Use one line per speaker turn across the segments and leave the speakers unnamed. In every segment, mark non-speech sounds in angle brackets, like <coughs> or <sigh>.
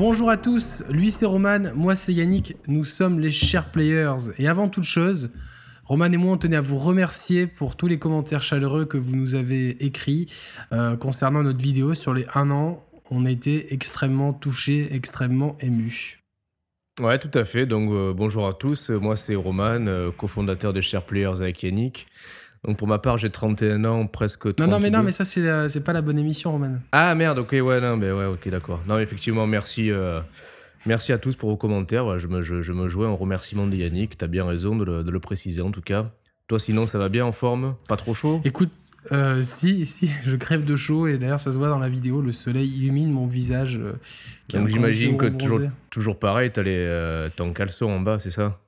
Bonjour à tous, lui c'est Roman, moi c'est Yannick, nous sommes les chers players. Et avant toute chose, Roman et moi on tenait à vous remercier pour tous les commentaires chaleureux que vous nous avez écrits euh, concernant notre vidéo sur les 1 an. On a été extrêmement touchés, extrêmement émus.
Ouais, tout à fait. Donc euh, bonjour à tous, moi c'est Roman, euh, cofondateur de Chers Players avec Yannick. Donc pour ma part, j'ai 31 ans, presque 32.
Non, non, mais non, mais ça, c'est, euh, c'est pas la bonne émission, Roman.
Ah merde, ok, ouais, non, mais ouais, ok, d'accord. Non, effectivement, merci, euh, merci à tous pour vos commentaires. Voilà, je, me, je, je me jouais en remerciement de Yannick. T'as bien raison de le, de le préciser, en tout cas. Toi, sinon, ça va bien en forme? Pas trop chaud?
Écoute, euh, si, si, je crève de chaud et d'ailleurs, ça se voit dans la vidéo, le soleil illumine mon visage. euh, qui
Donc j'imagine que toujours, toujours pareil, t'as les, euh, t'as un caleçon en bas, c'est ça?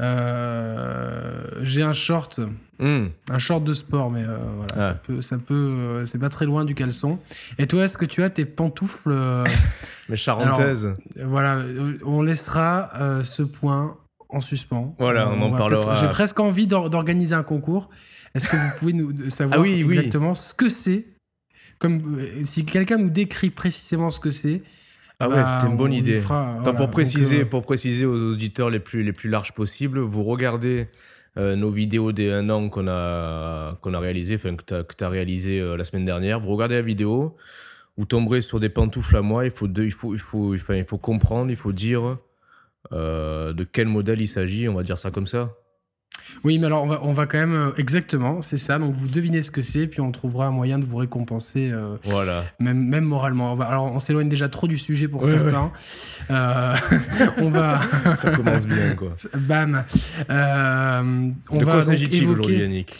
Euh, j'ai un short,
Hum,
un short de sport, mais euh, voilà, ça peut, ça peut, euh, c'est pas très loin du caleçon. Et toi, est-ce que tu as tes pantoufles euh, <laughs>
Mais charentaise.
Voilà, on laissera ce point en suspens.
Voilà, on en
va
parlera.
J'ai presque envie d'or- d'organiser un concours. Est-ce que vous pouvez nous <laughs> savoir
Ah oui, oui.
exactement ce que c'est? Comme si quelqu'un nous décrit précisément ce que c'est.
Ah ouais,
bah,
c'était une bonne idée.
fera,
Attends,
voilà.
pour,
Donc,
préciser,
euh,
pour préciser aux auditeurs les plus, les plus larges possibles, vous regardez euh, nos vidéos des 1 an qu'on a, qu'on a réalisé, enfin que tu as, réalisé euh, la semaine dernière. Vous regardez la vidéo, vous tomberez sur des pantoufles à moi. Il faut, deux- il faut, il faut, enfin, il faut comprendre, il faut dire de quel modèle il s'agit, on va dire ça comme ça.
Oui, mais alors on va, on va quand même euh, exactement, c'est ça. Donc vous devinez ce que c'est, puis on trouvera un moyen de vous récompenser, euh,
Voilà.
même, même moralement. On va, alors on s'éloigne déjà trop du sujet pour
Ouais,
certains. Euh, <laughs> on va,
Ça commence bien, quoi. <laughs>
bam. Euh, on
de
va
quoi s'agit-il aujourd'hui. Yannick?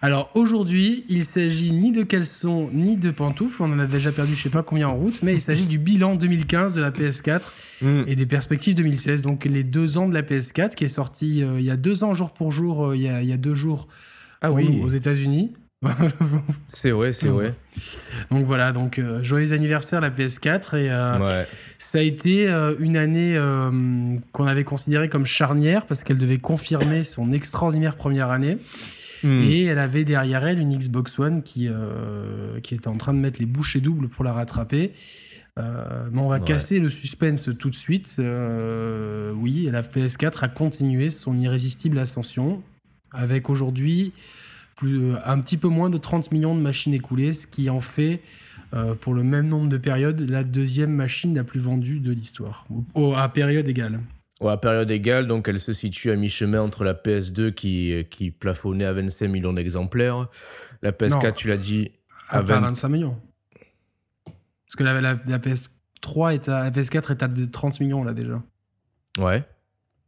Alors aujourd'hui, il s'agit ni de caleçon ni de pantoufles. On en a déjà perdu, je sais pas combien en route, mais il s'agit du bilan 2015 de la PS4
Hum,
et des perspectives 2016. Donc les deux ans de la PS4 qui est sorti euh, il y a deux ans jour pour jour, euh, il, y a, il y a deux jours
Ah
pour
oui,
nous, aux États-Unis. <laughs>
c'est vrai, c'est vrai.
donc voilà, donc euh, joyeux anniversaire la PS4 et euh,
Ouais.
ça a été euh, une année qu'on avait considérée comme charnière parce qu'elle devait confirmer son extraordinaire première année.
Hum.
Et elle avait derrière elle une Xbox One qui, euh, qui était en train de mettre les bouchées doubles pour la rattraper. Euh, mais on va
Ouais.
casser le suspense tout de suite. Euh, oui, la PS4 a continué son irrésistible ascension avec aujourd'hui plus, un petit peu moins de 30 millions de machines écoulées, ce qui en fait, euh, pour le même nombre de périodes, la deuxième machine la plus vendue de l'histoire, au- à période égale.
Ouais, période égale, donc elle se situe à mi-chemin entre la PS2 qui, qui plafonnait à 25 millions d'exemplaires. La PS4,
Non.
tu l'as dit,
À
à
pas
20
25 millions. Parce que la, la- la PS3 est à, la PS4 est à 30 millions là déjà.
Ouais.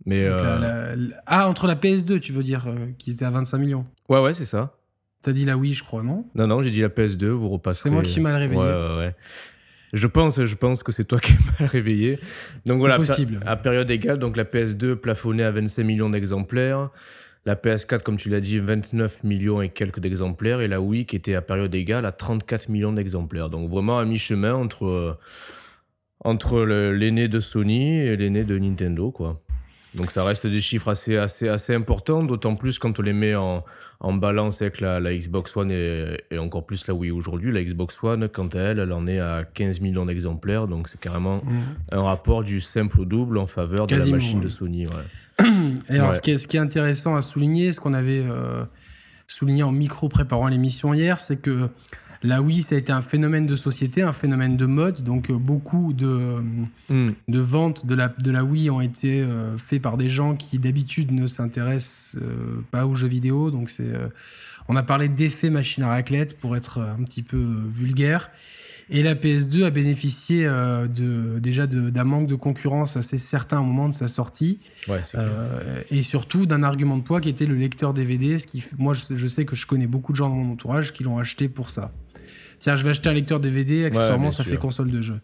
Mais. Euh,
la- ah, entre la PS2, tu veux dire, euh, qui était à 25 millions.
Ouais, ouais, c'est ça.
T'as dit la Wii, je crois, non?
Non, non, j'ai dit la PS2, vous repasserez.
C'est moi qui suis mal réveillé.
Ouais, ouais, ouais. Je pense, je pense que c'est toi <laughs> qui es mal réveillé. Donc voilà,
possible.
À période égale, donc la PS2 plafonnait à 25 millions d'exemplaires. La PS4, comme tu l'as dit, 29 millions et quelques d'exemplaires. Et la Wii qui était à période égale à 34 millions d'exemplaires. Donc vraiment à mi-chemin entre, euh, entre l'aîné de Sony et l'aîné de Nintendo, quoi. Donc ça reste des chiffres assez, assez, assez importants, d'autant plus quand on les met en, en balance avec la, la Xbox One et, et encore plus la Wii aujourd'hui. La Xbox One, quant à elle, elle en est à 15 millions d'exemplaires, donc c'est carrément un rapport du simple au double en faveur de
Quasiment,
la machine
ouais.
de Sony. ouais.
Et alors,
Ouais.
ce, qui est, ce qui est intéressant à souligner, ce qu'on avait euh, souligné en micro préparant l'émission hier, c'est que la Wii, ça a été un phénomène de société, un phénomène de mode. Donc, euh, beaucoup de, euh,
Hmm.
de ventes de la, de la Wii ont été euh, faits par des gens qui d'habitude ne s'intéressent euh, pas aux jeux vidéo. Donc, c'est, euh, on a parlé d'effet machine à raclette pour être un petit peu vulgaire. Et la PS2 a bénéficié euh, de, déjà d'un manque de concurrence assez certain au moment de sa sortie.
Ouais.
Euh, et surtout d'un argument de poids qui était le lecteur DVD. Ce qui, moi, je sais, je sais que je connais beaucoup de gens dans mon entourage qui l'ont acheté pour ça. C'est-à-dire, je vais acheter un lecteur DVD, accessoirement,
bien
ça
sûr.
fait console de jeu.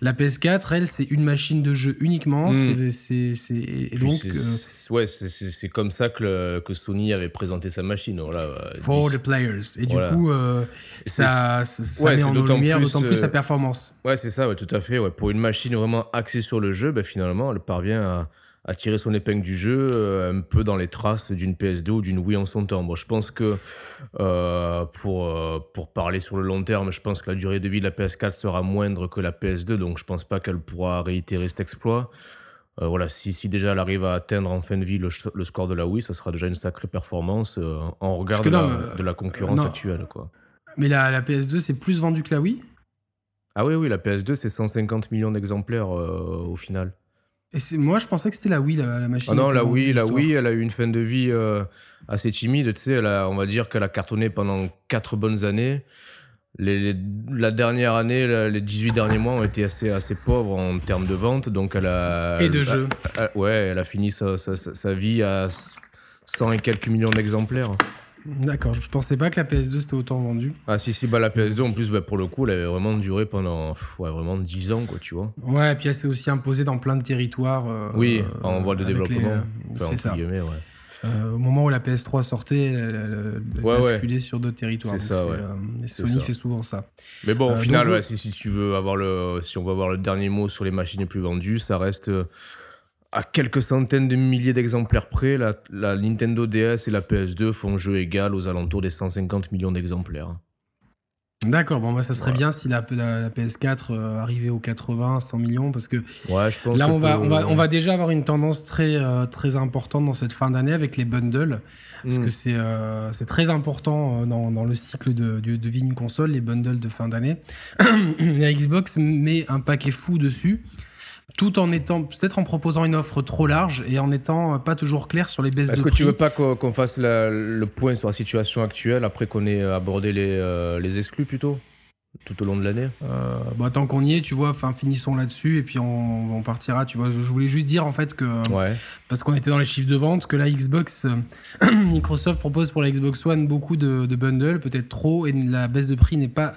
La PS4, elle, c'est une machine de jeu uniquement.
Mm.
C'est- donc, euh,
ouais, c'est- comme ça que, le- que Sony avait présenté sa machine. Voilà, euh,
for the players. Et
Voilà.
du coup, euh, ça, ça,
ouais,
met en
d'autant
lumière
plus,
d'autant plus sa performance.
Ouais, c'est ça, ouais, tout à fait. Ouais. Pour une machine vraiment axée sur le jeu, ben, finalement, elle parvient à, à tirer son épingle du jeu, euh, un peu dans les traces d'une PS2 ou d'une Wii en son temps. Bon, je pense que euh, pour, euh, pour parler sur le long terme, je pense que la durée de vie de la PS4 sera moindre que la PS2, donc je pense pas qu'elle pourra réitérer cet exploit. voilà, si, si déjà elle arrive à atteindre en fin de vie le, le score de la Wii, ça sera déjà une sacrée performance en regard de, la, de, la, concurrence actuelle. Quoi.
Mais la, la PS2, c'est plus vendu que la Wii?
Ah oui, oui, la PS2, c'est 150 millions d'exemplaires au final.
Et moi, je pensais que c'était la Wii, la, machine.
Ah non, la Wii, la Wii, elle a eu une fin de vie euh, assez timide. Tu sais, elle a, on va dire qu'elle a cartonné pendant 4 bonnes années. Les, la dernière année, les 18 derniers mois ont été assez, assez pauvres en termes de vente. Donc, elle a.
Et de jeux.
Ouais, elle a fini sa, sa, sa vie à 100 et quelques millions d'exemplaires.
D'accord, je pensais pas que la PS2 c'était autant vendu.
Ah si si bah la PS2 en plus bah, pour le coup elle avait vraiment duré pendant ouais, vraiment 10 ans quoi tu vois.
Ouais et puis elle s'est aussi imposée dans plein de territoires. Euh,
oui en voie de développement.
c'est ça. Euh, au moment où la PS3 sortait, elle, elle basculait sur d'autres territoires. C'est ça, ouais. Euh, Sony fait souvent ça.
Mais bon, au final, si, si, tu veux avoir le, si on veut avoir le dernier mot sur les machines les plus vendues, ça reste à quelques centaines de milliers d'exemplaires près, la, la, Nintendo DS et la PS2 font jeu égal aux alentours des 150 millions d'exemplaires.
D'accord, bon, bah, ça serait bien si la, la, PS4 euh, arrivait aux 80, 100 millions, parce que
ouais, je pense
là, on, va, on, va, on va déjà avoir une tendance très, euh, très importante dans cette fin d'année avec les bundles, parce hmm. que c'est euh, très important dans, dans, le cycle de, de, de vie d'une console, les bundles de fin d'année. <coughs> la Xbox met un paquet fou dessus tout en étant peut-être en proposant une offre trop large et en étant pas toujours clair sur les baisses de
prix. Est-ce que tu veux pas qu'on fasse le point sur la situation actuelle après qu'on ait abordé les, euh, les exclus plutôt tout au long de l'année?
Euh, bah, Tant qu'on y est, tu vois, enfin finissons là-dessus et puis on, on, partira. Tu vois, je, voulais juste dire en fait que, parce qu'on était dans les chiffres de vente, que la Xbox, euh, <clears throat> Microsoft propose pour la Xbox One beaucoup de, de bundles, peut-être trop, et la baisse de prix n'est pas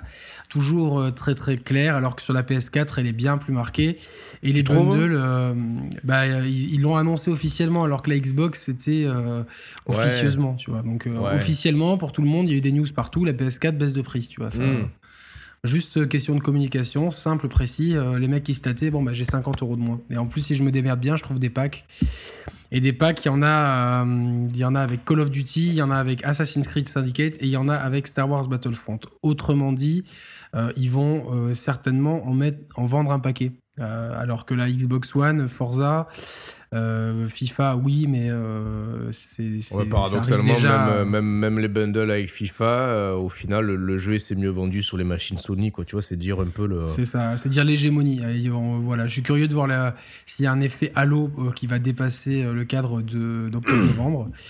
toujours euh, très très claire, alors que sur la PS4, elle est bien plus marquée. Et les bundles, euh, bah, ils l'ont annoncé officiellement, alors que la Xbox, c'était euh, officieusement, tu vois. Donc, officiellement, pour tout le monde, il y a eu des news partout, la PS4 baisse de prix, tu vois. Hmm. Juste question de communication, simple, précis. les mecs qui se tâtaient, bon, bah, j'ai 50 euros de moins. Et en plus, si je me démerde bien, je trouve des packs. Et des packs, il y en a, il y en a avec Call of Duty, il y en a avec Assassin's Creed Syndicate et il y en a avec Star Wars Battlefront. Autrement dit, euh, ils vont euh, certainement en, mettre, en vendre un paquet. Euh, alors que la Xbox One, Forza, FIFA, oui, mais c'est.
Ouais, paradoxalement, même, même, même, les bundles avec FIFA, au final, le, jeu s'est mieux vendu sur les machines Sony, quoi. Tu vois, c'est dire un peu le.
C'est ça, c'est dire l'hégémonie. Voilà, je suis curieux de voir s'il y a un effet halo qui va dépasser le cadre d'octobre-novembre. <clears throat>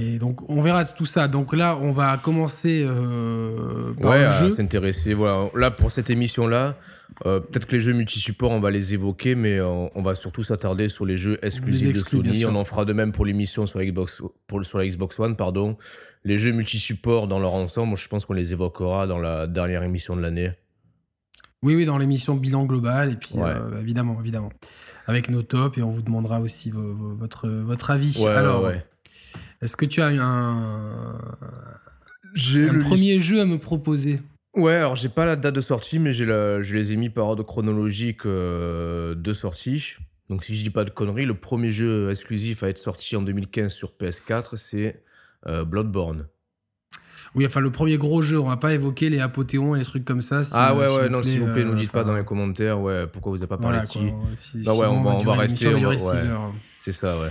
Et donc on verra tout ça. Donc là, on va commencer euh, par
ouais,
le jeu.
s'intéresser. Voilà. Là pour cette émission là, euh, peut-être que les jeux multi-supports, on va les évoquer, mais on, va surtout s'attarder sur les jeux exclusifs de Sony. On en fera de même pour l'émission sur, Xbox, pour, sur la Xbox One. Pardon. Les jeux multi-supports dans leur ensemble, je pense qu'on les évoquera dans la dernière émission de l'année.
Oui, oui, dans l'émission bilan global, et puis euh, évidemment, évidemment, avec nos tops, et on vous demandera aussi votre, votre avis.
Ouais, Alors, ouais.
Est-ce que tu as un, un premier jeu à me proposer?
Ouais, alors j'ai pas la date de sortie, mais j'ai je les ai mis par ordre chronologique euh, de sortie. Donc si je dis pas de conneries, le premier jeu exclusif à être sorti en 2015 sur PS4, c'est euh, Bloodborne.
Oui, enfin le premier gros jeu, on va pas évoquer les apothéons et les trucs comme ça.
ah ouais, ouais, non, s'il vous plaît, ne nous dites pas dans les commentaires, ouais, pourquoi vous avez pas parlé ici.
bah ouais, on va, on va rester.
C'est ça, ouais.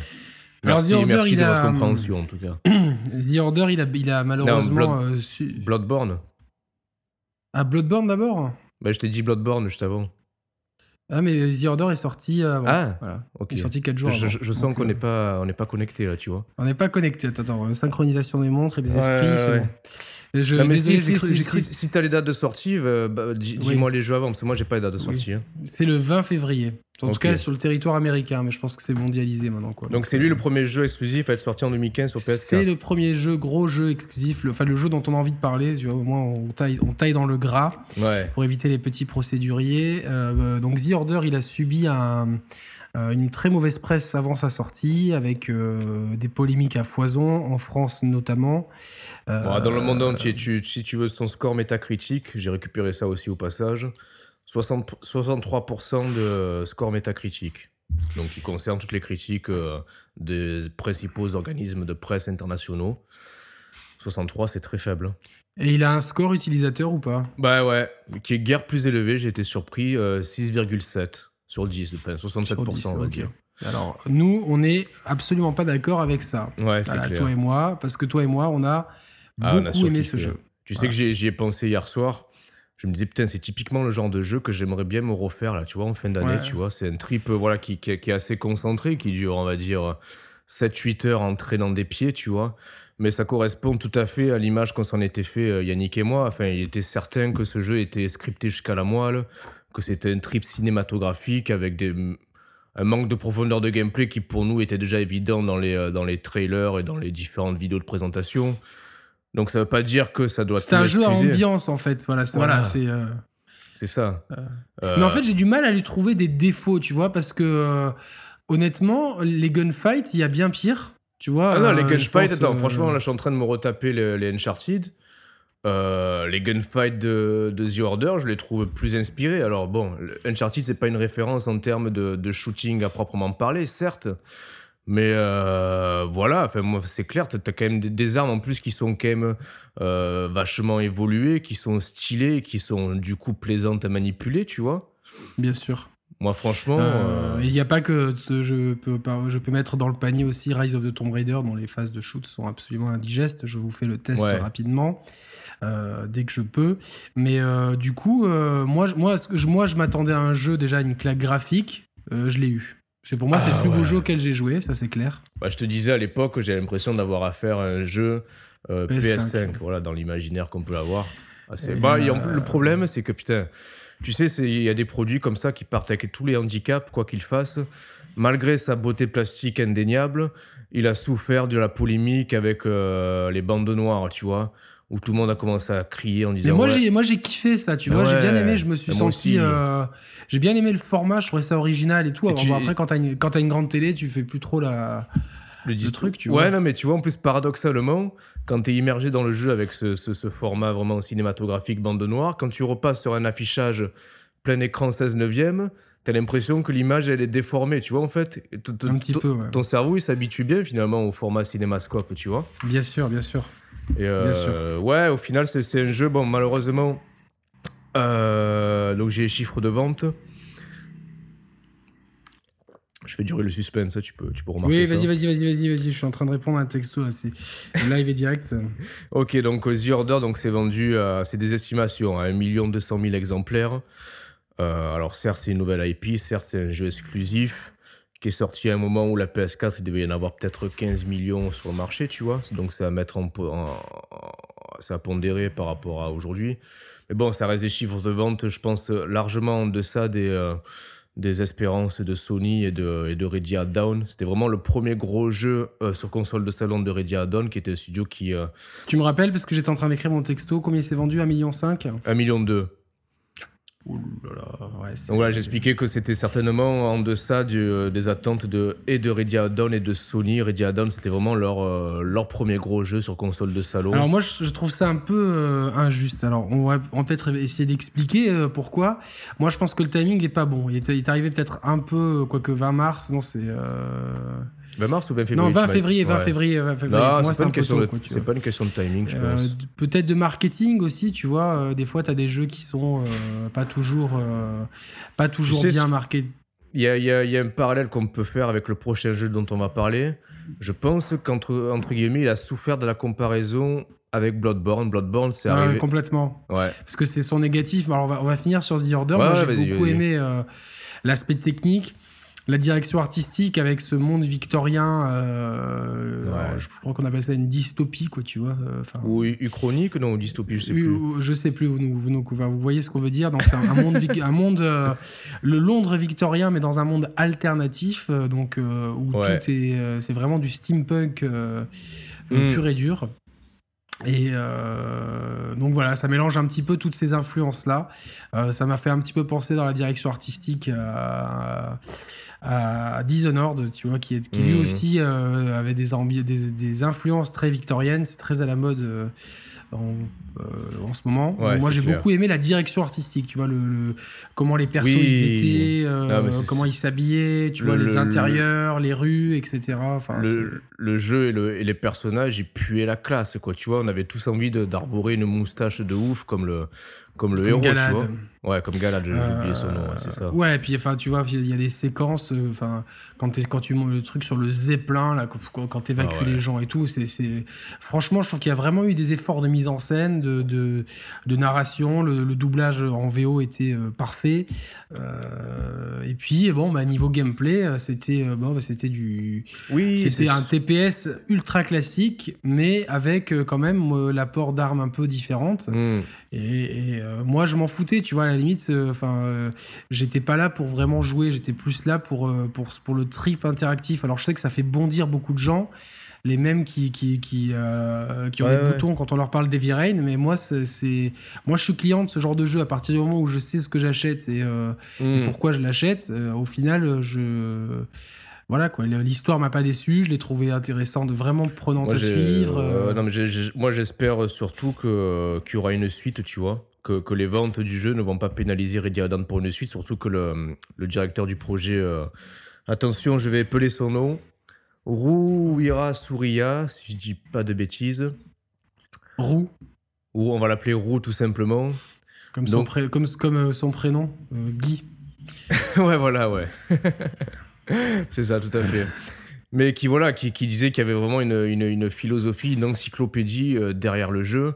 Merci, Alors, merci de votre compréhension en tout cas. <coughs>
The Order, il a, il a malheureusement.
Euh, Bloodborne.
Ah, Bloodborne d'abord
Bah, je t'ai dit Bloodborne juste avant.
Ah, mais The Order est sorti avant.
Ah, ok.
Il est sorti 4 jours
je,
avant.
Je, sens qu'on n'est pas, on pas connecté là, tu vois.
On n'est pas connecté. Attends, attends, synchronisation des montres et des esprits, c'est bon.
Je, mais si, si, si, t'as les dates de sortie, euh, bah, dis-moi les jeux avant, parce que moi j'ai pas les dates de sortie. Hein.
C'est le 20 février. En tout cas, sur le territoire américain, mais je pense que c'est mondialisé maintenant. Quoi.
Donc c'est lui le premier jeu exclusif à être sorti en 2015 sur PS4
C'est le premier jeu, gros jeu exclusif, le, enfin le jeu dont on a envie de parler, tu vois, au moins on taille, on taille dans le gras pour éviter les petits procéduriers. Euh, donc The Order, il a subi un, euh, une très mauvaise presse avant sa sortie, avec des polémiques à foison, en France notamment.
Euh, dans le monde entier, si tu veux son score métacritique, j'ai récupéré ça aussi au passage. 63% de score métacritique. Donc, il concerne toutes les critiques euh, des principaux organismes de presse internationaux. 63, c'est très faible.
Et il a un score utilisateur ou pas?
Bah ouais, qui est guère plus élevé, j'ai été surpris, 6,7 sur 10, enfin 67% on va dire.
Alors, nous, on n'est absolument pas d'accord avec ça.
Ouais, c'est clair.
Toi et moi, parce que toi et moi, on a beaucoup aimé ce jeu.
Tu sais que j'y ai pensé hier soir. Je me disais, putain, c'est typiquement le genre de jeu que j'aimerais bien me refaire, là, tu vois, en fin d'année,
Ouais.
tu vois. C'est un trip, euh, voilà, qui, qui, qui est assez concentré, qui dure, on va dire, 7-8 heures en traînant des pieds, tu vois. Mais ça correspond tout à fait à l'image qu'on s'en était fait, euh, Yannick et moi. Enfin, il était certain que ce jeu était scripté jusqu'à la moelle, que c'était un trip cinématographique avec des, un manque de profondeur de gameplay qui, pour nous, était déjà évident dans les, euh, dans les trailers et dans les différentes vidéos de présentation. Donc, ça veut pas dire que ça doit
C'est un jeu à ambiance, en fait. Voilà, c'est-
Voilà.
voilà, c'est. euh,
ça. Euh,
Mais en fait, j'ai du mal à lui trouver des défauts, tu vois, parce que euh, honnêtement, les gunfights, il y a bien pire. Tu vois.
Ah non,
euh,
les gunfights, attends,
euh,
franchement, là, je suis en train de me retaper le- les Uncharted. Euh, les gunfights de, de The Order, je les trouve plus inspirés. Alors bon, Uncharted, c'est pas une référence en termes de, de shooting à proprement parler, certes. Mais euh, voilà, enfin, moi, c'est clair, t'as as quand même des, armes en plus qui sont quand même euh, vachement évoluées, qui sont stylées, qui sont du coup plaisantes à manipuler, tu vois.
Bien sûr.
Moi, franchement.
Euh, Il n'y a pas que je peux, je peux mettre dans le panier aussi Rise of the Tomb Raider, dont les phases de shoot sont absolument indigestes. Je vous fais le test
Ouais.
rapidement. euh, dès que je peux. Mais euh, du coup, moi, je- moi, moi, je m'attendais à un jeu déjà une claque graphique. je l'ai eu. C'est pour moi, c'est
Ah
le plus beau jeu auquel j'ai joué, ça c'est clair.
Bah, je te disais à l'époque, j'ai l'impression d'avoir affaire à un jeu euh,
PS5.
PS5, voilà, dans l'imaginaire qu'on peut avoir. Ah,
Et,
bah, et en-
euh,
Le problème, c'est que putain, tu sais, c'est- il y a des produits comme ça qui partent avec tous les handicaps, quoi qu'ils fassent. Malgré sa beauté plastique indéniable, il a souffert de la polémique avec euh, les bandes noires, tu vois, où tout le monde a commencé à crier en disant.
Mais moi,
ouais,
j'ai, moi, j'ai kiffé ça, tu vois. J'ai
Ouais.
bien aimé, je me suis senti. euh, j'ai bien aimé le format, je trouvais ça original et tout.
Et
Alors,
tu-
bon, après, quand t'as, une, quand t'as une grande télé, tu fais plus trop la.
le, distro-
truc, tu
ouais,
vois.
non, mais tu vois, en plus, paradoxalement, quand tu es immergé dans le jeu avec ce, ce- ce format vraiment cinématographique bande noire, quand tu repasses sur un affichage plein écran 16 neuvième, tu as l'impression que l'image, elle est déformée, tu vois, en fait.
Un petit
ton-
peu, ouais.
Ton cerveau, il s'habitue bien, finalement, au format cinémascope, tu vois.
Bien sûr, bien sûr.
Et euh,
Bien sûr.
Ouais, au final, c'est un jeu, bon, malheureusement. euh, donc, j'ai les chiffres de vente. Je fais durer le suspense, tu peux, tu peux remarquer.
Oui, vas-y, vas-y, vas-y, vas-y, vas-y. Je suis en train de répondre à un texto là. C'est live et direct. <laughs>
Ok, donc The Order, donc c'est vendu, c'est des estimations, à 1 200 000 exemplaires. Euh, alors certes, c'est une nouvelle IP, certes, c'est un jeu exclusif qui est sorti à un moment où la PS4, il devait y en avoir peut-être 15 millions sur le marché, tu vois. Donc ça va mettre en, ça a pondéré par rapport à aujourd'hui. Mais bon, ça reste des chiffres de vente, je pense, largement en deçà des, euh, des espérances de Sony et de, et de Ready at Dawn. C'était vraiment le premier gros jeu euh, sur console de salon de Ready at Dawn, qui était un studio qui... euh,
Tu me rappelles parce que j'étais en train d'écrire mon texto. Combien il s'est vendu? 1,5 million
1 million 2.
Ouh là là, ouais,
Donc voilà, j'expliquais que c'était certainement en deçà du, euh, des attentes de, et de Ready at Dawn et de Sony. Ready at Dawn, c'était vraiment leur, euh, leur premier gros jeu sur console de salon.
Alors moi, je, je trouve ça un peu euh, injuste. Alors on va, peut-être essayer d'expliquer euh, pourquoi. Moi, je pense que le timing n'est pas bon. Il est, il est arrivé peut-être un peu, quoique 20 mars. Non, c'est... euh,
20 mars ou 20 février
Non,
tu
20
m'as dit
février, 20
Ouais.
février, 20 février.
Non,
moi,
c'est pas,
un
une question de- pas une question timing, je
Euh,
pense.
peut-être de marketing aussi, tu vois. euh, des fois, tu as des jeux qui sont euh, pas toujours, pas toujours
sais,
bien marqués.
Il y a, y a- y a un parallèle qu'on peut faire avec le prochain jeu dont on va parler. Je pense qu'entre entre guillemets, il a souffert de la comparaison avec Bloodborne. Bloodborne, c'est
Ouais,
arrivé.
complètement.
Ouais.
Parce que c'est son négatif. Alors, on va, on va finir sur The Order.
Ouais,
Moi, j'ai beaucoup aimé l'aspect technique, la direction artistique avec ce monde victorien. euh,
Ouais.
je crois qu'on appelle ça une dystopie, quoi, tu vois. euh, enfin,
Ou uchronique, non, ou dystopie, je sais plus.
je sais plus, vous, vous, voyez ce qu'on veut dire. Donc, c'est un, monde, vic- un monde euh, le Londres victorien, mais dans un monde alternatif, donc euh, où
Ouais.
tout est, c'est vraiment du steampunk euh, euh,
Mm.
pur et dur. Et euh, donc voilà, ça mélange un petit peu toutes ces influences-là. Euh, ça m'a fait un petit peu penser dans la direction artistique à, à Dishonored, tu vois, qui, est, qui lui
Mhm.
aussi euh, avait des, ambi- des, des influences très victoriennes. C'est très à la mode euh, en, euh, en ce moment.
Ouais,
Moi, j'ai beaucoup aimé la direction artistique, tu vois, le, le- comment les persos
Oui.
ils étaient,
Ah,
comment ils s'habillaient, tu
Le-
vois, les
le-
intérieurs, les rues, etc. Enfin,
le, jeu et, le- et les personnages, ils puaient la classe, quoi. Tu vois, on avait tous envie d'arborer une moustache de ouf comme le, comme le
Comme
héros,
Galad.
tu vois. Ouais, comme Galad, j'ai j'ai
Euh,
oublié son nom, ouais, c'est ça.
Ouais, et puis enfin, tu vois, il y a des séquences, euh, enfin, quand, tu montes le truc sur le zeppelin, là, quand, quand t'évacues
Ah ouais.
les gens et tout, c'est, franchement, je trouve qu'il y a vraiment eu des efforts de mise en scène, de, de, de narration, le, le doublage en VO était euh, parfait, Euh, et puis bon, bah niveau gameplay, c'était, bon, bah, c'était du,
Oui,
c'était un TPS ultra classique, mais avec quand même l'apport d'armes un peu différentes.
Hmm.
Et, et, euh, moi, je m'en foutais, tu vois, la limite, euh, enfin, euh, j'étais pas là pour vraiment jouer, j'étais plus là pour, euh, pour, pour le trip interactif. Alors, je sais que ça fait bondir beaucoup de gens, les mêmes qui, qui, qui, euh, qui ont
Ouais,
des
ouais.
boutons quand on leur parle d'Heavy Rain, mais moi, c'est, moi, je suis client de ce genre de jeu à partir du moment où je sais ce que j'achète et, euh, et
Hmm.
pourquoi je l'achète. euh, au final, je. Voilà quoi, l'histoire m'a pas déçu, je l'ai trouvé intéressante, vraiment prenante
Moi,
à suivre.
non, mais moi, j'espère surtout que- qu'il y aura une suite, tu vois. Que, que les ventes du jeu ne vont pas pénaliser Ready Adam pour une suite, surtout que le, le directeur du projet, euh, attention, je vais épeler son nom, Rouira Souria, si je dis pas de bêtises,
Roux,
ou on va l'appeler Roux tout simplement.
comme son,
Donc-
pré- comme, comme euh, son prénom, euh, Guy. <laughs>
ouais, voilà, ouais. <laughs> C'est ça, tout à fait. Mais qui, voilà, qui, qui disait qu'il y avait vraiment une, une, une philosophie, une encyclopédie derrière le jeu.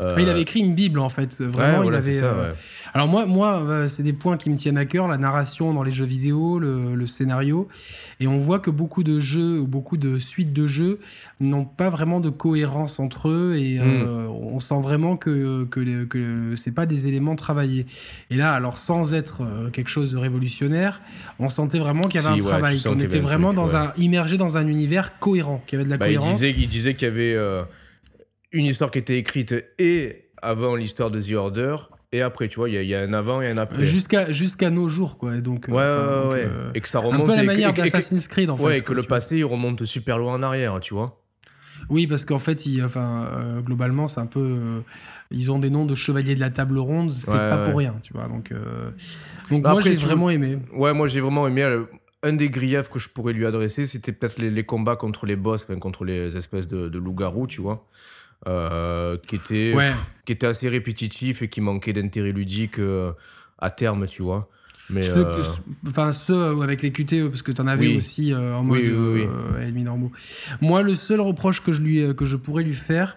Euh,
Ah, Il avait écrit une bible en fait,
ouais,
vraiment.
voilà,
il avait.
ça,
euh,
ouais.
Alors moi, moi, euh, c'est des points qui me tiennent à cœur, la narration dans les jeux vidéo, le, le scénario, et on voit que beaucoup de jeux ou beaucoup de suites de jeux n'ont pas vraiment de cohérence entre eux, et euh, on sent vraiment que que, que c'est pas des éléments travaillés. Et là, alors sans être euh, quelque chose de révolutionnaire, on sentait vraiment qu'il y avait
Si,
un
ouais,
travail, qu'on était vraiment
truc,
dans un immergé dans un univers cohérent, qu'il y avait de la
Bah, il
cohérence.
disait, il disait qu'il y avait euh, une histoire qui était écrite et avant l'histoire de The Order et après, tu vois, il y, a- il y a un avant et un après.
Jusqu'à jusqu'à nos jours, quoi. Et donc, euh,
Ouais, ouais,
donc,
ouais.
euh,
Et que ça
un
remonte.
peu à la manière d'Assassin's Creed, en fait.
Ouais, et que le passé, il remonte super loin en arrière, tu vois.
Oui, parce qu'en fait, ils, enfin, euh, globalement, c'est un peu. euh, ils ont des noms de chevaliers de la table ronde, c'est
Ouais,
pas
ouais.
pour rien, tu vois. Donc, euh, donc
Bah,
moi, j'ai vraiment aimé.
Ouais, moi j'ai vraiment aimé. un des griefs que je pourrais lui adresser, c'était peut-être les, les combats contre les boss, enfin contre les espèces de, de loups-garous, tu vois. Euh, qui,
Ouais.
qui étaient assez répétitifs et qui manquaient d'intérêt ludique euh, à terme, tu vois. Mais
Ceux,
euh,
que- enfin, ceux avec les QTE, parce que t'en avais
Oui.
aussi en mode
Oui, oui.
Moi, le seul reproche que je, lui, que je pourrais lui faire,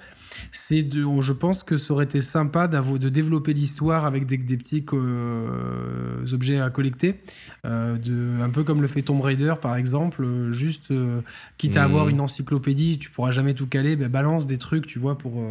c'est de. Je pense que ça aurait été sympa de développer l'histoire avec des, des petits euh, objets à collecter. euh, de, un peu comme le fait Tomb Raider, par exemple. euh, juste, quitte à avoir une encyclopédie, tu pourras jamais tout caler, ben, balance des trucs, tu vois, pour.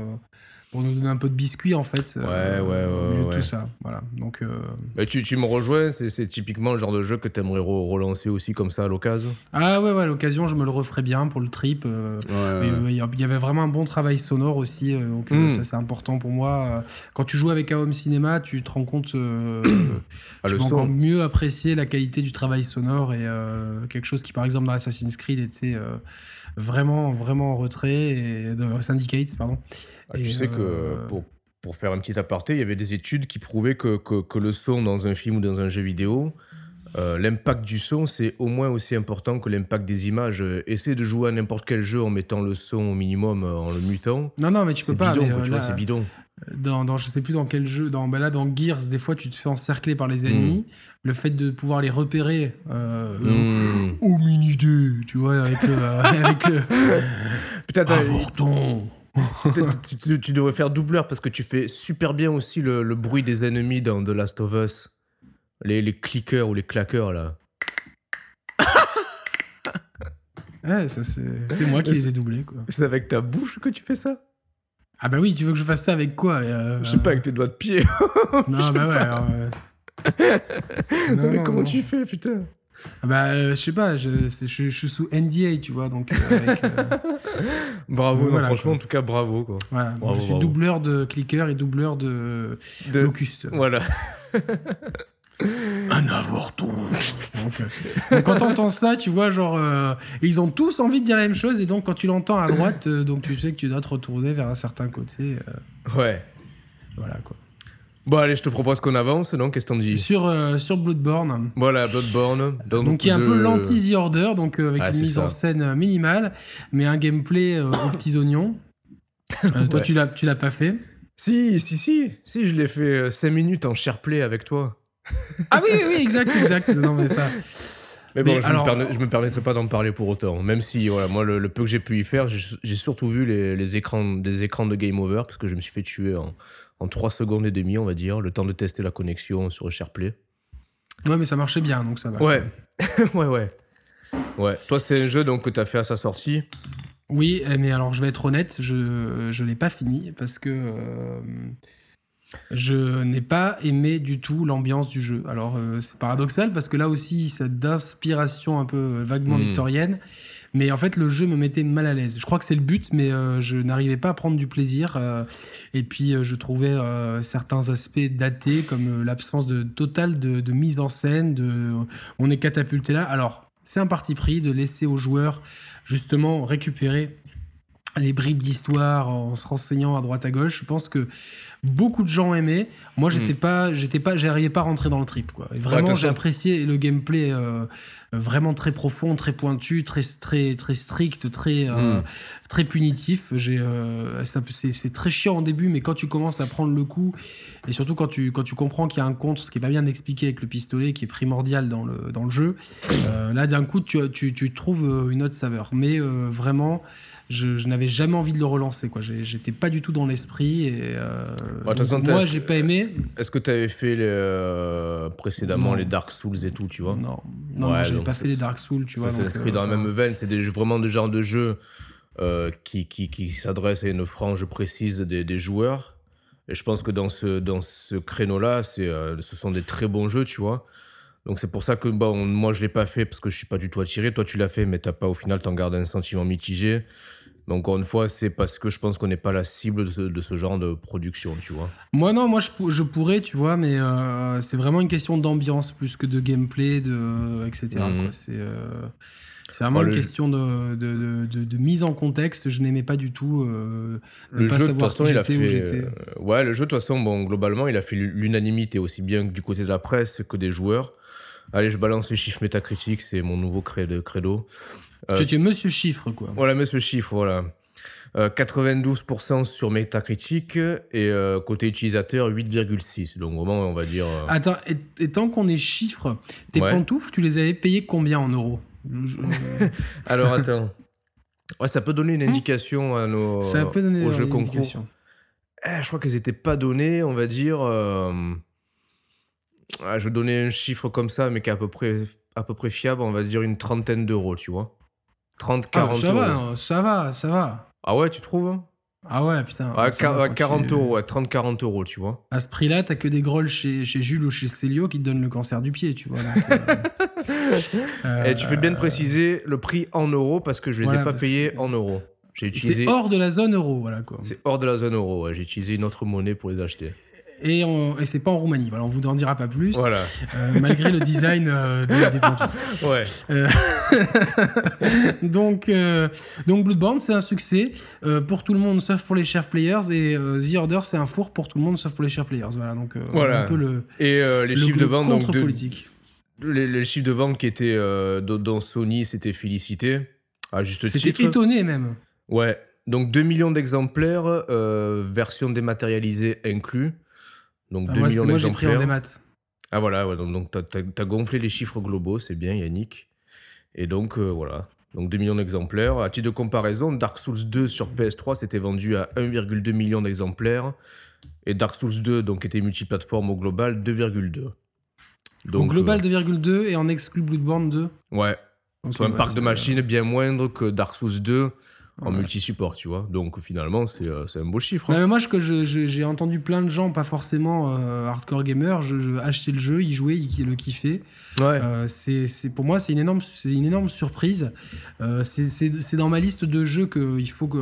Euh, pour nous donner un peu de biscuit en fait euh,
Ouais, ouais, ouais,
au milieu de
ouais.
tout ça voilà donc euh,
bah, tu, tu me rejoins, c'est typiquement le genre de jeu que tu aimerais relancer aussi comme ça à l'occasion?
ah ouais ouais à l'occasion je me le referais bien pour le trip euh, euh, Il y avait vraiment un bon travail sonore aussi, euh, donc euh,
Mm.
ça c'est important pour moi. Euh, Quand tu joues avec home cinéma, tu te rends compte, euh, <coughs>
Ah,
tu peux encore mieux apprécier la qualité du travail sonore et euh, quelque chose qui par exemple dans Assassin's Creed était euh, vraiment vraiment en retrait et de Syndicate pardon.
Ah,
Et,
tu sais
euh,
que pour, pour faire un petit aparté, il y avait des études qui prouvaient que, que, que le son dans un film ou dans un jeu vidéo, euh, l'impact du son, c'est au moins aussi important que l'impact des images. Euh, Essaie de jouer à n'importe quel jeu en mettant le son au minimum, euh, en le mutant.
Non non mais tu peux
C'est
pas. euh,
c'est bidon.
Dans, dans je sais plus dans quel jeu dans bah là dans Gears des fois tu te fais encercler par les ennemis le fait de pouvoir les repérer euh,
Hmm.
au mini dé tu vois avec le <laughs> avec le
Putain, <laughs> tu, tu- tu devrais faire doubleur parce que tu fais super bien aussi le, le bruit des ennemis dans The Last of Us. Les, les clickers ou les claqueurs là.
ouais ça c'est c'est moi qui les ai doublés quoi
C'est avec ta bouche que tu fais ça?
Ah bah oui tu veux que je fasse ça avec quoi euh,
Je sais pas, avec tes doigts de pied. <laughs>
non bah ouais alors, euh, <laughs>
Non,
non,
mais comment
non.
tu fais, putain
Ah bah euh, je sais pas je, c'est- je, je suis sous NDA tu vois donc avec, <laughs>
Bravo,
Voilà,
franchement,
quoi.
en tout cas, bravo. Quoi.
voilà Donc,
Bravo,
je suis
bravo.
doubleur de clicker et doubleur de
De-
locuste
Voilà.
Un avorton. donc, <laughs> donc, quand t'entends ça, tu vois, genre, euh, ils ont tous envie de dire la même chose, et donc quand tu l'entends à droite, euh, donc tu sais que tu dois te retourner vers un certain côté. euh,
Ouais.
voilà quoi.
Bon, allez, je te propose qu'on avance, non Qu'est-ce que t'en dis
Sur, euh, sur Bloodborne.
Voilà, Bloodborne.
Donc, il y a un peu l'anti-The Order, donc euh, avec
Ah,
une mise
ça.
en scène minimale, mais un gameplay euh, aux petits oignons. Euh, Toi,
Ouais.
tu l'as, tu l'as pas fait.
Si, si, si. Si, je l'ai fait 5 minutes en SharePlay avec toi.
Ah oui, oui, oui, exact, exact. Non, mais ça.
Mais bon,
Mais
je,
alors-
me permets- je me permettrai pas d'en parler pour autant. Même si, voilà, moi, le, le peu que j'ai pu y faire, j'ai surtout vu les, les écrans, des écrans de Game Over, parce que je me suis fait tuer en, en 3 secondes et demie, on va dire, le temps de tester la connexion sur SharePlay.
Ouais, mais ça marchait bien, donc ça va.
Ouais, <laughs> ouais, ouais. Ouais, toi, c'est un jeu donc, que tu as fait à sa sortie.
Oui, eh, mais alors je vais être honnête, je je l'ai pas fini parce que euh, je n'ai pas aimé du tout l'ambiance du jeu. Alors euh, c'est paradoxal parce que là aussi c'est d'inspiration un peu euh, vaguement
Hmm.
victorienne, mais en fait le jeu me mettait mal à l'aise. Je crois que c'est le but, mais euh, je n'arrivais pas à prendre du plaisir. euh, et puis euh, je trouvais certains aspects datés comme l'absence de totale de, de mise en scène. De on est catapulté là. Alors c'est un parti pris de laisser aux joueurs justement récupérer les bribes d'histoire en se renseignant à droite à gauche. Je pense que beaucoup de gens aimaient. Moi, j'étais pas, j'étais pas, j'arrivais pas à rentrer dans le trip, quoi. Et vraiment, j'ai apprécié le gameplay euh, vraiment très profond, très pointu, très très très strict, très euh,
Mm.
très punitif. J'ai, euh, c'est, très chiant au début, mais quand tu commences à prendre le coup, et surtout quand tu quand tu comprends qu'il y a un contre, ce qui est pas bien expliqué avec le pistolet, qui est primordial dans le dans le jeu, euh, là d'un coup tu, tu tu trouves euh, une autre saveur. Mais euh, vraiment je, je n'avais jamais envie de le relancer quoi j'étais pas du tout dans l'esprit et euh,
Bah,
donc moi j'ai pas aimé
Est-ce que tu avais fait les, euh, précédemment
Non.
les Dark Souls et tout, tu vois?
Non non,
Ouais,
non, j'avais
donc
pas
c'est-
fait les Dark Souls tu vois donc,
s'inscrit
euh,
dans la même veine. C'est vraiment des genres de jeux euh, qui, qui, qui s'adressent à une frange précise des, des joueurs. Et je pense que dans ce, dans ce créneau-là, c'est, euh, ce sont des très bons jeux, tu vois. Donc c'est pour ça que bon, moi je l'ai pas fait parce que je suis pas du tout attiré. Toi tu l'as fait, mais t'as pas au final t'en gardes un sentiment mitigé. Mais encore une fois, c'est parce que je pense qu'on n'est pas la cible de ce, de ce genre de production, tu vois.
moi non moi je, pou- je pourrais tu vois mais euh, c'est vraiment une question d'ambiance plus que de gameplay de etc
Mhm.
c'est euh, vraiment
Bah,
une
le-
question de, de, de, de- de mise en contexte je n'aimais pas du tout euh,
Le
pas
jeu, de toute
savoir
façon,
qui
il a
où
fait.
j'étais
euh, ouais, le jeu, de toute façon, bon, globalement, il a fait l'unanimité aussi bien du côté de la presse que des joueurs. Allez, je balance les chiffres métacritiques, c'est mon nouveau credo. Euh,
tu, es monsieur chiffre quoi
Voilà, ce chiffre, voilà. Euh, 92% sur Metacritic et euh, côté utilisateur 8,6. Donc vraiment, on va dire. euh,
Attends, et, et tant qu'on est chiffres, tes
Ouais.
pantoufles, tu les avais payées combien en euros? <laughs>
Alors attends. Ouais, ça peut donner une indication à nos.
Ça peut donner
aux jeux
une
concours.
indication.
Eh, je crois qu'elles étaient pas données, on va dire. euh, ah, je donnais un chiffre comme ça, mais qui est à peu près, à peu près fiable, on va dire une trentaine d'euros, tu vois. 30, 40
Ah, ça
euros.
va, non, ça va, ça va.
Ah ouais, tu trouves hein?
Ah ouais, putain.
Quar-
va
ouais,
quand
40
tu-
euros, ouais, 30-40 euros, tu vois.
À ce prix-là, t'as que des grolls chez, chez Jules ou chez Célio qui te donnent le cancer du pied, tu vois. donc, euh, <laughs>
Et tu fais bien de
euh,
préciser le prix en euros parce que je les
Voilà,
ai pas payés en euros. J'ai utilisé.
C'est hors de la zone euro, voilà quoi.
C'est hors de la zone euro, ouais. J'ai utilisé une autre monnaie pour les acheter.
Et, et c'est pas en Roumanie. Voilà, on vous en dira pas plus.
Voilà.
euh, malgré le design euh, des, des pantoufles. <laughs>
Ouais.
Euh, <laughs> donc, euh, donc Bloodborne, c'est un succès pour tout le monde sauf pour les chers players et The Order, c'est un four pour tout le monde sauf pour les chers players. Voilà, donc
Voilà.
un peu le,
Et les
le-
chiffres de vente, donc, de- les, les chiffres de vente qui étaient dans- Sony, c'était félicité. À juste
C'était étonné même.
Ouais. Donc 2 millions d'exemplaires, version dématérialisée inclus. Donc
Ah,
2
moi, c'est-
millions
moi, j'ai pris en démat.
Ah voilà, ouais, donc, donc t'as, t'as- t'as gonflé les chiffres globaux, c'est bien Yannick. Et donc euh, voilà, donc 2 millions d'exemplaires. À titre de comparaison, Dark Souls 2 sur PS3 s'était vendu à 1,2 million d'exemplaires. Et Dark Souls 2, donc était multiplateforme au global, 2,2.
Donc,
Donc
global
euh,
2,2 et en exclu Bloodborne 2.
ouais,
Donc,
un parc de machines bien moindre que Dark Souls 2 en
Ouais.
multi-support, tu vois. Donc finalement, c'est, euh, un beau chiffre. hein.
Non, mais moi, je- je- j'ai entendu plein de gens, pas forcément euh, hardcore gamers, je, je acheter le jeu, y jouer, y le kiffer.
Ouais.
Euh, c'est, pour moi, c'est une énorme, une énorme surprise. Euh, c'est, dans ma liste de jeux qu'il faut que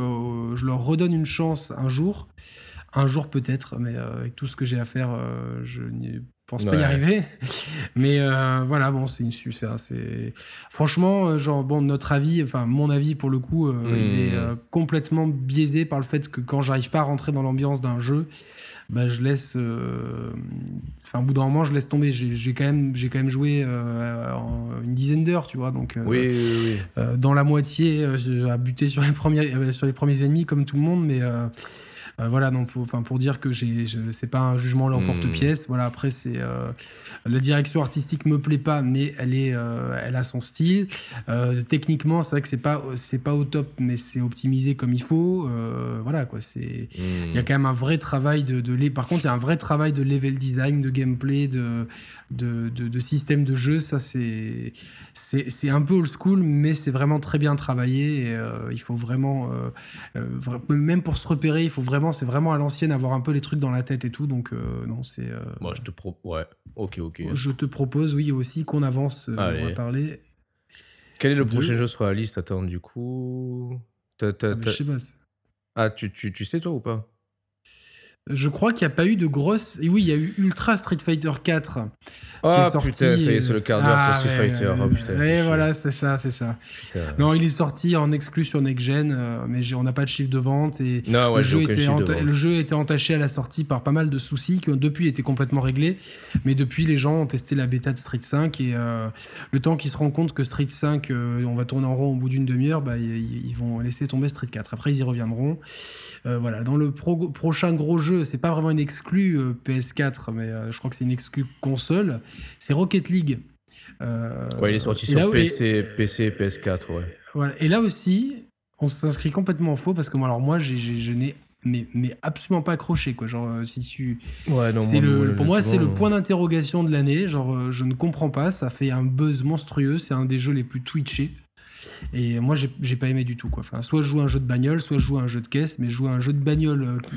je leur redonne une chance un jour. Un jour peut-être, mais avec tout ce que j'ai à faire, je ai pense pas y arriver. Mais euh, voilà, bon, c'est une c'est franchement, euh, genre bon, notre avis, enfin mon avis pour le coup, euh, il est hmm. complètement biaisé par le fait que quand j'arrive pas à rentrer dans l'ambiance d'un jeu, bah, je laisse, enfin au bout d'un moment, je laisse tomber. J'ai quand même, j'ai quand même joué une dizaine d'heures, tu vois, donc
oui,
dans la moitié, à buter sur les premiers, sur les premiers ennemis comme tout le monde, mais voilà, donc enfin pour dire que j'ai, c'est pas un jugement l'emporte-pièce. Hmm. Voilà, après c'est euh, la direction artistique me plaît pas, mais elle est, euh, elle a son style. techniquement, c'est vrai que c'est pas, c'est pas au top, mais c'est optimisé comme il faut. voilà quoi, c'est, il y a hmm. quand même un vrai travail de, de par contre il y a un vrai travail de level design, de gameplay, de de, de, système de jeu. Ça, c'est, c'est, un peu old school, mais c'est vraiment très bien travaillé. Et, euh, il faut vraiment, euh, euh, même pour se repérer, il faut vraiment, c'est vraiment à l'ancienne avoir un peu les trucs dans la tête et tout. Donc, non, c'est.
Moi, je te propose. Ouais, ok, ok.
Je te propose, oui, aussi qu'on avance. on va parler.
Quel est le prochain jeu sur la liste? Attends, du coup.
Ah, je sais pas.
Ah, tu, tu, tu sais toi ou pas?
Je crois qu'il n'y a pas eu de grosse. Et oui, il y a eu Ultra Street Fighter 4
qui est sorti. putain, ça y est, c'est le quart d'heure sur ah, Street Fighter. Oh, putain,
et voilà, c'est ça, c'est ça. Non, il est sorti en exclu sur Next Gen, euh, mais on n'a pas de chiffre de vente. Et
non, ouais,
le, jeu était le jeu était entaché à la sortie par pas mal de soucis qui ont depuis été complètement réglés. Mais depuis, les gens ont testé la bêta de Street 5 et euh, le temps qu'ils se rendent compte que Street 5, euh, on va tourner en rond au bout d'une demi-heure, bah, ils, vont laisser tomber Street 4. Après, ils y reviendront. voilà, dans le prochain gros jeu c'est pas vraiment une exclue euh, PS4, mais euh, je crois que c'est une exclue console. C'est Rocket League.
Euh, ouais, il est sorti sur PC, PC, PS4, ouais.
Et là aussi, on s'inscrit complètement faux parce que moi, alors moi, je n'ai mais, mais absolument pas accroché quoi genre si tu
ouais, non,
c'est le pour moi c'est le point d'interrogation de l'année genre je ne comprends pas ça fait un buzz monstrueux c'est un des jeux les plus twitchés et moi j'ai pas aimé du tout quoi enfin soit je joue un jeu de bagnole soit je joue un jeu de caisse mais je joue un jeu de bagnole qui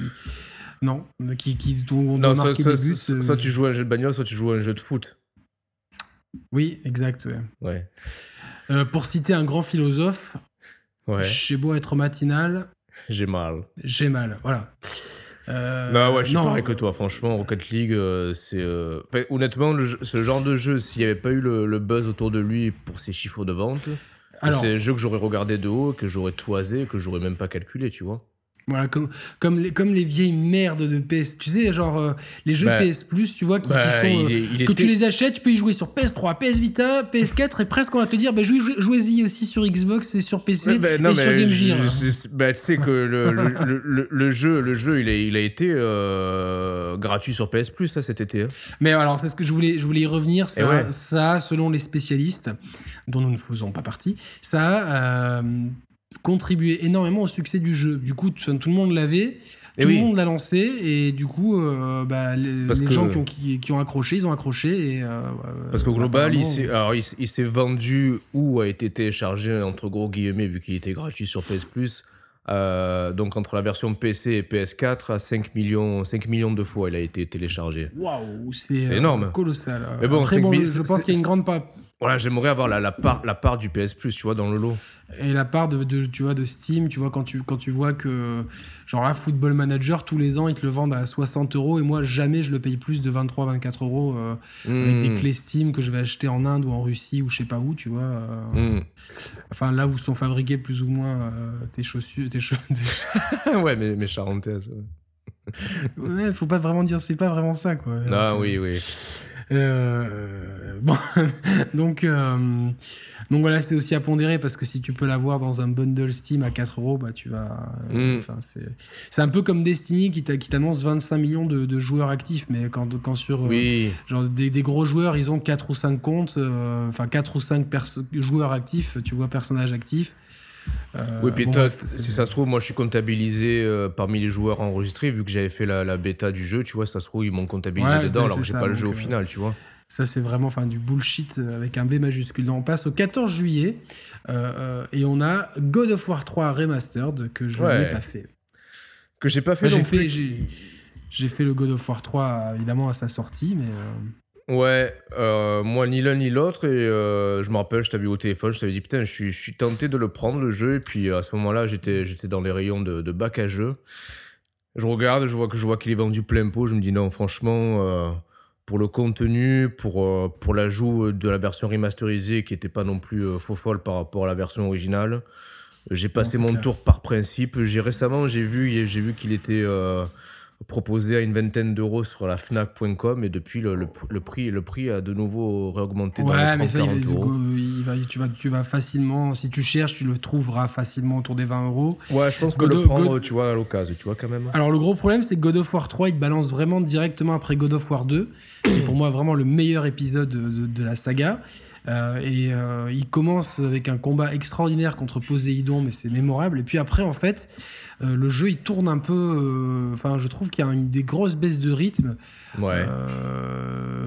non, qui, qui on doit marquer des buts.
Soit, euh, tu joues à un jeu de bagnole, soit tu joues à un jeu de foot.
Oui, exact.
Ouais.
Euh, pour citer un grand philosophe, ouais. j'ai beau être matinal.
J'ai mal.
J'ai mal, voilà.
Euh, non, ouais, je suis pareil que toi. Franchement, Rocket League, c'est. honnêtement, ce genre de jeu, s'il n'y avait pas eu le, buzz autour de lui pour ses chiffres de vente, c'est un jeu que j'aurais regardé de haut, que j'aurais toisé, que j'aurais même pas calculé, tu vois.
Voilà, comme, comme, les, comme les vieilles merdes de PS. Tu sais, genre euh, les jeux bah, PS Plus, tu vois, qui, bah, sont. Euh, que tu les achètes, tu peux y jouer sur PS3, PS Vita, PS4, et presque on va te dire, bah, jouez-y aussi sur Xbox et sur PC bah, et sur Game Gear.
Bah, tu sais que le, le, le, jeu, le jeu il, a, il a été euh, gratuit sur PS Plus ça, cet été. Hein.
Mais alors, c'est ce que je voulais, je voulais y revenir. Ça, ça, selon les spécialistes, dont nous ne faisons pas partie, ça contribué énormément au succès du jeu. Du coup, tout le monde l'avait. Eh tout le monde l'a lancé et du coup, euh, bah, les, gens qui ont, qui, ont, accroché, ils ont accroché. Et, euh,
Parce qu'au global, il s'est vendu ou a été téléchargé, entre gros guillemets, vu qu'il était gratuit sur PS Plus. Euh, donc entre la version PC et PS4, à 5 millions, 5 millions de fois, il a été téléchargé.
Waouh, c'est énorme. colossal.
Mais bon,
je pense qu'il y a une grande part.
Voilà, j'aimerais avoir la, la, part, la part du PS Plus, tu vois, dans le lot
et la part de, tu vois, de Steam, tu vois, quand tu, quand tu vois que, genre là, Football Manager, tous les ans, ils te le vendent à 60 euros, et moi, jamais je le paye plus de 23-24 euros euh, avec des hmm. clés Steam que je vais acheter en Inde ou en Russie ou je sais pas où, tu vois. Euh. Hmm. Enfin, là où sont fabriquées plus ou moins euh, tes chaussures. Tes <laughs>
ouais, mes, mes charentaises.
ouais, faut pas vraiment dire, c'est pas vraiment ça, quoi.
Ah, oui, oui.
Bon, <laughs> donc. Donc voilà, c'est aussi à pondérer parce que si tu peux l'avoir dans un bundle Steam à 4 euros, bah tu vas. Euh, mm. c'est un peu comme Destiny qui t'annonce 25 millions de, joueurs actifs, mais quand, quand sur
euh,
genre des, gros joueurs, ils ont 4 ou 5 comptes, euh, enfin 4 ou 5 joueurs actifs, tu vois, personnages actifs.
Oui, puis toi, si ça se trouve, moi je suis comptabilisé parmi les joueurs enregistrés, vu que j'avais fait la, bêta du jeu, tu vois, ça se trouve, ils m'ont comptabilisé dedans, alors que j'ai pas le jeu au final, tu vois.
Ça, c'est vraiment enfin, du bullshit euh, avec un B majuscule. Donc, on passe au 14 juillet euh, euh, et on a God of War 3 Remastered que je n'ai pas fait.
Que j'ai pas fait,
J'ai fait le God of War 3 évidemment à sa sortie, mais.
Ouais, moi ni l'un ni l'autre, et je me rappelle, je t'avais vu au téléphone, je t'avais dit putain, je suis, je suis tenté de le prendre le jeu, et puis à ce moment-là, j'étais, j'étais dans les rayons de, de bac à jeu. Je regarde, je vois que je vois qu'il est vendu plein pot, je me dis non, franchement, pour le contenu, pour, euh, pour l'ajout de la version remasterisée qui n'était pas non plus euh, faux folle par rapport à la version originale. J'ai passé mon tour par principe. J'ai récemment j'ai vu j'ai vu qu'il était euh, proposé à une vingtaine d'euros sur la Fnac.com et depuis le, le, prix le prix a de nouveau réaugmenté
ouais, dans les mais ça, il, va, tu vas tu vas facilement si tu cherches tu le trouveras facilement autour des 20 euros.
Ouais je pense que le prendre tu vois à l'occasion tu vois quand même.
Alors le gros problème c'est que God of War 3 il te balance vraiment directement après God of War 2 qui est pour moi vraiment le meilleur épisode de, de la saga et euh, il commence avec un combat extraordinaire contre Poséidon, mais c'est mémorable. Et puis après, en fait, euh, le jeu il tourne un peu. Enfin, je trouve qu'il y a une, des grosses baisses de rythme.
Ouais.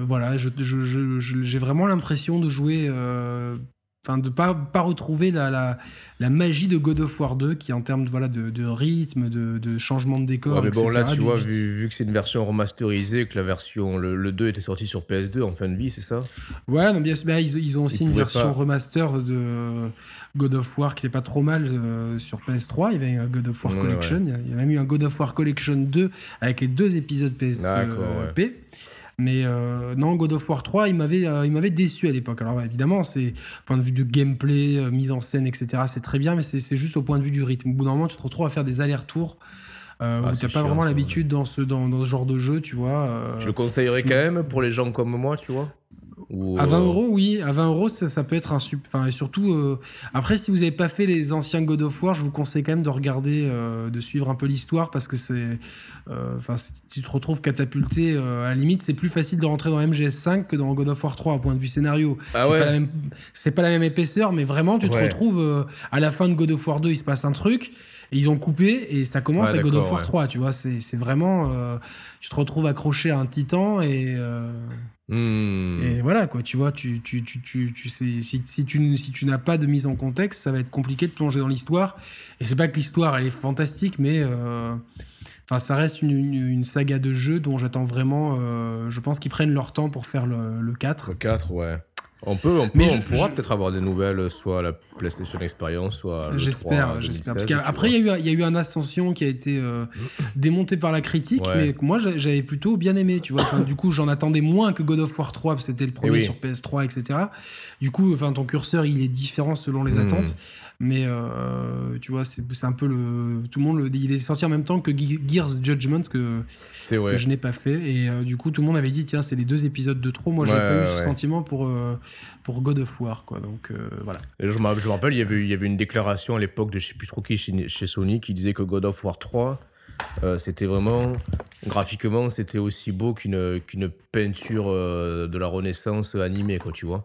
voilà, j'ai je, je, vraiment l'impression de jouer enfin de pas pas retrouver la, la, la, magie de God of War 2 qui en termes de voilà de, de rythme de, de, changement de décor
mais bon là tu vois vu, vu, que c'est une version remasterisée que la version le, le, 2 était sorti sur PS2 en fin de vie c'est ça?
Ouais non bien ils, ils, ont aussi une version remaster de God of War qui n'est pas trop mal euh, sur PS3 il y avait un God of War Collection il y a même eu un God of War Collection 2 avec les deux épisodes PSP ouais. Mais euh, non, God of War 3, il m'avait, euh, il m'avait déçu à l'époque. Alors évidemment, c'est point de vue de gameplay, euh, mise en scène, etc. C'est très bien, mais c'est juste au point de vue du rythme. Au bout d'un moment, tu te retrouves à faire des allers-retours. Euh, ah, où tu n'as pas vraiment l'habitude dans, ce, dans, dans, ce genre de jeu, tu vois.
je le conseillerais quand même pour les gens comme moi, tu vois
à 20 euros, oui. À 20 euros, ça, ça peut être un super. Enfin, et surtout, euh, après, si vous n'avez pas fait les anciens God of War, je vous conseille quand même de regarder, euh, de suivre un peu l'histoire parce que c'est. Euh, enfin, tu te retrouves catapulté. à la limite, c'est plus facile de rentrer dans MGS5 que dans God of War 3 au point de vue scénario.
Ah
c'est pas, la même, pas la même épaisseur, mais vraiment, tu te retrouves à la fin de God of War 2, il se passe un truc. Et ils ont coupé et ça commence à God of War 3, tu vois. C'est vraiment. tu te retrouves accroché à un titan et.
Hmm.
Et voilà, quoi, tu vois, tu, tu, tu, tu, sais, si, si tu, si tu n'as pas de mise en contexte, ça va être compliqué de plonger dans l'histoire. Et c'est pas que l'histoire, elle est fantastique, mais euh, enfin, ça reste une, une, saga de jeux dont j'attends vraiment. Euh, je pense qu'ils prennent leur temps pour faire le, le 4.
Le 4, ouais. On peut, on, peut, on pourra peut-être avoir des nouvelles, soit à la PlayStation Experience, soit.
J'espère, j'espère. Parce qu'après, il y, a eu, y a eu un Ascension qui a été euh, démonté par la critique, mais moi, j'avais plutôt bien aimé, tu vois. Enfin, du coup, j'en attendais moins que God of War 3, parce que c'était le premier sur PS3, etc. Du coup, enfin, ton curseur, il est différent selon les hmm. attentes. Mais euh, tu vois, c'est un peu le. Tout le monde. Le, il est sorti en même temps que Gears Judgment que, que je n'ai pas fait. Et euh, du coup, tout le monde avait dit tiens, c'est les deux épisodes de trop. Moi, j'avais pas eu ce sentiment pour, euh, pour God of War. Quoi. Donc voilà.
Et je, me rappelle, il y, avait, il y avait une déclaration à l'époque de je sais plus trop qui chez, chez Sony qui disait que God of War 3. C'était vraiment graphiquement c'était aussi beau qu'une qu'une peinture de la Renaissance animée quoi tu vois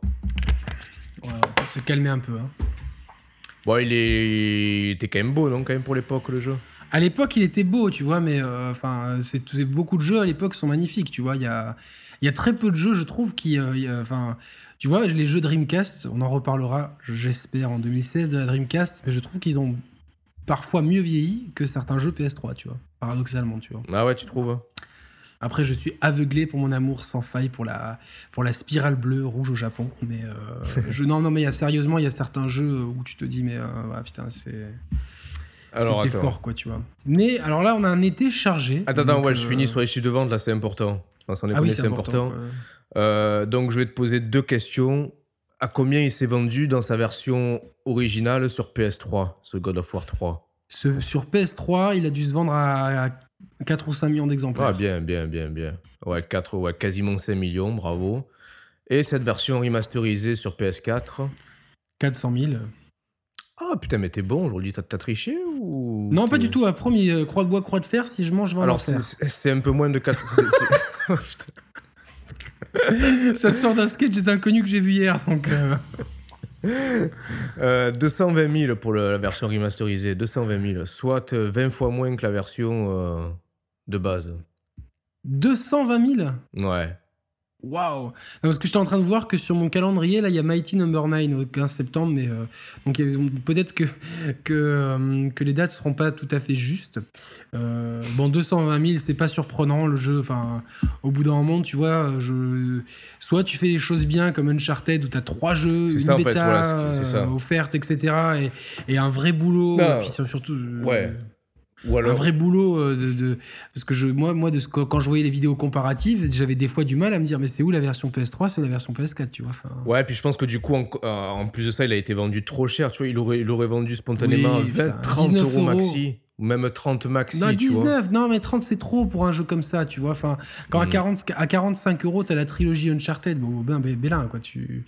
ouais, se calmer un peu hein.
Bon, il, est... était quand même beau, non, quand même pour l'époque, le jeu?
À l'époque, il était beau, tu vois, mais euh, enfin, c'est beaucoup de jeux à l'époque sont magnifiques, tu vois. Il y a, il y a très peu de jeux, je trouve, qui, euh, enfin, tu vois, les jeux Dreamcast, on en reparlera, j'espère, en 2016 de la Dreamcast, mais je trouve qu'ils ont parfois mieux vieilli que certains jeux PS3, tu vois, paradoxalement, tu vois.
Ah ouais, tu trouves
après, je suis aveuglé pour mon amour sans faille pour la, pour la spirale bleue rouge au Japon. Mais euh, <laughs> je, non, non, mais y a, sérieusement, il y a certains jeux où tu te dis, mais euh, putain, c'est. C'était fort, quoi, tu vois. Mais alors là, on a un été chargé.
Attends, attends, ouais, je euh, finis sur les chiffres de vente, là, c'est important. Enfin, ah oui, c'est important. donc, je vais te poser deux questions. À combien il s'est vendu dans sa version originale sur PS3, ce God of War 3
ce, Sur PS3, il a dû se vendre à 4 ou 5 millions d'exemplaires.
Ah, bien, bien, bien, bien. Ouais, 4, ouais, quasiment 5 millions, bravo. Et cette version remasterisée sur PS4
400 000.
Ah putain, mais t'es bon aujourd'hui, t'as triché ou
Non, pas du tout. À premier, euh, croix de bois, croix de fer, si je mange, je vais
Alors, c'est un peu moins de 400 <laughs> <laughs>
Ça sort d'un sketch des inconnus que j'ai vu hier, donc.
Euh... 220 euh, 000 pour la version remasterisée, 220 000, soit 20 euh, fois moins que la version de base.
220 000
Ouais.
Waouh Parce que j'étais en train de voir que sur mon calendrier, là, il y a Mighty Number 9 au 15 septembre, mais euh, donc peut-être que, que, euh, que les dates seront pas tout à fait justes. Euh, bon, 220 000, c'est pas surprenant, le jeu, enfin, au bout d'un moment, tu vois, je, soit tu fais les choses bien comme Uncharted où tu as trois jeux, une bêta offerte, etc., et, et, un vrai boulot, et puis surtout...
Ouais
un vrai boulot euh, de, parce que je moi moi de ce, quand je voyais les vidéos comparatives j'avais des fois du mal à me dire mais c'est où la version PS3 c'est la version PS4 tu vois enfin.
Ouais puis je pense que du coup en, en, plus de ça il a été vendu trop cher tu vois il aurait il aurait vendu spontanément 20 30 euros. maxi même 30 maxi.
Non, 19, non, mais 30 c'est trop pour un jeu comme ça, tu vois. Enfin, quand à, 40, mm. à 45 euros, t'as la trilogie Uncharted, bon, ben, ben, ben quoi. Tu...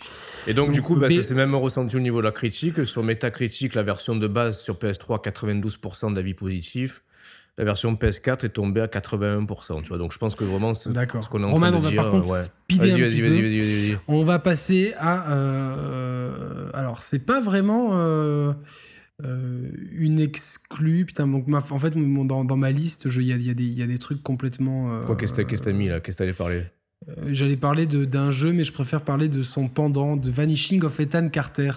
Et donc, du coup, ben, ça s'est même ressenti au niveau de la critique. Sur Metacritic, la version de base sur PS3, 92% d'avis positifs. La version PS4 est tombée à 81%, tu vois. Donc, je pense que vraiment, ce,
qu'on est en Roman, train de on va par contre speeder un petit peu. On va passer à. Euh, alors, c'est pas vraiment. Euh, euh, une exclue. Putain, donc en fait, dans, dans, ma liste, il y a, y, a y a, des trucs complètement.
Euh, Quoi, qu'est-ce que t'as mis là? Qu'est-ce que t'allais parler?
Euh, J'allais parler d'un jeu, mais je préfère parler de son pendant, de Vanishing of Ethan Carter.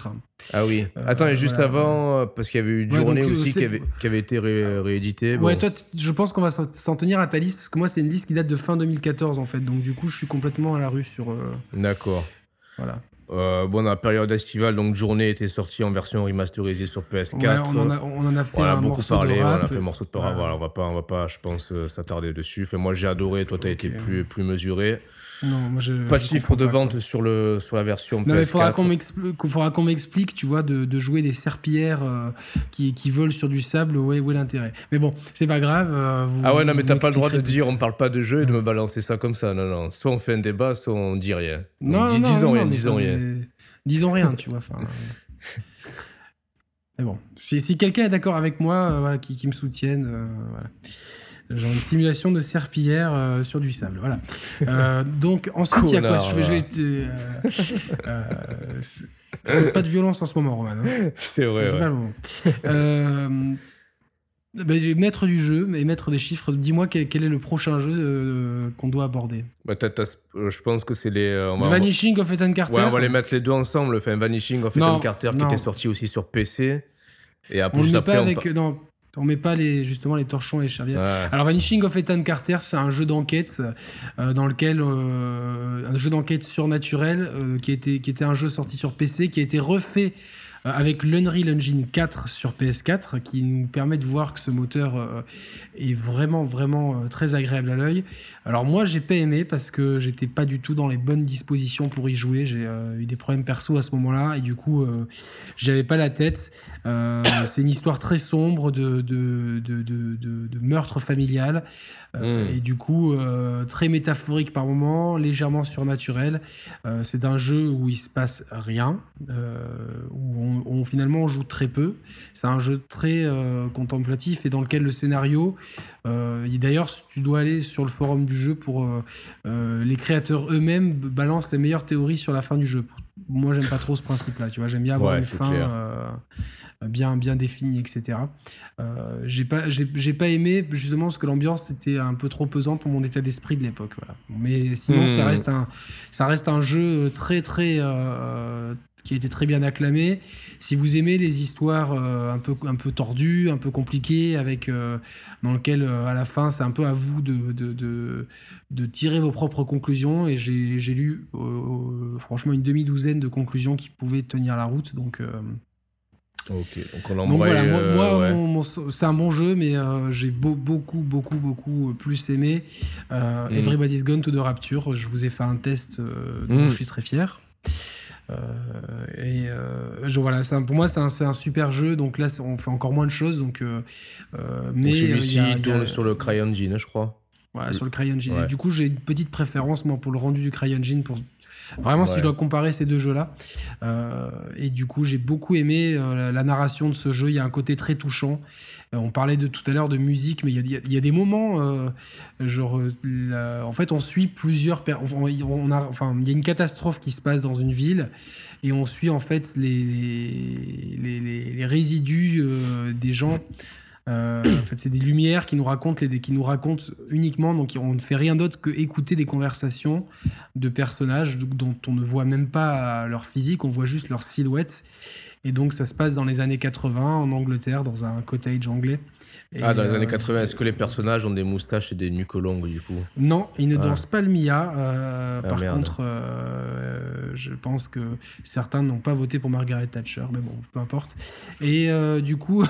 Ah oui. Attends, et juste avant, parce qu'il y avait eu une journée aussi qui avait, qui avait, été réédité.
Ouais, toi, je pense qu'on va s'en tenir à ta liste, parce que moi, c'est une liste qui date de fin 2014, en fait. Donc, du coup, je suis complètement à la rue sur.
D'accord.
Voilà.
Euh, bon, dans la période estivale, donc Journée était sortie en version remasterisée sur PS4.
on, en a, on, en a, fait un beaucoup parlé, on
a fait un morceau de parole. Voilà, on va pas, on va pas, je pense, euh, s'attarder dessus. Enfin, moi, j'ai adoré. Toi, tu as été plus, plus mesuré.
Non, moi je,
pas de chiffre de vente sur, le, sur la version non, PS4. il
faudra qu'on m'explique, tu vois, de, de, jouer des serpillères euh, qui, qui, volent sur du sable. Où est, où est l'intérêt Mais bon, c'est pas grave.
ah ouais, non, mais t'as pas le droit de dire on parle pas de jeu et de me balancer ça comme ça. Non, non. Soit on fait un débat, soit on dit rien.
non, non, disons rien, disons rien disons rien, tu vois. Enfin, <laughs> mais bon, si, si quelqu'un est d'accord avec moi, euh, voilà, qui, qui, me soutienne, euh, voilà. Genre une simulation de serpillière euh, sur du sable, voilà. <laughs> donc ensuite, il y a quoi Je vais, pas de violence en ce moment, Roman. Hein.
C'est vrai. C'est pas le moment.
Bah, maître du jeu et maître des chiffres, dis-moi quel, est le prochain jeu euh, qu'on doit aborder.
Bah, euh, je pense que c'est les. Euh,
Vanishing of Ethan Carter.
Ouais, on va les mettre les deux ensemble. Enfin, Vanishing of Ethan Carter qui était sorti aussi sur PC. Et après, on
pas avec. Non, on met pas les, justement les torchons et les serviettes. Alors Vanishing of Ethan Carter, c'est un jeu d'enquête dans lequel un jeu d'enquête surnaturel qui était qui était un jeu sorti sur PC qui a été refait euh, avec l'Unreal Engine 4 sur PS4 qui nous permet de voir que ce moteur euh, est vraiment vraiment euh, très agréable à l'œil. Alors moi j'ai pas aimé parce que j'étais pas du tout dans les bonnes dispositions pour y jouer. J'ai eu des problèmes perso à ce moment-là et du coup j'avais pas la tête. c'est une histoire très sombre de, de, de, de meurtre familial. Euh, hmm. Et du coup, euh, très métaphorique par moment, légèrement surnaturel. Euh, c'est un jeu où il se passe rien, où on, finalement on joue très peu. C'est un jeu très contemplatif et dans lequel le scénario, d'ailleurs, tu dois aller sur le forum du jeu pour les créateurs eux-mêmes balancent les meilleures théories sur la fin du jeu. Moi, j'aime pas trop ce principe-là. Tu vois, j'aime bien avoir une fin bien, bien défini, etc. Euh, j'ai pas, j'ai, pas aimé justement parce que l'ambiance était un peu trop pesante pour mon état d'esprit de l'époque. Voilà. Mais sinon, ça, hmm. reste un, ça reste un jeu très, très. Euh, qui a été très bien acclamé. Si vous aimez les histoires euh, un, peu, un peu tordues, un peu compliquées, avec, dans lequel à la fin c'est un peu à vous de, de, de, de tirer vos propres conclusions, et j'ai, j'ai lu franchement une demi-douzaine de conclusions qui pouvaient tenir la route. Donc
Ok, donc on donc voilà,
moi, euh, c'est un bon jeu, mais euh, j'ai beaucoup, beaucoup, beaucoup plus aimé euh, mm. Everybody's Gone to the Rapture. Je vous ai fait un test dont mm. je suis très fier. et je, voilà, pour moi, c'est un, un, super jeu. Donc là, on fait encore moins de choses. Donc,
mais celui-ci tourne sur le CryEngine, je crois.
Ouais, sur le CryEngine. Du coup, j'ai une petite préférence moi, pour le rendu du CryEngine pour Vraiment, si je dois comparer ces deux jeux-là. Euh, et du coup, j'ai beaucoup aimé euh, la, narration de ce jeu. Il y a un côté très touchant. Euh, on parlait de tout à l'heure de musique, mais il y a, il y a des moments, genre, en fait, on suit plusieurs. On, a, enfin, il y a une catastrophe qui se passe dans une ville et on suit en fait les, les, les, les résidus des gens euh, en fait, c'est des lumières qui nous racontent, les, qui nous racontent uniquement, donc on ne fait rien d'autre que écouter des conversations de personnages dont on ne voit même pas leur physique, on voit juste leur silhouette. Et donc, ça se passe dans les années 80 en Angleterre, dans un cottage anglais.
ah, dans les années 80, est-ce que les personnages ont des moustaches et des nuques longues, du coup?
Non, ils ne ah. dansent pas le Mia. Ah, par contre, je pense que certains n'ont pas voté pour Margaret Thatcher, mais bon, peu importe. Et du coup,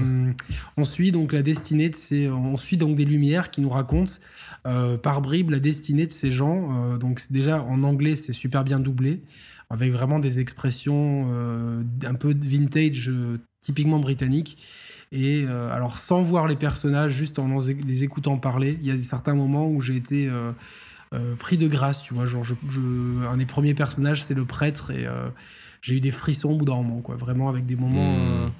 <laughs> on suit donc la destinée de ces. On suit donc des lumières qui nous racontent par bribes la destinée de ces gens. donc, déjà, en anglais, c'est super bien doublé avec vraiment des expressions euh, un peu vintage, euh, typiquement britanniques. Et euh, alors, sans voir les personnages, juste en les écoutant parler, il y a certains moments où j'ai été pris de grâce, tu vois. Genre, je, un des premiers personnages, c'est le prêtre, et j'ai eu des frissons au bout d'un moment, quoi. Vraiment, avec des moments. Hmm.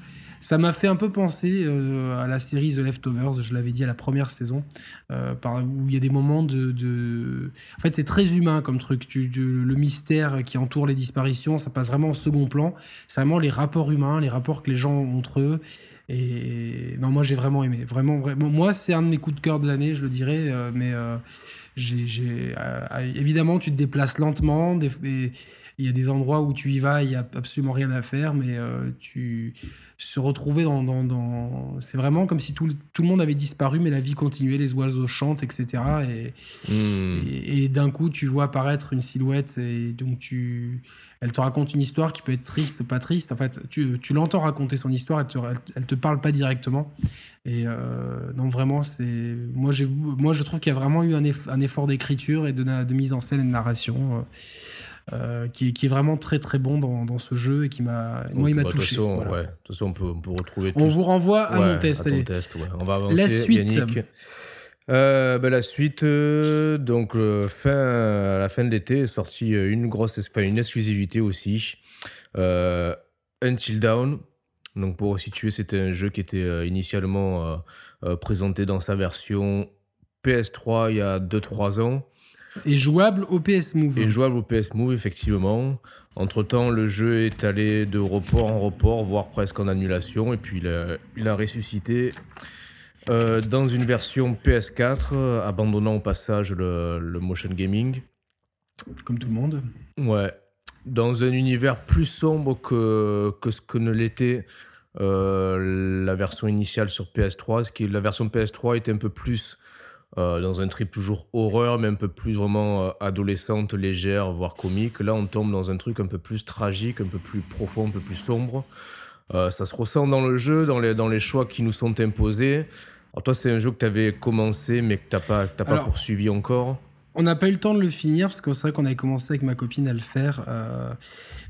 Ça m'a fait un peu penser euh, à la série The Leftovers, je l'avais dit à la première saison, euh, où il y a des moments de... En fait, c'est très humain comme truc. le mystère qui entoure les disparitions, ça passe vraiment au second plan. C'est vraiment les rapports humains, les rapports que les gens ont entre eux. Et non, moi j'ai vraiment aimé. Vraiment, vraiment. Moi, c'est un de mes coups de cœur de l'année, je le dirais. Euh, mais j'ai, évidemment, tu te déplaces lentement. Il y a des endroits où tu y vas, il n'y a absolument rien à faire, mais tu se retrouver dans. dans, C'est vraiment comme si tout, tout, le monde avait disparu, mais la vie continuait, les oiseaux chantent, etc. Et, hmm. et, d'un coup, tu vois apparaître une silhouette, et donc tu. Elle te raconte une histoire qui peut être triste, pas triste. En fait, tu, tu l'entends raconter son histoire, elle te, elle, te parle pas directement. Et euh, donc, vraiment, c'est. Moi, moi, je trouve qu'il y a vraiment eu un, un effort d'écriture et de, de, mise en scène et de narration. Euh, qui, est, qui, est vraiment très très bon dans, dans ce jeu et qui m'a moi il m'a bah, touché.
De toute façon, on, peut, on peut retrouver.
On vous renvoie à mon test.
À test On va avancer.
La suite.
Euh, bah, la suite, euh, donc fin, à la fin de l'été est sortie une grosse, enfin une exclusivité aussi, Until Down. Donc pour situer, c'était un jeu qui était initialement présenté dans sa version PS3 il y a 2-3 ans.
Et jouable au PS Move.
Et jouable au PS Move, effectivement. Entre-temps, le jeu est allé de report en report, voire presque en annulation. Et puis, il a, ressuscité euh, dans une version PS4, abandonnant au passage le, motion gaming.
Comme tout le monde.
Ouais. Dans un univers plus sombre que, que ce que ne l'était euh, la version initiale sur PS3. Ce qui, la version PS3 était un peu plus euh, dans un trip toujours horreur, mais un peu plus vraiment euh, adolescente, légère, voire comique. Là, on tombe dans un truc un peu plus tragique, un peu plus profond, un peu plus sombre. Euh, ça se ressent dans le jeu, dans les, dans les choix qui nous sont imposés. Alors toi, c'est un jeu que tu avais commencé, mais que tu n'as pas, pas poursuivi encore
on n'a pas eu le temps de le finir parce que c'est vrai qu'on avait commencé avec ma copine à le faire. Euh,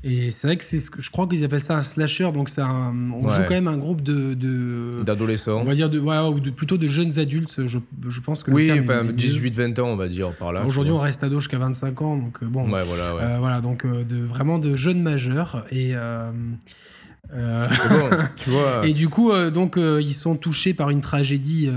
et c'est vrai que c'est ce que je crois qu'ils appellent ça un slasher. Donc c'est un, on joue quand même un groupe de.
D'adolescents.
On va dire de, ouais, ou de, plutôt de jeunes adultes. Je, je pense que.
Oui, enfin 18-20 ans, on va dire par là.
Aujourd'hui, on reste ado jusqu'à 25 ans. Donc euh, bon.
Ouais, voilà.
Euh, voilà, donc de, vraiment de jeunes majeurs. Et.
Euh, tu vois. <laughs>
Et du coup, euh, donc, euh, ils sont touchés par une tragédie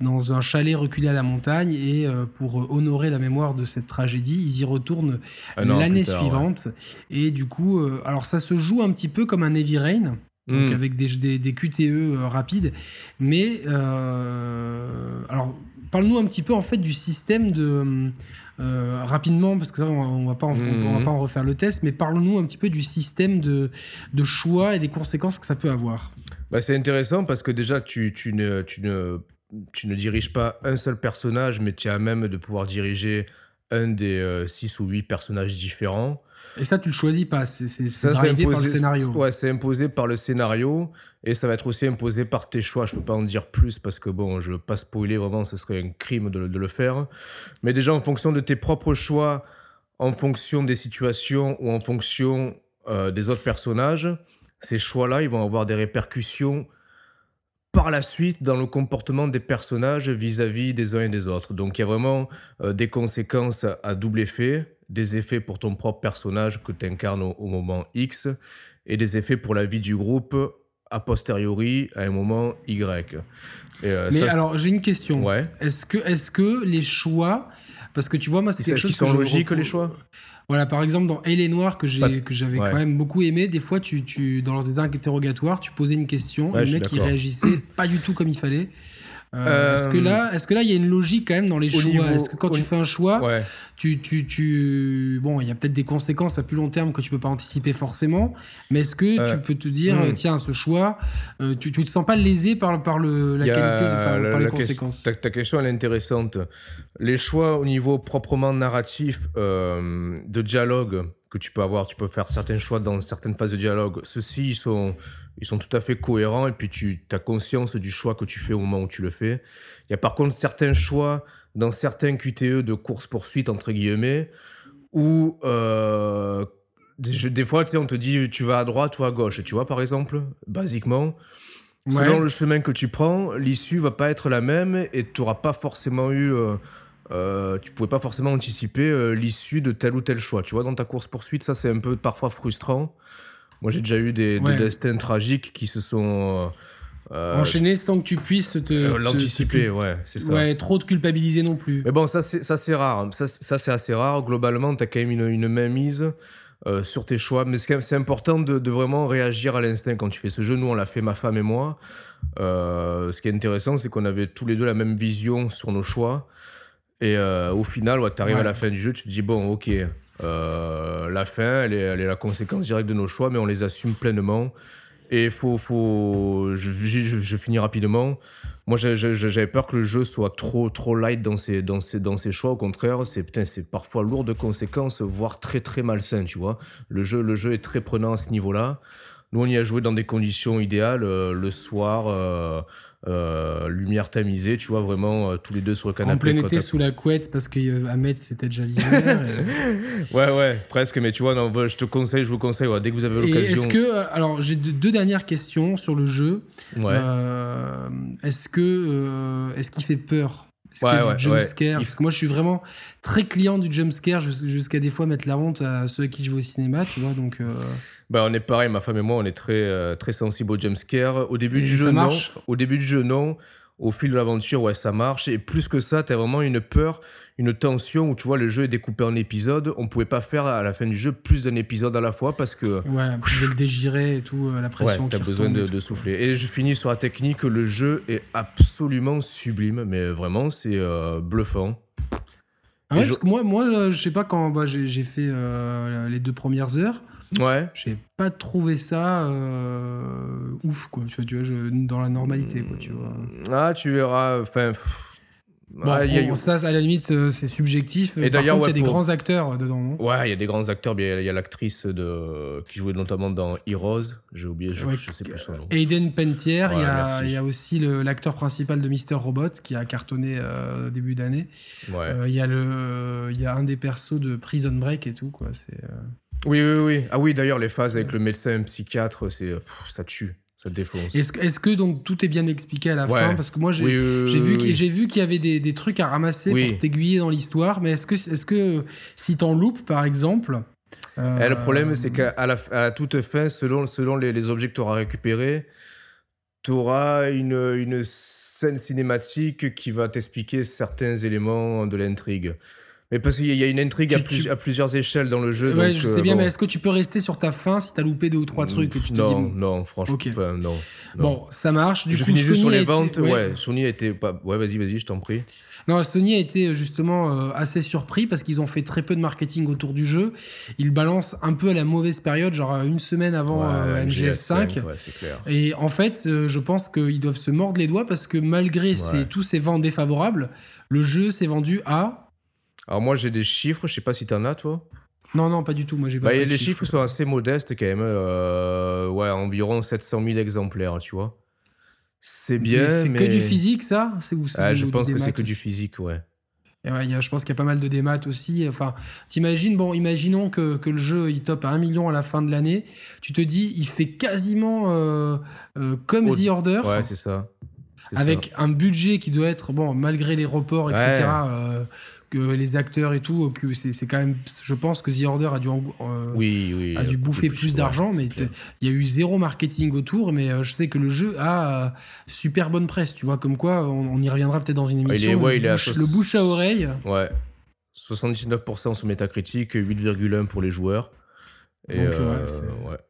dans un chalet reculé à la montagne. Et pour honorer la mémoire de cette tragédie, ils y retournent l'année suivante. Et du coup, alors ça se joue un petit peu comme un Heavy Rain. Donc hmm. avec des, des, QTE rapides. Mais, alors, parle-nous un petit peu en fait du système de euh, rapidement, parce que ça, on, va pas en, va pas en refaire le test, mais parle-nous un petit peu du système de, de, choix et des conséquences que ça peut avoir.
Bah, c'est intéressant parce que déjà, tu, tu, ne, tu, ne, tu ne diriges pas un seul personnage, mais tu as même de pouvoir diriger un des 6 euh, ou 8 personnages différents.
Et ça, tu le choisis pas, c'est imposé par le scénario.
Ouais, c'est imposé par le scénario. Et ça va être aussi imposé par tes choix. Je peux pas en dire plus parce que bon, je veux pas spoiler vraiment, ce serait un crime de, le faire. Mais déjà en fonction de tes propres choix, en fonction des situations ou en fonction euh, des autres personnages, ces choix-là, ils vont avoir des répercussions par la suite dans le comportement des personnages vis-à-vis des uns et des autres. Donc il y a vraiment euh, des conséquences à double effet, des effets pour ton propre personnage que tu incarnes au, moment X et des effets pour la vie du groupe a posteriori à un moment Y.
Euh, Mais alors, j'ai une question. Ouais. Est-ce que, est que les choix. Parce que tu vois, moi, c'est quelque chose.
Qui sont logiques, les choix
voilà, par exemple, dans Elle est noire, que j'avais quand même beaucoup aimé, des fois, tu, tu, dans leurs interrogatoires, tu posais une question, et le mec, il réagissait pas du tout comme il fallait. Euh, est-ce que là, est-ce que là, il y a une logique quand même dans les choix? Est-ce que quand tu fais un choix, tu, tu, tu, bon, il y a peut-être des conséquences à plus long terme que tu peux pas anticiper forcément, mais est-ce que tu peux te dire, hmm. tiens, ce choix, tu, tu te sens pas lésé par, par le, la qualité, par les conséquences?
ta, ta, question elle est intéressante. Les choix au niveau proprement narratif de dialogue que tu peux avoir. Tu peux faire certains choix dans certaines phases de dialogue. Ceux-ci, ils sont, ils sont tout à fait cohérents et puis tu as conscience du choix que tu fais au moment où tu le fais. Il y a par contre certains choix dans certains QTE de course-poursuite, entre guillemets, où euh, des, fois, tu sais, on te dit tu vas à droite ou à gauche. Tu vois, par exemple, basiquement, selon le chemin que tu prends, l'issue va pas être la même et tu n'auras pas forcément eu. Euh, euh, tu pouvais pas forcément anticiper euh, l'issue de tel ou tel choix. Tu vois, dans ta course poursuite, ça c'est un peu parfois frustrant. Moi, j'ai déjà eu des, destins tragiques qui se sont
euh, enchaînés sans que tu puisses te
l'anticiper. Ouais, c'est ça.
Ouais, trop te culpabiliser non plus.
Mais bon, ça c'est ça c'est rare. Ça, ça c'est assez rare. Globalement, tu as quand même une, une main mise. sur tes choix, mais c'est important de, de, vraiment réagir à l'instinct quand tu fais ce jeu. Nous, on l'a fait, ma femme et moi. ce qui est intéressant, c'est qu'on avait tous les deux la même vision sur nos choix. Et euh, au final, tu arrives à la fin du jeu, tu te dis, bon, ok, euh, la fin, elle est, elle est, la conséquence directe de nos choix, mais on les assume pleinement. Et faut, faut, je, je, finis rapidement. Moi, j'avais peur que le jeu soit trop, trop light dans ses, dans ses, dans ses choix. Au contraire, c'est c'est parfois lourd de conséquences, voire très, très malsain, tu vois. Le jeu, le jeu est très prenant à ce niveau-là. Nous, on y a joué dans des conditions idéales, euh, le soir, euh, lumière tamisée, tu vois, vraiment euh, tous les deux sur le canapé.
En plein été sous la couette parce que euh, c'était déjà l'hiver. <laughs>
ouais, ouais, presque, mais tu vois, non, je te conseille, je vous conseille, dès que vous avez l'occasion.
Est-ce que, euh, alors j'ai deux, dernières questions sur le jeu. Ouais. est-ce que, est-ce qu'il fait peur? Est-ce qu'il y a du jump scare? Parce que moi, je suis vraiment très client du jump scare jusqu'à des fois mettre la honte à ceux à qui je vais au cinéma, tu vois. Donc,
bah, on est pareil, ma femme et moi, on est très, euh, très sensible au jumpscare. Au début du jeu, non. Au début du jeu, non. Au fil de l'aventure, ouais, ça marche. Et plus que ça, t'as vraiment une peur, une tension où tu vois, le jeu est découpé en épisodes. On pouvait pas faire à la fin du jeu plus d'un épisode à la fois parce que.
Ouais, vous le dégirer et tout, euh, la pression.
Ouais, t'as besoin de, souffler. Et je finis sur la technique. Le jeu est absolument sublime, mais vraiment, c'est euh, bluffant.
Ah ouais, parce que moi, moi, je sais pas quand bah, j'ai fait les deux premières heures.
Ouais.
J'ai pas trouvé ça euh, ouf, quoi. Tu vois, tu vois dans la normalité, quoi, tu vois.
Ah, tu verras. Enfin.
Bon, ça, à la limite, euh, c'est subjectif. Et d'ailleurs, il y a des grands acteurs euh, dedans, non?
Ouais, il y a des grands acteurs. Il y a, l'actrice de... qui jouait notamment dans Heroes. J'ai oublié, je, je, sais plus son nom.
Aiden Pentier. il, y a, y a aussi l'acteur principal de Mister Robot qui a cartonné au début d'année. Ouais. il, y a le, il y a un des persos de Prison Break et tout, quoi. C'est.
Oui, oui, oui. Ah oui, d'ailleurs, les phases avec le médecin psychiatre, c'est ça tue. Ça défonce.
Est-ce est que donc tout est bien expliqué à la fin? Parce que moi j'ai vu qu'il y avait des, des, trucs à ramasser pour t'aiguiller dans l'histoire, mais est-ce que, est que si t'en loupes par exemple.
Euh, le problème c'est qu'à la, à la, toute fin, selon, selon les, les objets que tu auras récupérés, tu auras une, une scène cinématique qui va t'expliquer certains éléments de l'intrigue. Mais parce qu'il y a une intrigue à, plusieurs échelles dans le jeu.
Ouais, je sais bien, euh, mais est-ce que tu peux rester sur ta fin si t'as loupé deux ou trois trucs que tu te
non, Non, franchement, non,
Bon, ça marche. Du
je finis juste sur les ventes. Ouais. Sony a été. Pas... Ouais, vas-y, vas-y, je t'en prie.
Non, Sony a été euh, justement euh, assez surpris parce qu'ils ont fait très peu de marketing autour du jeu. Ils balancent un peu à la mauvaise période, genre une semaine avant MGS5.
Ouais, clair.
Et en fait, je pense qu'ils doivent se mordre les doigts parce que malgré tous ces ventes défavorables, le jeu s'est vendu à
alors moi j'ai des chiffres, je sais pas si t'en as toi.
Non, non, pas du tout. Moi, j'ai pas.
Bah, les chiffres. sont assez modestes quand même. Euh, ouais, environ 700 000 exemplaires, tu vois. C'est bien.
C'est que du physique, ça
C'est ah, Je pense que c'est que du physique, ouais.
ouais y a, je pense qu'il y a pas mal de démat aussi. Enfin, t'imagines, bon, imaginons que, que, le jeu il top à 1 million à la fin de l'année. Tu te dis, il fait quasiment euh, euh, comme The Order.
Ouais, c'est ça.
Avec un budget qui doit être, bon, malgré les reports, etc les acteurs et tout, que c'est quand même, je pense que The Order a dû,
oui,
a dû bouffer plus, d'argent, mais il y a eu zéro marketing autour, mais euh, je sais que le jeu a euh, super bonne presse, tu vois, comme quoi, on, y reviendra peut-être dans une émission. le, bouche, à oreille.
Ouais. 79% sur Metacritic, 8,1 pour les joueurs. Et,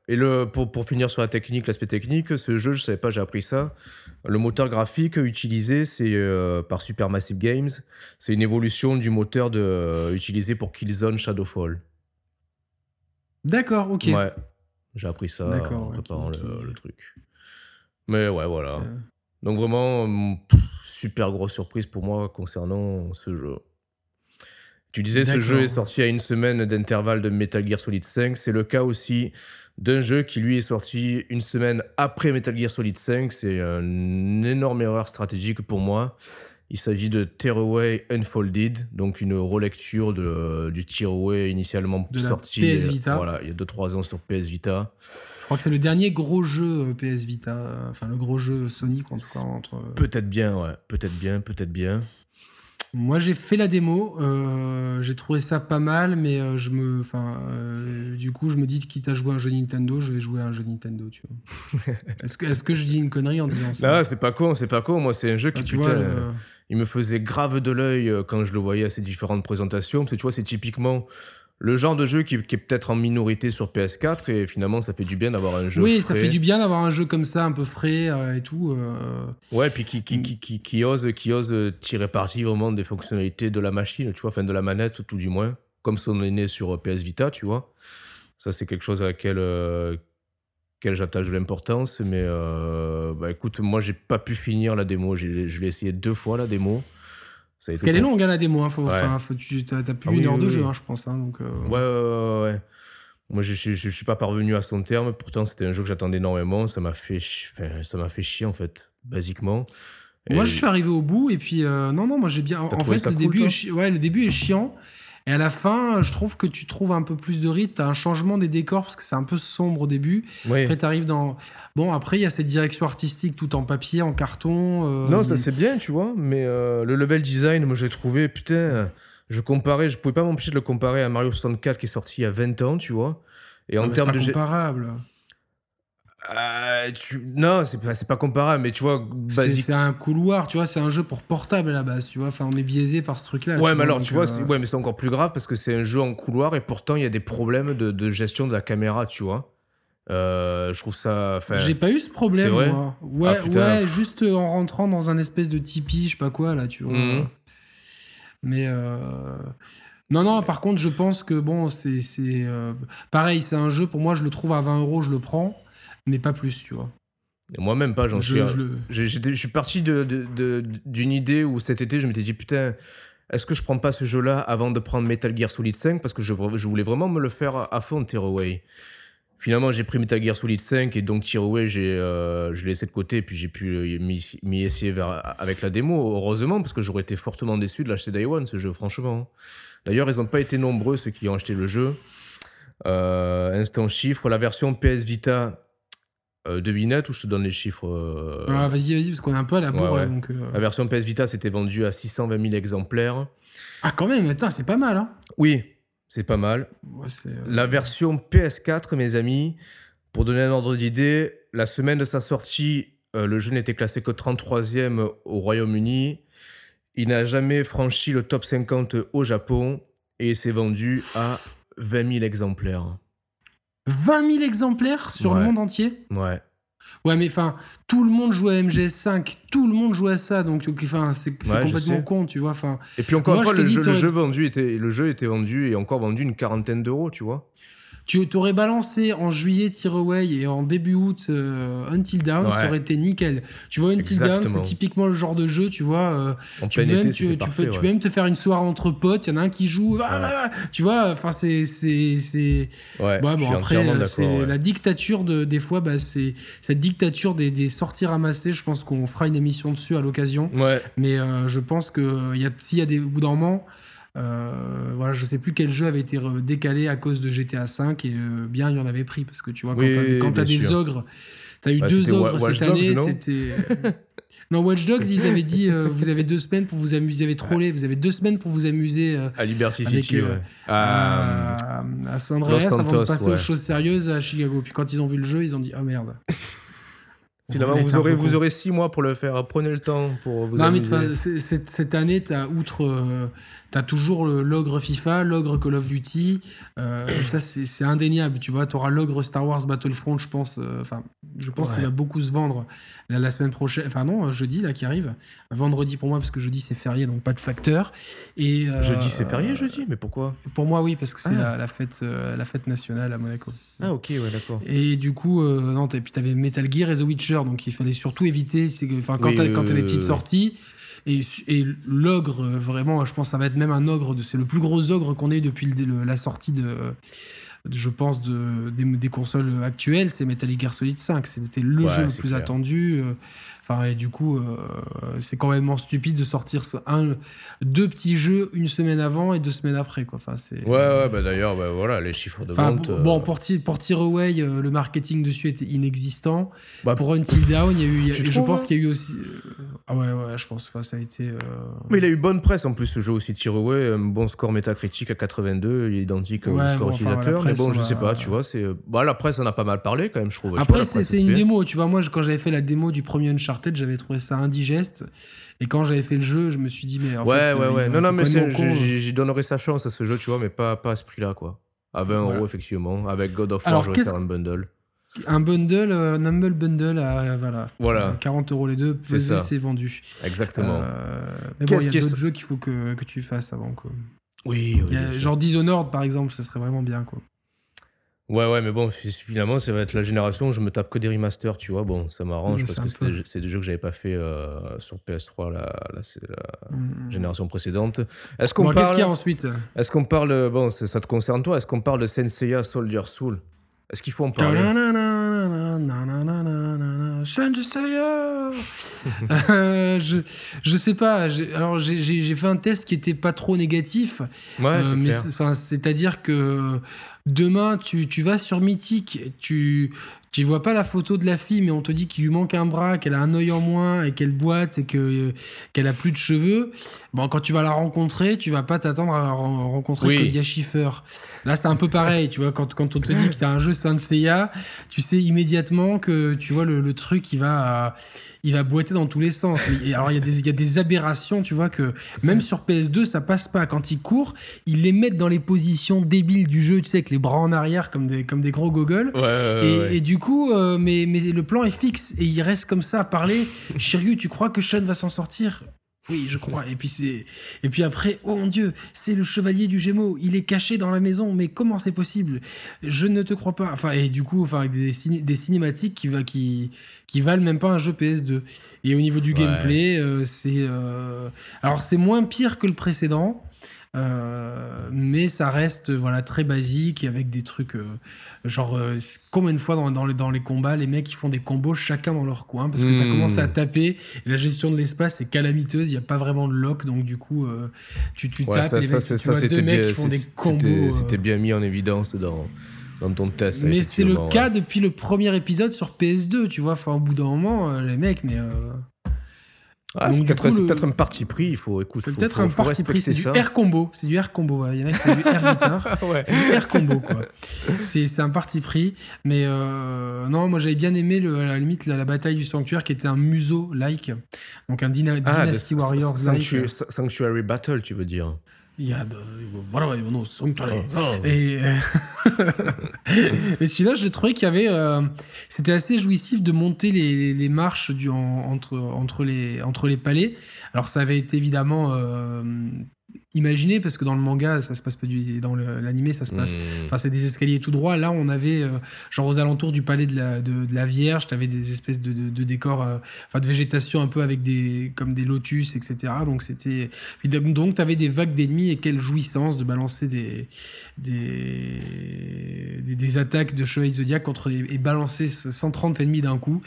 et le, pour, pour finir sur la technique, l'aspect technique, ce jeu, je savais pas, j'ai appris ça. Le moteur graphique utilisé, c'est par Supermassive Games. C'est une évolution du moteur de, utilisé pour Killzone Shadowfall.
D'accord, ok.
Ouais, j'ai appris ça en préparant Le, truc. Mais ouais, voilà. Donc vraiment, super grosse surprise pour moi concernant ce jeu. Tu disais, ce jeu est sorti à une semaine d'intervalle de Metal Gear Solid 5. C'est le cas aussi d'un jeu qui, lui, est sorti une semaine après Metal Gear Solid 5. C'est une énorme erreur stratégique pour moi. Il s'agit de Tearaway Unfolded, donc une relecture de, du Tearaway initialement sorti
PS Vita.
Voilà, il y a 2-3 ans sur PS Vita.
Je crois que c'est le dernier gros jeu euh, PS Vita, enfin le gros jeu Sonic en Entre...
Peut-être bien, ouais. Peut-être bien, peut-être bien.
Moi, j'ai fait la démo. Euh, j'ai trouvé ça pas mal, mais euh, je me, enfin, du coup, je me dis quitte à jouer un jeu Nintendo, je vais jouer à un jeu Nintendo, tu vois. <laughs> est-ce que, est-ce que je dis une connerie en disant ça?
Non, c'est pas con, c'est pas con. Moi, c'est un jeu qui, ah, tu vois, il me faisait grave de l'œil euh, quand je le voyais à ces différentes présentations. Parce que tu vois, c'est typiquement le genre de jeu qui, est peut-être en minorité sur PS4 et finalement ça fait du bien d'avoir un jeu
oui ça fait du bien d'avoir un jeu comme ça un peu frais euh, et tout euh.
ouais puis qui qui, qui, qui, ose qui ose tirer parti vraiment des fonctionnalités de la machine tu vois enfin de la manette tout du moins comme son aîné sur PS Vita tu vois ça c'est quelque chose à laquelle j'attache de l'importance. Mais euh, bah, écoute, moi, j'ai pas pu finir la démo. Je l'ai essayé deux fois, la démo.
Parce qu'elle est longue, hein, la démo. Hein. Faut, faut, tu as, plus d'une heure de jeu, hein, je pense. Hein, donc, euh.
Ouais, ouais, ouais. Moi, je, je, suis pas parvenu à son terme. Pourtant, c'était un jeu que j'attendais énormément. Ça m'a fait, ça m'a fait chier, en fait, basiquement.
Moi, je suis arrivé au bout et puis euh, non, non, moi j'ai bien. En fait, le début, ouais, le début est chiant. Et à la fin, je trouve que tu trouves un peu plus de rythme. T'as un changement des décors parce que c'est un peu sombre au début. Oui. Après, t'arrives dans. Bon, après, il y a cette direction artistique tout en papier, en carton.
Euh, non, ça c'est bien, tu vois. Mais euh, le level design, moi j'ai trouvé, putain, je comparais, je pouvais pas m'empêcher de le comparer à Mario 64 qui est sorti il y a 20 ans, tu vois.
Et en termes de. comparable.
Euh, non, c'est pas, pas comparable, mais tu vois,
c'est un couloir, tu vois, c'est un jeu pour portable à la base, tu vois. Enfin, on est biaisé par ce truc-là.
Ouais, mais alors, tu vois, euh, ouais, mais c'est encore plus grave parce que c'est un jeu en couloir et pourtant il y a des problèmes de, gestion de la caméra, tu vois. Euh, je trouve ça.
J'ai pas eu ce problème, moi. Ouais, ah, ouais, juste en rentrant dans un espèce de tipi, je sais pas quoi, là, tu vois. Mhm. Mais. Non, non, par contre, je pense que bon, c'est. Pareil, c'est un jeu, pour moi, je le trouve à 20 euros, je le prends mais pas plus, tu vois.
Moi-même pas, j'en suis. Je, je, suis parti d'une de, idée où cet été, je m'étais dit, putain, est-ce que je prends pas ce jeu-là avant de prendre Metal Gear Solid 5 Parce que je, je voulais vraiment me le faire à fond, Tearaway. Finalement, j'ai pris Metal Gear Solid 5 et donc Tearaway, j'ai, euh, je l'ai laissé de côté et puis j'ai pu m'y essayer vers, avec la démo, heureusement, parce que j'aurais été fortement déçu de l'acheter Day One, ce jeu, franchement. D'ailleurs, ils n'ont pas été nombreux, ceux qui ont acheté le jeu. Euh, instant chiffre, la version PS Vita euh, devinette ou je te donne les chiffres euh,
ah, Vas-y, vas-y, parce qu'on est un peu à la bourre là. Donc,
euh. La version PS Vita s'était vendue à 620 000 exemplaires.
Ah, quand même, attends, c'est pas mal, hein
Oui, c'est pas mal. la version PS4, mes amis, pour donner un ordre d'idée, la semaine de sa sortie, le jeu n'était classé que 33e au Royaume-Uni. Il n'a jamais franchi le top 50 au Japon et s'est vendu à 20 000 exemplaires.
20 000 exemplaires sur le monde entier
Ouais.
Ouais, mais enfin, tout le monde joue à MGS5, tout le monde joue à ça, donc enfin, c'est complètement con, tu vois. Enfin,
et puis encore une fois, le, jeu, vendu était, le jeu était vendu et encore vendu une quarantaine d'euros, tu vois.
Tu t'aurais balancé en juillet Away et en début août euh, Until Dawn, ça aurait été nickel. Tu vois, Until Dawn, c'est typiquement le genre de jeu, tu vois. Euh, tu, peux même, tu, peux, tu, peux, même te faire une soirée entre potes, il y en a un qui joue, ah, tu vois, enfin, c'est. c'est
ouais, bon,
après, c'est la dictature de, des fois, bah, c'est cette dictature des, des, sorties ramassées. Je pense qu'on fera une émission dessus à l'occasion.
Ouais.
Mais euh, je pense que s'il y a des. Au bout d'un moment euh, voilà, je sais plus quel jeu avait été décalé à cause de GTA V et euh, bien il y en avait pris parce que tu vois, quand t'as des ogres, t'as eu deux ogres cette année, c'était. <laughs> non, Watch Dogs, ils avaient dit euh, vous avez deux semaines pour vous amuser, vous avez trollé, vous avez deux semaines pour vous amuser.
à Liberty City, ouais.
À, à, San Andreas avant de passer aux choses sérieuses à Chicago. Puis quand ils ont vu le jeu, ils ont dit oh, merde. <laughs>
Finalement, vous aurez, vous aurez six mois pour le faire. Prenez le temps pour vous
non, mais cette année, tu as outre. Euh, T'as toujours l'ogre FIFA, l'ogre Call of Duty. Euh, ça, c'est indéniable. Tu vois, tu auras l'ogre Star Wars Battlefront, je pense. Euh, enfin, je pense qu'il va beaucoup se vendre la, semaine prochaine. Enfin, non, jeudi, là, qui arrive. Vendredi pour moi, parce que jeudi, c'est férié, donc pas de facteur. Et,
euh, jeudi, c'est férié, jeudi Mais pourquoi?
Pour moi, oui, parce que c'est ah. la, fête, la fête nationale à Monaco.
Ah, ok, ouais, d'accord.
Et du coup, non, et puis t'avais Metal Gear et The Witcher, donc il fallait surtout éviter. Enfin, quand oui, t'as des petites sorties et, et l'ogre, vraiment, je pense que ça va être même un ogre, c'est le plus gros ogre qu'on ait depuis la sortie de, je pense, de, des, consoles actuelles, c'est Metal Gear Solid 5. C'était le jeu le plus attendu. Euh, Enfin, et du coup, euh, c'est quand même stupide de sortir un, deux petits jeux une semaine avant et deux semaines après. Quoi. Enfin, c'est,
ouais, ouais, bah d'ailleurs, bah, voilà, les chiffres de vente.
Bon, pour, pour Away, euh, le marketing dessus était inexistant. Bah, pour Until Down, il y a eu. je pense qu'il y a eu aussi. Euh, ah ouais, ouais, je pense. Enfin, ça a été.
Mais il a eu bonne presse en plus, ce jeu aussi, Away. Un bon score métacritique à 82, il est identique au score utilisateur. mais bon, je sais pas, tu vois. C'est... Bah, la presse en a pas mal parlé quand même, je trouve.
Après, c'est, une démo. Tu vois, moi, quand j'avais fait la démo du premier Uncharted, tête j'avais trouvé ça indigeste. Et quand j'avais fait le jeu, je me suis dit, mais en
ouais, fait, ouais, ouais. Non, non, mais j'y donnerais sa chance à ce jeu, tu vois, mais pas, pas à ce prix-là, quoi. À 20 euros, effectivement. Avec God of War, j'aurais faire un bundle.
Un bundle, euh, un humble bundle à voilà, voilà. 40 euros les deux, c'est vendu.
Exactement. Euh,
mais bon, il y a d'autres jeux qu'il faut que, que, tu fasses avant. Quoi.
Oui, oui.
genre Dishonored, par exemple, ça serait vraiment bien. Quoi.
Ouais, ouais, mais bon, finalement, ça va être la génération où je me tape que des remasters, tu vois. Bon, ça m'arrange parce que c'est des, jeux que j'avais pas fait euh, sur PS3, la, la, la mm. génération précédente.
Est-ce qu'on parle... Qu'est-ce qu'il y a ensuite?
Est-ce qu'on parle. Bon, ça te concerne toi. Est-ce qu'on parle de Senseiya Soldier Soul? Est-ce qu'il faut en parler?
Je, je sais pas. Alors, j'ai fait un test qui était pas trop négatif.
Ouais, euh, mais
c'est-à-dire que Demain, tu, tu vas sur Mythique, tu, tu vois pas la photo de la fille, mais on te dit qu'il lui manque un bras, qu'elle a un œil en moins et qu'elle boite et que qu'elle a plus de cheveux. Bon, quand tu vas la rencontrer, tu vas pas t'attendre à rencontrer oui. Claudia Schiffer. Là, c'est un peu pareil, tu vois. Quand, quand on te dit que tu as un jeu Saint Seiya, tu sais immédiatement que tu vois le, le truc, il va il va boiter dans tous les sens. Mais, alors, il y, a des, il y a des aberrations, tu vois, que même sur PS2, ça passe pas. Quand il court, ils les mettent dans les positions débiles du jeu, tu sais, avec les bras en arrière comme des, comme des gros gogoles. et, et, du coup, euh, mais, mais le plan est fixe et il reste comme ça à parler. <laughs> Shiryu, tu crois que Sean va s'en sortir? Oui, je crois. Et puis c'est et puis après, oh mon Dieu, c'est le chevalier du Gémeaux. Il est caché dans la maison. Mais comment c'est possible? Je ne te crois pas. Enfin et du coup, enfin avec des, des cinématiques qui va qui qui valent même pas un jeu PS2. Et au niveau du gameplay, euh, c'est euh, alors c'est moins pire que le précédent. Euh, mais ça reste voilà très basique et avec des trucs genre euh, combien de fois dans, dans, les, dans les combats les mecs ils font des combos chacun dans leur coin parce que tu as hmm. commencé à taper et la gestion de l'espace est calamiteuse il n'y a pas vraiment de lock donc du coup tu, tu tapes
ça,
et
ça, ça, ça c'était bien, c'était bien mis en évidence dans dans ton test.
Mais c'est le cas depuis le premier épisode sur PS2, tu vois. Enfin, au bout d'un moment, les mecs, mais
ah, c'est peut-être un parti pris, il faut écouter.
C'est peut-être un parti pris, c'est du air combo. C'est du air combo. Il y en a qui font du air guitar. <laughs> C'est du air combo, quoi. C'est un parti pris. Mais euh, non, moi j'avais bien aimé, le, à la limite, la, bataille du sanctuaire qui était un museau-like. Donc un ah, Dynasty Warriors-like.
Sanctuary Battle, tu veux dire
il y a de... voilà non et euh, <laughs> et celui-là je trouvais qu'il y avait euh, c'était assez jouissif de monter les, les marches du, entre entre les entre les palais. Alors ça avait été évidemment euh, Imaginez, parce que dans le manga, ça se passe pas du, dans l'animé, ça se passe, hmm. enfin, c'est des escaliers tout droits. Là, on avait, euh, genre, aux alentours du palais de la, de, la Vierge, t'avais des espèces de, de, décors, euh, enfin, de végétation un peu avec des, comme des lotus, etc. Donc, c'était, donc, t'avais des vagues d'ennemis et quelle jouissance de balancer des, des, des, attaques de chevalier zodiac contre, et, balancer 130 ennemis d'un coup.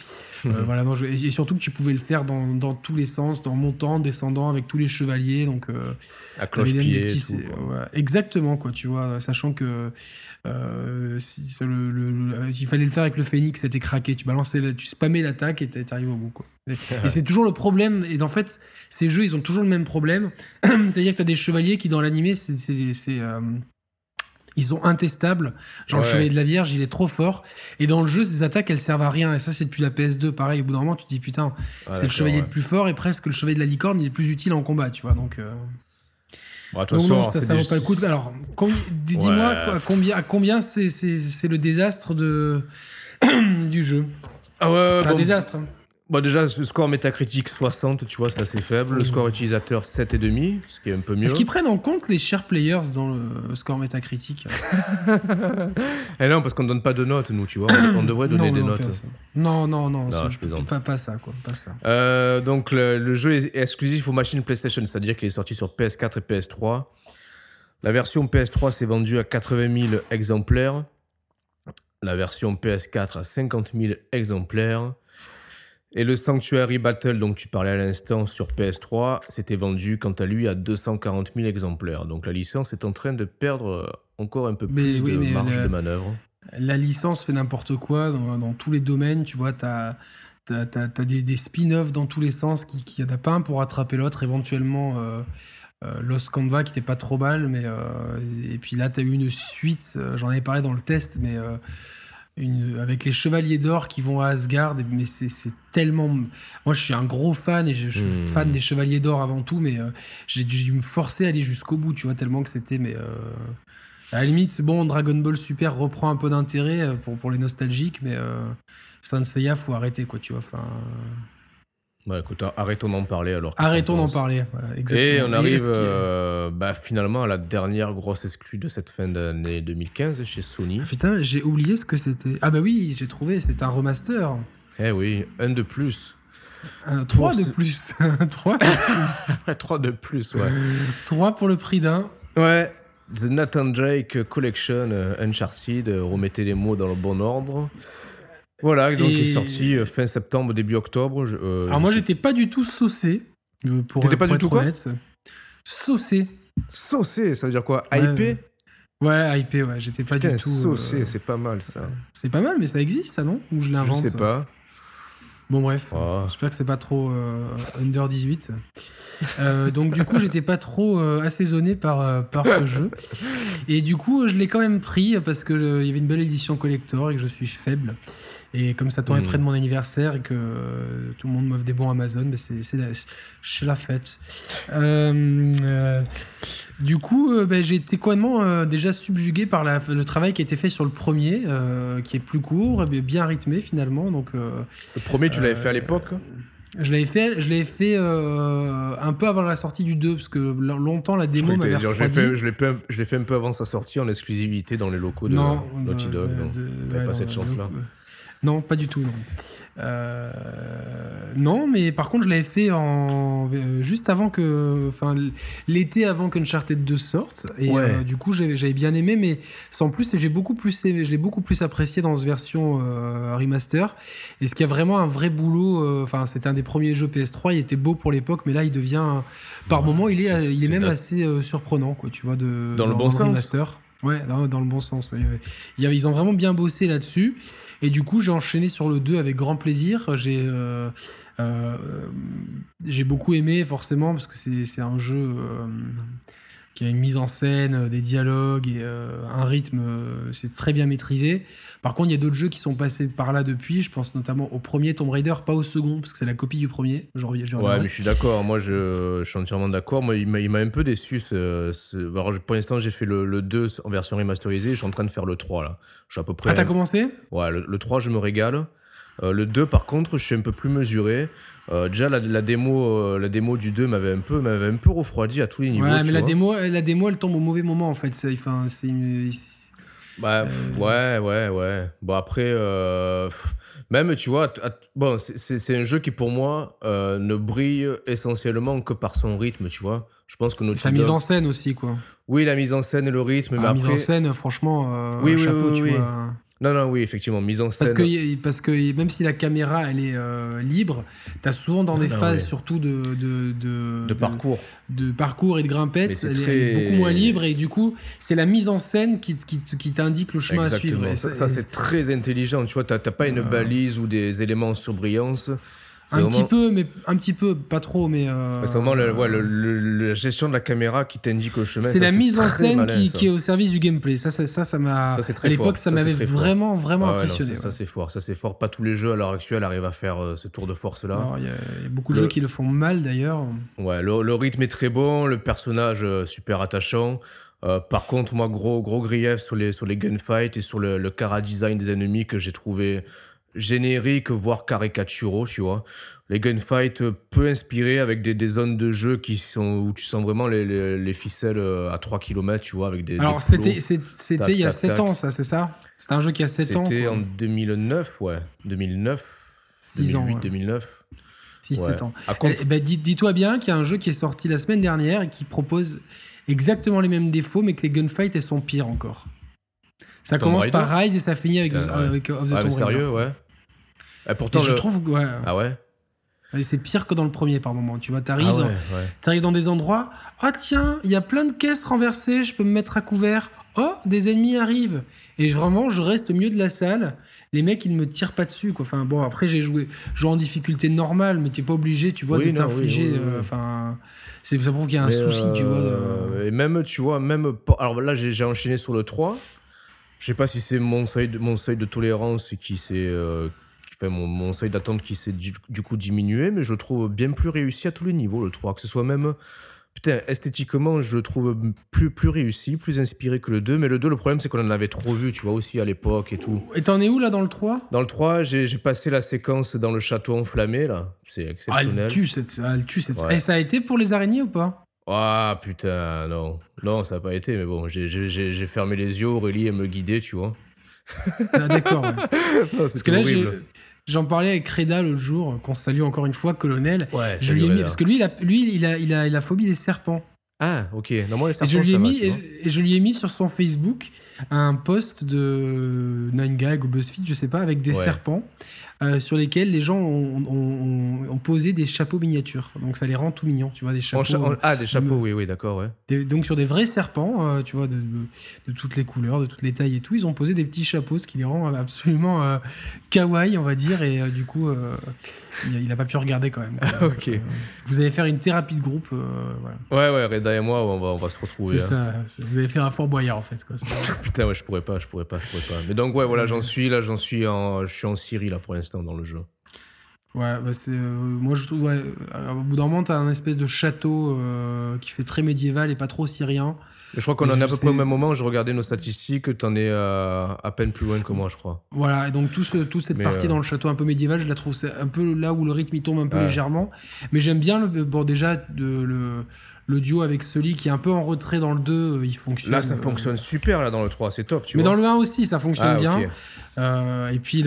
Euh, voilà, et, surtout que tu pouvais le faire dans, dans, tous les sens, en montant, descendant avec tous les chevaliers. Donc, exactement, quoi, tu vois, sachant que euh, si, le, il fallait le faire avec le phénix, c'était craqué. Tu balançais, tu spammais l'attaque et t'arrives au bout, quoi. <laughs> Et, c'est toujours le problème. Et en fait, ces jeux, ils ont toujours le même problème. <clears throat> C'est-à-dire que t'as des chevaliers qui, dans l'animé, c'est. Euh, ils sont intestables. Genre le chevalier de la Vierge, il est trop fort. Et dans le jeu, ces attaques, elles servent à rien. Et ça, c'est depuis la PS2. Pareil, au bout d'un moment, tu te dis putain, c'est le chevalier le plus fort et presque le chevalier de la licorne, il est plus utile en combat, tu vois. Donc. Euh... non, ça, ça vaut pas le coup. Alors, dis-moi à combien, à combien c'est le désastre de <clears throat> du jeu?
Ah ouais,
c'est un désastre.
Bon, déjà, le score métacritique 60, tu vois, c'est assez faible. Le score utilisateur 7,5, ce qui est un peu mieux.
Est-ce qu'ils prennent en compte les share players dans le score métacritique <laughs> <laughs>
Eh non, parce qu'on ne donne pas de notes, nous, tu vois. On, devrait donner des notes.
Non, non, non, je pas, pas, ça, quoi. Pas ça.
Euh, donc, le, jeu est exclusif aux machines PlayStation, c'est-à-dire qu'il est sorti sur PS4 et PS3. La version PS3 s'est vendue à 80 000 exemplaires. La version PS4 à 50 000 exemplaires. Et le Sanctuary Battle dont tu parlais à l'instant sur PS3 s'était vendu quant à lui à 240 000 exemplaires. Donc la licence est en train de perdre euh, encore un peu plus de marge de manœuvre.
La licence fait n'importe quoi dans, tous les domaines. Tu vois, tu as, des, spin-offs dans tous les sens qui n'en a pas un pour attraper l'autre. Éventuellement, euh, euh, Lost Canva qui n'était pas trop mal. Mais, et puis là, tu as eu une suite. J'en avais parlé dans le test, mais avec les chevaliers d'or qui vont à Asgard mais c'est tellement moi je suis un gros fan et je, suis hmm. fan des chevaliers d'or avant tout mais euh, j'ai dû me forcer à aller jusqu'au bout tu vois tellement que c'était mais euh, à la limite bon Dragon Ball Super reprend un peu d'intérêt euh, pour, pour les nostalgiques mais Saint Seiya faut arrêter quoi tu vois enfin
bah écoute, arrêtons d'en parler alors.
Arrêtons d'en parler, exactement.
Et on arrive euh, bah, finalement à la dernière grosse exclue de cette fin d'année 2015 chez Sony.
Ah, putain, j'ai oublié ce que c'était. Ah bah oui, j'ai trouvé, c'est un remaster.
Eh oui, un de plus.
Un, trois de plus. <laughs> trois de plus. <laughs>
trois de plus, ouais.
trois pour le prix d'un.
Ouais. The Nathan Drake Collection euh, Uncharted, euh, remettez les mots dans le bon ordre. Voilà, donc il est sorti euh, fin septembre, début octobre.
Euh, Alors moi, j'étais pas du tout saucé.
Pour, T'étais pas du tout quoi
Saucé.
Saucé, ça veut dire quoi Hypé
Ouais, hypé, ouais. J'étais pas du tout.
Saucé, euh, c'est pas mal ça.
C'est pas mal, mais ça existe ça, non Ou je l'invente
Je sais pas.
Bon, bref. Oh. J'espère que c'est pas trop under 18. donc du coup j'étais pas trop assaisonné par, par ce jeu et du coup je l'ai quand même pris parce qu'il il y avait une belle édition collector et que je suis faible et comme ça tombait près de mon anniversaire et que euh, tout le monde m'offre des bons Amazon, mais c'est, c'est, la, fête. Euh, euh, du coup, ben, j'ai été complètement déjà subjugué par la, le travail qui a été fait sur le premier, qui est plus court, bien rythmé finalement. Donc,
le premier, tu l'avais fait à l'époque
je l'avais fait, je l'avais fait un peu avant la sortie du 2, parce que longtemps la démo m'avait refroidi.
Je l'ai fait, fait, fait, un peu avant sa sortie en exclusivité dans les locaux de Naughty Dog. De, pas cette chance-là.
Non, pas du tout, non. Euh, non, mais par contre, je l'avais fait en euh, juste avant que, enfin, l'été avant qu'Uncharted 2 sorte, et euh, du coup, j'avais bien aimé, mais sans plus, et j'ai beaucoup plus, je l'ai beaucoup plus apprécié dans cette version remaster. Et ce qui a vraiment un vrai boulot, enfin, c'était un des premiers jeux PS3, il était beau pour l'époque, mais là, il devient, par moment, il est, il est, même assez surprenant, quoi, tu vois, de
dans, le bon sens. Remaster.
Ouais, dans, le bon sens. Ils ont vraiment bien bossé là-dessus. Et du coup, j'ai enchaîné sur le 2 avec grand plaisir. J'ai euh, euh, j'ai beaucoup aimé, forcément, parce que c'est un jeu euh, qui a une mise en scène, des dialogues et un rythme, c'est très bien maîtrisé. Par contre, il y a d'autres jeux qui sont passés par là depuis. Je pense notamment au premier Tomb Raider, pas au second, parce que c'est la copie du premier.
Genre, ouais, mais je suis d'accord. Moi, je, je, suis entièrement d'accord. Moi, il m'a un peu déçu. Ce, pour l'instant, j'ai fait le, le, 2 en version remasterisée. Je suis en train de faire le 3 là. Je suis à peu près.
Ah, t'as commencé?
Ouais, le, 3, je me régale. Euh, le 2, par contre, je suis un peu plus mesuré. Euh, déjà, la, la, démo, euh, la démo du 2 m'avait un, peu, un peu refroidi à tous les niveaux.
Ouais, mais la démo, la démo, elle tombe au mauvais moment en fait. C'est une
bah, ouais, ouais, ouais. Bon, après, euh, même, tu vois, bon, c'est un jeu qui, pour moi, euh, ne brille essentiellement que par son rythme, tu vois. Je pense que
Sa mise en scène aussi, quoi.
Oui, la mise en scène et le rythme.
La mise en scène, franchement, euh, oui, chapeau, tu vois.
Non, non, oui, effectivement, mise en scène.
Parce que, parce que même si la caméra, elle est euh, libre, tu as souvent dans des phases, surtout de de,
de, de, parcours.
De parcours et de grimpettes, elle, est beaucoup moins libre et du coup, c'est la mise en scène qui, qui, qui t'indique le chemin à suivre.
ça, c'est très intelligent, tu vois, tu n'as pas une balise ou des éléments en surbrillance.
Un petit peu, mais un petit peu, pas trop, mais. Euh,
c'est vraiment le, ouais, le, la gestion de la caméra qui t'indique le chemin.
C'est la mise en scène qui, qui, est au service du gameplay. Ça, ça, ça, m'a. À l'époque, ça, m'avait vraiment, vraiment impressionné.
ça, c'est fort. Ça, c'est fort. Pas tous les jeux à l'heure actuelle arrivent à faire euh, ce tour de force-là.
Il y, a beaucoup de jeux qui le font mal d'ailleurs.
Ouais, le, rythme est très bon, le personnage euh, super attachant. par contre, moi, gros, gros grief sur les, sur les gunfights et sur le, le cara design des ennemis que j'ai trouvé générique, voire caricaturaux, tu vois. Les gunfights peu inspirés avec des, des, zones de jeu qui sont, où tu sens vraiment les, les, ficelles euh, à 3 km, tu vois, avec des.
Alors, c'était il y a 7 ans, ça, c'est ça? C'était un jeu qui a 7 ans
C'était en 2009, ouais. 2009. 6 ans. 2009.
6-7 ans. Eh, ben, dis-toi bien qu'il y a un jeu qui est sorti la semaine dernière et qui propose exactement les mêmes défauts, mais que les gunfights, elles sont pires encore. Ça commence par Rise et ça finit avec, avec Of the
ah, Tomb sérieux, ouais.
Et pourtant, je trouve ouais.
Ah ouais
c'est pire que dans le premier par moment. Tu vois, t'arrives, ah dans, dans des endroits. Ah tiens, il y a plein de caisses renversées, je peux me mettre à couvert. Oh, des ennemis arrivent. Et vraiment, je reste au milieu de la salle. Les mecs, ils ne me tirent pas dessus. Quoi. Enfin, bon, après, j'ai joué, joué en difficulté normale, mais t'es pas obligé, tu vois, de t'infliger. Euh, enfin, c'est ça prouve qu'il y a un souci, tu vois.
Et même, tu vois, même. Alors là, j'ai enchaîné sur le 3. Je sais pas si c'est mon seuil, de, mon seuil de tolérance qui s'est. Euh, fait mon, mon seuil d'attente qui s'est du, coup diminué, mais je trouve bien plus réussi à tous les niveaux, le 3. Que ce soit même. Putain, esthétiquement, je le trouve plus, plus réussi, plus inspiré que le 2. Mais le 2, le problème, c'est qu'on en avait trop vu, tu vois, aussi à l'époque et tout.
Et t'en es où là dans le 3
Dans le 3, j'ai passé la séquence dans le château enflammé, là. C'est exceptionnel. Ah, elle
tue cette. Elle tue cette... Et ça a été pour les araignées ou pas?
Ah, putain, non. Non, ça n'a pas été, mais bon, j'ai fermé les yeux, Aurélie, elle me guidait, tu vois.
Ah, D'accord, ouais. <laughs> Parce que là, J'en parlais avec Reda l'autre jour, qu'on salue encore une fois, colonel.
Ouais,
je lui ai mis, parce que lui, il a, lui il, a, il, a, la phobie des serpents.
Ah, ok. Non, moi, les serpents,
et je, lui ai mis, et, je lui ai mis sur son Facebook un post de 9gag ou BuzzFeed, je sais pas, avec des serpents. Euh, sur lesquels les gens ont, posé des chapeaux miniatures. Donc ça les rend tout mignons, tu vois, des chapeaux.
ah, des chapeaux, oui, oui, d'accord, ouais.
donc sur des vrais serpents, euh, tu vois, de, toutes les couleurs, de toutes les tailles et tout, ils ont posé des petits chapeaux, ce qui les rend absolument euh, kawaii, on va dire, et du coup, il, a, pas pu regarder quand même. <laughs>
ok.
vous allez faire une thérapie de groupe,
Ouais, ouais, Reda et moi, on va, on va se retrouver.
C'est hein. ça, vous allez faire un Fort Boyard en fait. Quoi. <laughs>
Putain, ouais, je pourrais pas, je pourrais pas, je pourrais pas. Mais donc, ouais, voilà, j'en suis là, j'en suis en, je suis en Syrie là pour l'instant dans le jeu.
Ouais, bah c'est, euh, moi je trouve, ouais, au bout d'un moment, t'as un espèce de château euh, qui fait très médiéval et pas trop syrien.
je crois qu'on en est à peu près au même moment, je regardais nos statistiques, t'en es euh, à peine plus loin que moi, je crois.
Voilà, et donc tout ce, toute cette partie dans le château un peu médiéval, je la trouve c'est un peu là où le rythme il tombe un peu légèrement. Mais j'aime bien, le, bon, déjà, de, le le duo avec Sully qui est un peu en retrait dans le 2, euh, il fonctionne.
Là, ça euh, fonctionne super là dans le 3, c'est top.
Tu Mais dans le 1 aussi, ça fonctionne ah, bien. Euh, et puis,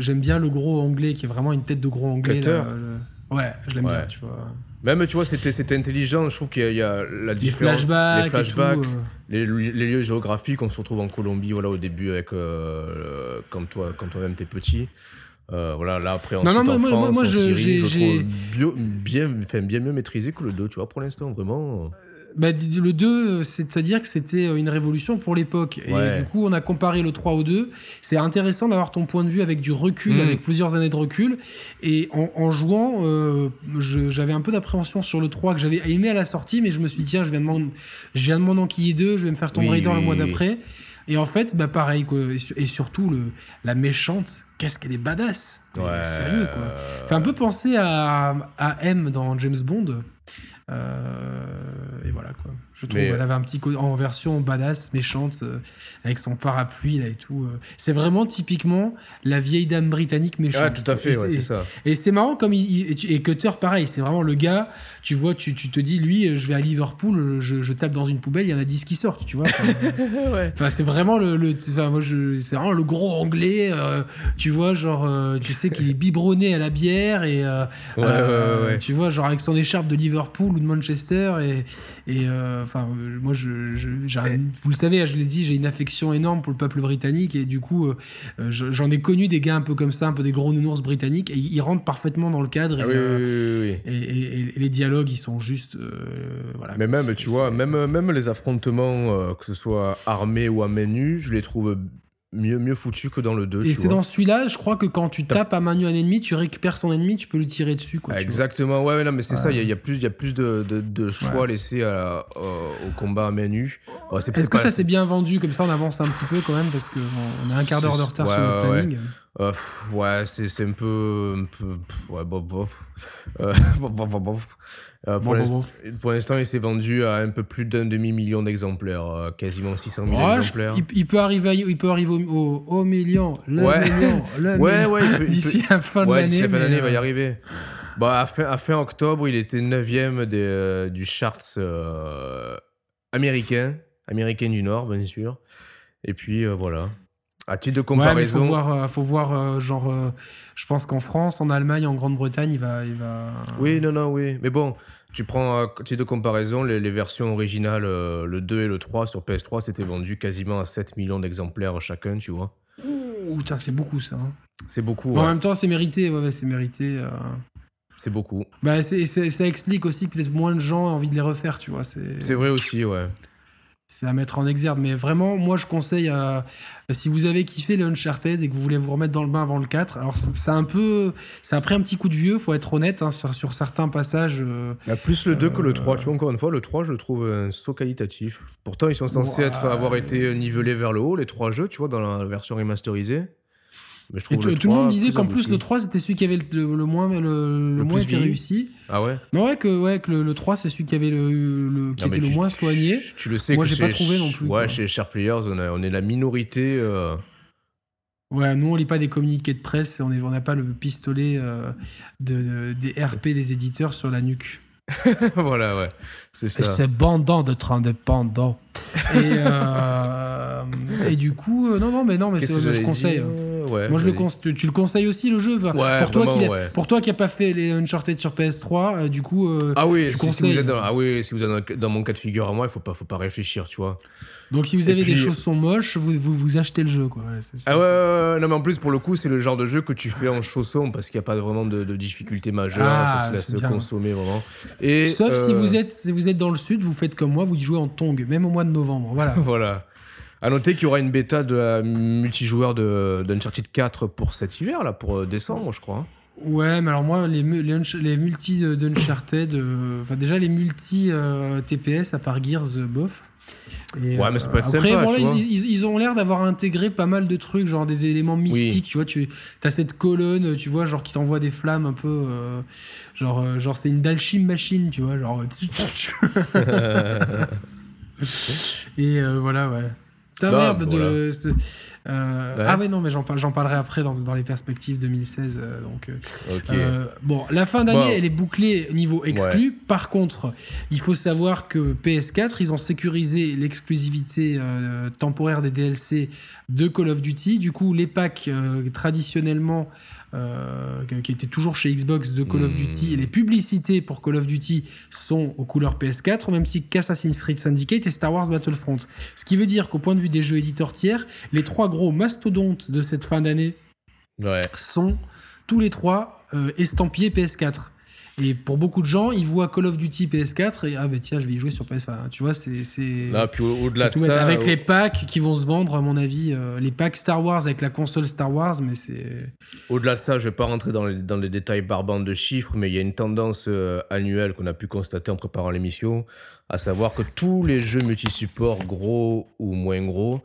j'aime bien le gros anglais qui est vraiment une tête de gros anglais. Ouais, je l'aime bien, tu vois.
Même, tu vois, c'était intelligent. Je trouve qu'il y, a la
différence. les flashbacks.
les, lieux géographiques. On se retrouve en Colombie voilà, au début avec, quand toi-même quand toi t'es petit. Euh, voilà, là après ensuite non, non, en moi, France, moi, en Syrie, je, bien, bien, bien mieux maîtrisé que le 2, tu vois, pour l'instant, vraiment.
Bah, le 2, c'est-à-dire que c'était une révolution pour l'époque. Et du coup, on a comparé le 3 au 2. C'est intéressant d'avoir ton point de vue avec du recul, mm. avec plusieurs années de recul. Et en, jouant, euh, j'avais un peu d'appréhension sur le 3 que j'avais aimé à la sortie, mais je me suis dit, tiens, je viens de m'en, je viens de m'en enquiller deux, je vais me faire Tomb Raider le mois d'après. Et en fait, bah pareil, quoi. Et surtout, le, la méchante, qu'est-ce qu'elle est badass. Ouais. Sérieux, quoi. Fait un peu penser à, à M dans James Bond. Euh, et voilà, quoi. Je trouve qu'elle avait un petit en version badass, méchante, euh, avec son parapluie là et tout. Euh. C'est vraiment typiquement la vieille dame britannique méchante.
Ah, tout à fait, c'est ça.
Et c'est marrant comme il, et Cutter, pareil, c'est vraiment le gars. Tu vois, tu, tu, te dis, lui, je vais à Liverpool, je, je, tape dans une poubelle, il y en a 10 qui sortent, tu vois. Enfin, <laughs> c'est vraiment le, le moi, c'est vraiment le gros anglais. Euh, tu vois, genre, tu sais qu'il est biberonné à la bière et tu vois, genre avec son écharpe de Liverpool ou de Manchester et, et Enfin, euh, moi, je, vous le savez, je l'ai dit, j'ai une affection énorme pour le peuple britannique et du coup, euh, euh, j'en ai connu des gars un peu comme ça, un peu des gros nounours britanniques et ils rentrent parfaitement dans le cadre.
Ah
et, les dialogues, ils sont juste. voilà.
Mais même, tu vois, même, même les affrontements, que ce soit armés ou à main nue, je les trouve mieux, mieux foutu que dans le 2.
Et c'est dans celui-là, je crois que quand tu tapes à main nue un ennemi, tu récupères son ennemi, tu peux lui tirer dessus. Quoi,
Exactement, ouais, non, mais c'est ça, il y, a plus, y a plus de, de, choix laissés à, au combat à main nue.
Est-ce que ça c'est bien vendu Comme ça, on avance un petit peu quand même, parce qu'on a un quart d'heure de retard sur notre planning.
Euh, ouais, c'est un peu, un peu ouais, bof, bof. Euh, <laughs> bof, bof, bof. Euh, pour l'instant, il s'est vendu à un peu plus d'un demi-million d'exemplaires, euh, quasiment 600 000 exemplaires.
il, peut arriver, il peut arriver au, au, million, le million, le
ouais, million. <laughs>
Ouais, d'ici la fin de l'année.
D'ici la fin de l'année, il va y arriver. Bah, à, fin, à fin octobre, il était 9ème des, du charts américain, américain du Nord, bien sûr. Et puis, voilà. À titre de comparaison.
il faut voir, euh, faut voir euh, genre, euh, je pense qu'en France, en Allemagne, en Grande-Bretagne, il va, il va.
Oui, non, non, oui. Mais bon, tu prends à titre de comparaison les, les versions originales, le 2 et le 3 sur PS3, c'était vendu quasiment à 7 millions d'exemplaires chacun, tu vois.
Ouh, c'est beaucoup ça. Hein.
C'est beaucoup.
En même temps, c'est mérité, ouais, c'est mérité.
C'est beaucoup.
Bah, ça explique aussi peut-être moins de gens ont envie de les refaire, tu vois.
C'est vrai aussi, ouais
c'est à mettre en exergue. Mais vraiment, moi, je conseille à, si vous avez kiffé le Uncharted et que vous voulez vous remettre dans le bain avant le 4, alors c'est un peu, ça a pris un petit coup de vieux, faut être honnête, hein, sur, certains passages. Euh,
bah, plus le 2 que le 3, tu vois, encore une fois, le 3, je le trouve un saut qualitatif. Pourtant, ils sont censés être, avoir été nivelés vers le haut, les trois jeux, tu vois, dans la version remasterisée
et tout le monde disait qu'en plus le 3 c'était celui qui avait le, moins le, moins été réussi.
Ah ouais.
Non ouais que ouais que le, 3 c'est celui qui avait le, qui était le moins soigné.
Tu, le sais
Moi
j'ai
pas trouvé non plus.
Ouais chez Sharp Players on, on, est la minorité. Euh.
Ouais, nous on lit pas des communiqués de presse, on n'a pas le pistolet euh, de, des RP des éditeurs sur la nuque. <laughs>
voilà, ouais. C'est ça.
C'est bandant d'être indépendant. et, euh, <laughs> et du coup, non, non, mais non, mais c'est, je conseille. Moi, je le tu, tu, le conseilles aussi le jeu. pour, toi qui pour toi qui a pas fait les Uncharted sur PS3, euh, du coup. Euh,
ah oui, si, vous êtes dans, ah oui, si vous êtes dans, mon cas de figure à moi, il faut pas, faut pas réfléchir, tu vois.
Donc si vous avez des choses sont moches, vous, vous, vous, achetez le jeu, quoi.
ah ouais, non mais en plus pour le coup, c'est le genre de jeu que tu fais en chaussons parce qu'il n'y a pas vraiment de, de difficulté majeure, ah, ça se laisse consommer vraiment.
Et Sauf si euh, vous êtes si vous êtes dans le sud, vous faites comme moi, vous jouez en tong, même au mois de novembre, voilà. <laughs>
voilà. À noter qu'il y aura une bêta de la multijoueur de d'Uncharted 4 pour cet hiver, là, pour euh, décembre, je crois.
Ouais, mais alors moi, les, les, les multi d'Uncharted, euh, enfin déjà les multi euh, TPS à part Gears, bof.
ouais, mais ça peut être après, sympa,
ils, ont l'air d'avoir intégré pas mal de trucs, genre des éléments mystiques, tu vois. Tu as cette colonne, tu vois, genre qui t'envoie des flammes un peu. genre, genre c'est une Dalchim machine, tu vois. Genre. <laughs> <laughs> Et voilà, ouais. Ta merde de. Euh, ah ouais non mais j'en parlerai après dans, dans les perspectives 2016 euh, donc euh, bon la fin d'année elle est bouclée niveau exclu. Par contre il faut savoir que PS4 ils ont sécurisé l'exclusivité temporaire des DLC de Call of Duty. Du coup les packs traditionnellement euh, qui était toujours chez Xbox de Call of Duty. Et hmm. les publicités pour Call of Duty sont aux couleurs PS4, même si qu'Assassin's Creed Syndicate et Star Wars Battlefront. Ce qui veut dire qu'au point de vue des jeux éditeurs tiers, les trois gros mastodontes de cette fin d'année sont tous les trois euh, estampillés PS4. Et pour beaucoup de gens, ils voient Call of Duty PS4 et ah ben tiens, je vais y jouer sur PS4. Tu vois, c'est c'est.
puis au-delà de ça,
avec les packs qui vont se vendre, à mon avis, euh, les packs Star Wars avec la console Star Wars, mais c'est.
Au-delà de ça, je vais pas rentrer dans les, dans les détails barbants de chiffres, mais il y a une tendance euh, annuelle qu'on a pu constater en préparant l'émission, à savoir que tous les jeux multi-support, gros ou moins gros,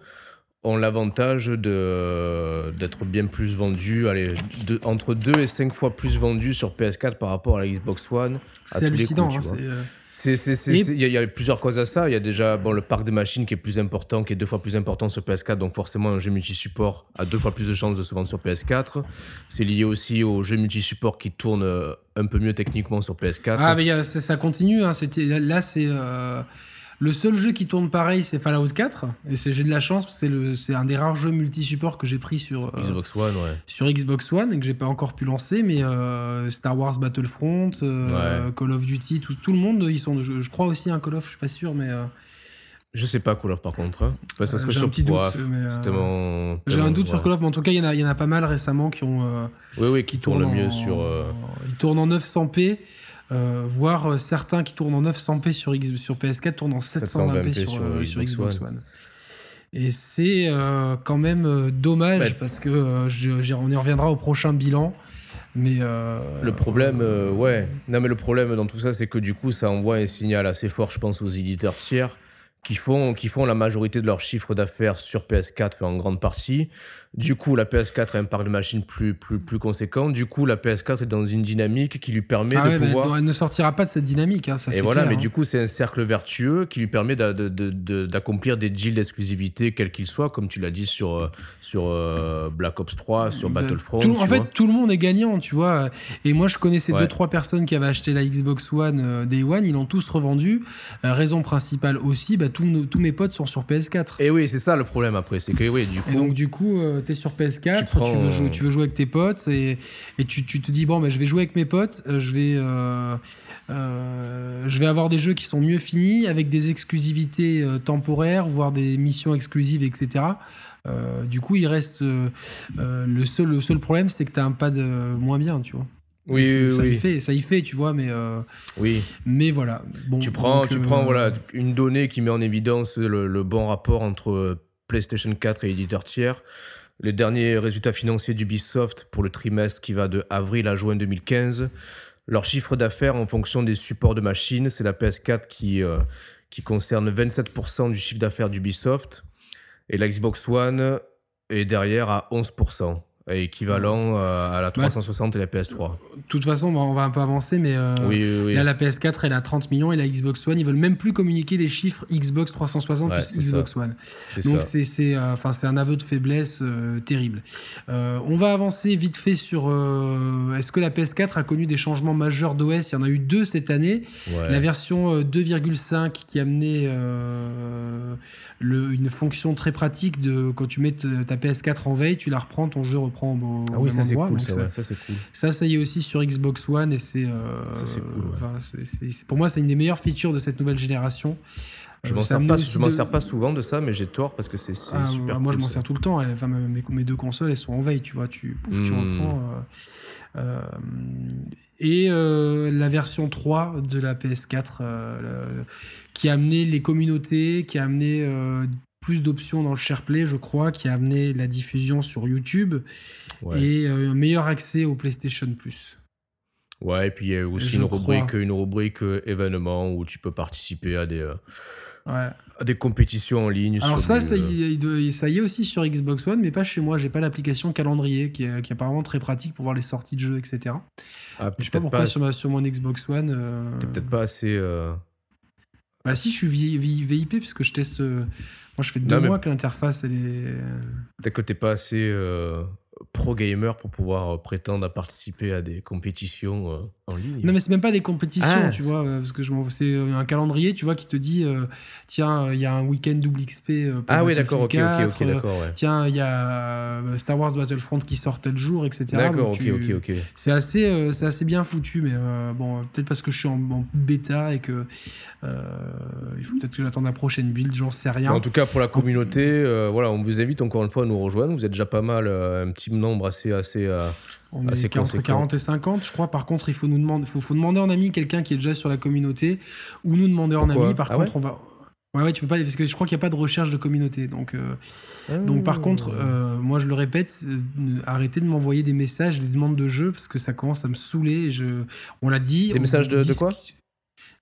ont l'avantage de d'être bien plus vendus, allez, de, entre 2 et 5 fois plus vendus sur PS4 par rapport à la Xbox One.
C'est hallucinant.
Il y, a plusieurs causes à ça. Il y a déjà bon, le parc de machines qui est plus important, qui est deux fois plus important sur PS4, donc forcément un jeu multi-support a deux fois plus de chances de se vendre sur PS4. C'est lié aussi au jeu multi-support qui tourne euh, un peu mieux techniquement sur PS4.
Ah, mais ça continue. Hein. Là, c'est. Euh, le seul jeu qui tourne pareil, c'est Fallout 4. Et j'ai de la chance, c'est un des rares jeux multi-support que j'ai pris sur,
euh, Xbox One, ouais.
sur Xbox One et que j'ai pas encore pu lancer. Mais euh, Star Wars Battlefront, euh, Call of Duty, tout, tout, le monde, ils sont. Je, crois aussi un Call of, je suis pas sûr, mais.
Je sais pas Call of par contre. Hein. ça
serait j'ai un petit doute. j'ai un doute sur Call of, mais en tout cas, il y, en a, y en a pas mal récemment qui ont.
oui, oui, qui tournent le mieux sur.
Ils tournent en 900p. Euh, voir euh, certains qui tournent en 900p sur, X, sur PS4 tournent en 720p, sur, euh, Xbox, One. Et c'est euh, quand même euh, dommage parce que je- on y reviendra au prochain bilan. Mais
Le problème, ouais. Non, mais le problème dans tout ça, c'est que du coup, ça envoie un signal assez fort, je pense, aux éditeurs tiers qui font, qui font la majorité de leur chiffre d'affaires sur PS4, fait en grande partie. Du coup, la PS4 a un parc de machines plus, plus, plus conséquent. Du coup, la PS4 est dans une dynamique qui lui permet
ah
de
ouais,
pouvoir.
elle ne sortira pas de cette dynamique. hein, ça,
Et
c'est
voilà,
clair,
mais
hein.
du coup, c'est un cercle vertueux qui lui permet d'accomplir des deals d'exclusivité, quels qu'ils soient, comme tu l'as dit sur, euh, sur euh, Black Ops 3, sur
Bah,
Battlefront.
tout- en fait, tout le monde est gagnant, tu vois. Et moi, je connaissais
Ouais.
deux, trois personnes qui avaient acheté la Xbox One euh, Day One, ils l'ont tous revendu. Euh, raison principale aussi, bah, tous, nos- tous mes potes sont sur PS4.
Et oui, c'est ça le problème après, c'est que oui, du coup.
Et donc du coup, t'es sur PS4,
Tu
veux jouer,
euh,
tu veux jouer avec tes potes et, et tu, tu te dis bon, ben je vais jouer avec mes potes, euh, je vais, euh, euh, je vais avoir des jeux qui sont mieux finis avec des exclusivités temporaires, voire des missions exclusives, etc. Euh, du coup, il reste le seul, le seul problème, c'est que t'as un pad moins bien, tu vois.
oui, oui,
ça y fait, ça y fait, tu vois, mais euh,
oui.
mais voilà. Bon,
Tu prends,
donc,
tu
euh,
prends voilà, une donnée qui met en évidence le, le bon rapport entre PlayStation 4 et éditeurs tiers. Les derniers résultats financiers d'Ubisoft pour le trimestre qui va de avril à juin 2015. Leur chiffre d'affaires en fonction des supports de machines, c'est la PS4 qui, euh, qui concerne 27% du chiffre d'affaires d'Ubisoft. Et la Xbox One est derrière à 11%, et équivalent euh, à la 360 et la PS3.
De toute façon, on va un peu avancer, mais euh,
oui, oui, oui.
Là, la PS4, elle a 30 millions et la Xbox One, ils veulent même plus communiquer les chiffres Xbox 360
Ouais,
plus Xbox One.
c'est
Donc
ça.
c'est euh, un aveu de faiblesse euh, terrible. Euh, on va avancer vite fait sur euh, est-ce que la PS4 a connu des changements majeurs d'OS Il y en a eu deux cette année.
Ouais.
La version euh, 2,5 qui amenait euh, le, une fonction très pratique de quand tu mets ta PS4 en veille, tu la reprends, ton jeu reprend au,
Ah oui,
même
ça
endroit.
cool, ça,
ça-
ouais, ça c'est cool.
ça, ça y est aussi sur Xbox One et c'est. euh,
Ça, c'est cool, ouais.
pour moi, c'est une des meilleures features de cette nouvelle génération.
Je
Euh,
m'en
ça
sers, pas, je m'en
de-
sers pas souvent de ça, mais j'ai tort parce que c'est
Ah,
super
moi, je m'en sers tout le temps. Enfin, mes, mes deux consoles, elles sont en veille, tu vois. Tu, pouf, tu reprends. euh, euh, et euh, la version 3 de la PS4 euh, le- qui a amené les communautés, qui a amené euh, plus d'options dans le SharePlay, je crois, qui a amené la diffusion sur YouTube
Ouais.
et euh, un meilleur accès au PlayStation Plus.
Ouais, et puis il y a aussi une rubrique, une rubrique euh, événements où tu peux participer à des, euh,
Ouais.
à des compétitions en ligne.
Alors ça,
du,
ça
euh,
y, est- de- ça y est aussi sur Xbox One, mais pas chez moi. J'ai pas l'application calendrier qui est, qui est apparemment très pratique pour voir les sorties de jeux, etc.
ah,
Je sais pas pourquoi
pas,
sur, ma- sur mon Xbox One. euh,
t'es peut-être pas assez. euh,
Bah si, je suis vi- vi- VIP parce que je teste. Moi, je fais deux
Non,
mois que l'interface elle est.
Peut-être que t'es pas assez euh, pro gamer pour pouvoir euh, prétendre à participer à des compétitions euh, en ligne.
Non mais c'est même pas des compétitions,
Ah,
tu vois, euh, parce que je c'est euh, un calendrier, tu vois, qui te dit euh, tiens, il y a un week-end double XP. pour
ah oui, d'accord, ok, ok,
4,
ok, d'accord, ouais.
Tiens, il y a Star Wars Battlefront qui sort tel jour, etc.
D'accord, ok,
tu-
ok, ok.
C'est assez, euh, c'est assez bien foutu, mais euh, bon, peut-être parce que je suis en, en bêta et que il faut peut-être que j'attende la prochaine build, j'en sais rien.
En tout cas, pour la communauté, voilà, on vous invite encore une fois à nous rejoindre. Vous êtes déjà pas mal, un petit nombre assez, assez.
On
assez
est entre
conséquent.
40 et 50, je crois. Par contre, il faut nous demander, faut, faut demander en ami quelqu'un qui est déjà sur la communauté ou nous demander en ami. Par
Ah
contre, on va. Ouais, ouais, tu peux pas, parce que je crois qu'il n'y a pas de recherche de communauté. Donc, euh, donc par contre, euh, moi je le répète, euh, arrêtez de m'envoyer des messages, des demandes de jeu, parce que ça commence à me saouler. et Je, on l'a dit.
Des messages de- de quoi?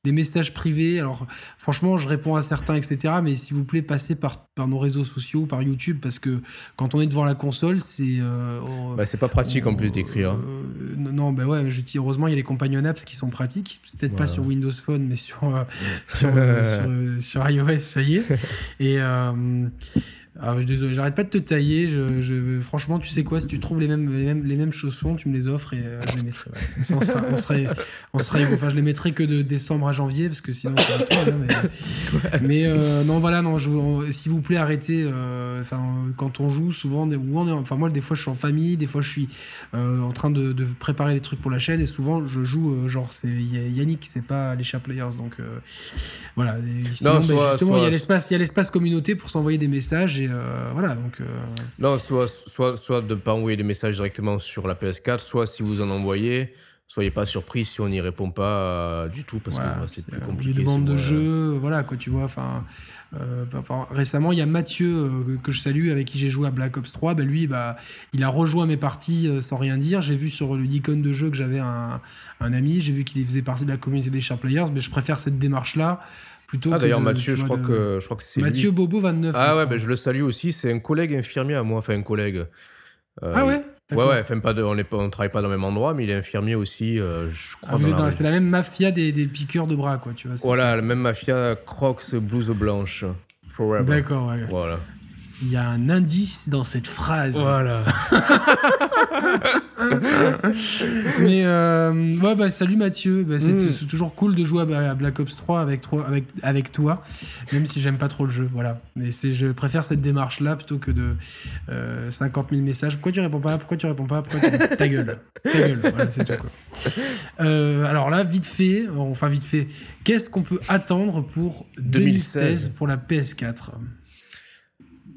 Des messages privés. Alors, franchement, je réponds à certains, etc. Mais s'il vous plaît, passez par, par nos réseaux sociaux, par YouTube, parce que quand on est devant la console, c'est. euh, on-
bah, c'est pas pratique en plus d'écrire.
euh, non, non, bah ouais, je dis heureusement il y a les companion apps qui sont pratiques, peut-être pas sur Windows Phone, mais sur euh, <laughs> sur, euh, sur, euh, sur iOS, ça y est. <laughs> Et euh, ah, je- désolé, j'arrête pas de te tailler. Je, je- franchement, tu sais quoi, si tu trouves les mêmes les mêmes, les mêmes chaussons, tu me les offres et euh, je les mettrai. ouais. Ça, on, sera, on serait on serait enfin je les mettrai que de décembre à janvier parce que sinon ça va trop, hein, mais, <laughs> mais, euh, non voilà non s'il vous plaît arrêtez euh, quand on joue souvent on est enfin moi des fois je suis en famille des fois je suis euh, en train de, de préparer des trucs pour la chaîne et souvent je joue genre c'est Yannick c'est pas les Chat Players donc voilà Et sinon, ben,
soit-
justement il y
soit-
a l'espace il y a l'espace communauté pour s'envoyer des messages et euh, voilà donc euh,
Non, soit, soit, soit de ne pas envoyer des messages directement sur la PS4, soit si vous en envoyez, soyez pas surpris si on n'y répond pas euh, du tout, parce
Voilà,
que c'est plus compliqué.
Les demandes de
moins-
jeu, voilà quoi, tu vois. Enfin, Euh, récemment, il y a Mathieu euh, que je salue avec qui j'ai joué à Black Ops 3. Bah, lui, bah, il a rejoint mes parties euh, sans rien dire. J'ai vu sur le icône de jeu que j'avais un, un ami. J'ai vu qu'il faisait partie de la communauté des Sharp Players. Mais je préfère cette démarche-là plutôt
Ah d'ailleurs Mathieu, je crois
de-
que je crois que c'est
Mathieu
lui.
Bobo 29.
Ah ouais, ben je le salue aussi. C'est un collègue infirmier à moi, enfin un collègue. Euh,
Ah ouais?
Ouais, ouais, enfin, pas de, on, on travaille pas dans le même endroit, mais il est infirmier aussi, euh, je
Ah,
crois.
vous
dans
êtes
la
dans-
rue.
c'est la même mafia des, des piqueurs de bras, quoi, tu vois.
Voilà, la même mafia, Crocs, blouse blanche. Forever.
D'accord, ouais.
Voilà.
Il y a un indice dans cette phrase.
Voilà. <laughs>
Mais euh, ouais, bah, salut Mathieu. Bah, c'est
Mm.
c'est toujours cool de jouer à Black Ops 3 avec, toi- avec, avec toi, même si j'aime pas trop le jeu. Voilà. Mais je préfère cette démarche-là plutôt que de euh, 50 000 messages. Pourquoi tu réponds pas? Pourquoi tu réponds pas? Pourquoi tu... Ta gueule. Ta gueule. Voilà, c'est tout. Quoi. Euh, alors là, vite fait, enfin vite fait, qu'est-ce qu'on peut attendre pour 2016,
2016
pour la PS4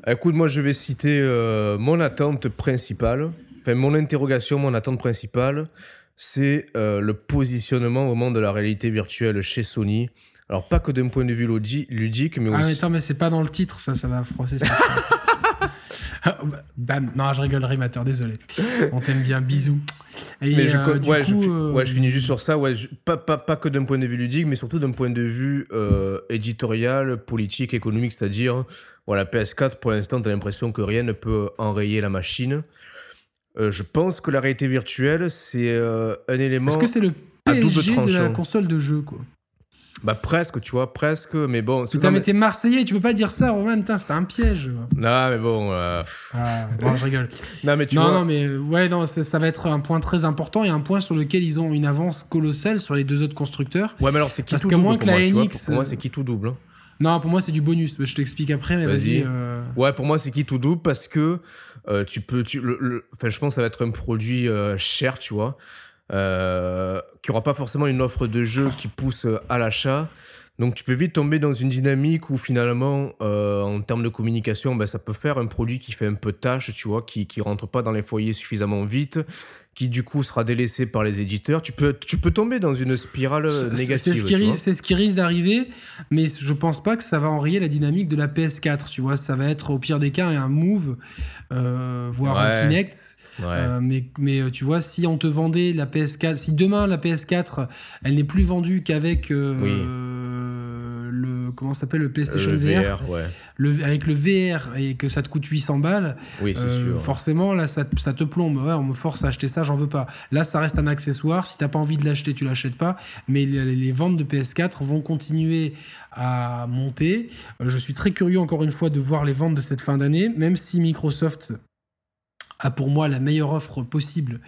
Écoute, moi je vais citer euh, mon attente principale, enfin mon interrogation, mon attente principale, c'est euh, le positionnement au moment de la réalité virtuelle chez Sony. Alors pas que d'un point de vue ludi- ludique, mais
Ah mais
aussi...
attends, mais c'est pas dans le titre, ça, ça va froisser ça. <laughs> <laughs> Bam. Non, je rigole, Rimateur, désolé. On t'aime bien, bisous. Et
Mais je,
euh,
ouais, je,
coup,
fi-
euh,
ouais, je finis juste sur ça. Ouais, je- pas, pas, pas que d'un point de vue ludique, mais surtout d'un point de vue euh, éditorial, politique, économique. C'est-à-dire, voilà, PS4, pour l'instant, tu as l'impression que rien ne peut enrayer la machine. Euh, je pense que la réalité virtuelle, c'est un élément.
Est-ce que c'est le PSG de la console de jeu, quoi?
Bah, presque, tu vois, presque. Mais bon.
Putain, mais t'es Marseillais, tu peux pas dire ça, Roman, putain, c'était un piège.
Non, mais bon. euh.
Ah, bon, je rigole.
Non, mais tu
non,
vois.
non, mais euh, ouais, non, ça, va être un point très important et un point sur lequel ils ont une avance colossale sur les deux autres constructeurs.
Ouais, mais alors, c'est qui
Parce
tout
qu'à
double
moins
pour
que la
moi, tu vois.
NX,
Pour, moi,
euh,
c'est qui tout double. hein.
Non, pour moi, c'est du bonus. Je t'explique après, mais
Vas-y.
vas-y. euh,
Ouais, pour moi, c'est qui tout double parce que euh, tu peux. Tu, le, le- enfin, je pense que ça va être un produit euh, cher, tu vois, euh, qui aura pas forcément une offre de jeu qui pousse euh, à l'achat. Donc, tu peux vite tomber dans une dynamique où finalement, euh, en termes de communication, ben, ça peut faire un produit qui fait un peu tâche, tu vois, qui, qui rentre pas dans les foyers suffisamment vite, qui du coup sera délaissé par les éditeurs. Tu peux, tu peux tomber dans une spirale négative.
C'est ce, qui risque- c'est ce qui risque d'arriver, mais je pense pas que ça va enrayer la dynamique de la PS4. Tu vois, ça va être au pire des cas un move, euh, voire un. Kinect.
Ouais.
Euh, mais, mais euh, tu vois, si on te vendait la PS4, si demain la PS4, elle n'est plus vendue qu'avec euh, le comment s'appelle le PlayStation
Euh,
VR,
VR, ouais.
le, avec le VR et que ça te coûte 800 balles,
Oui,
euh,
sûr.
forcément, là, ça, ça te plombe. Ouais, on me force à acheter ça, j'en veux pas. Là, ça reste un accessoire. Si t'as pas envie de l'acheter, tu l'achètes pas. Mais les, les ventes de PS4 vont continuer à monter. Euh, je suis très curieux, encore une fois, de voir les ventes de cette fin d'année, même si Microsoft a pour moi la meilleure offre possible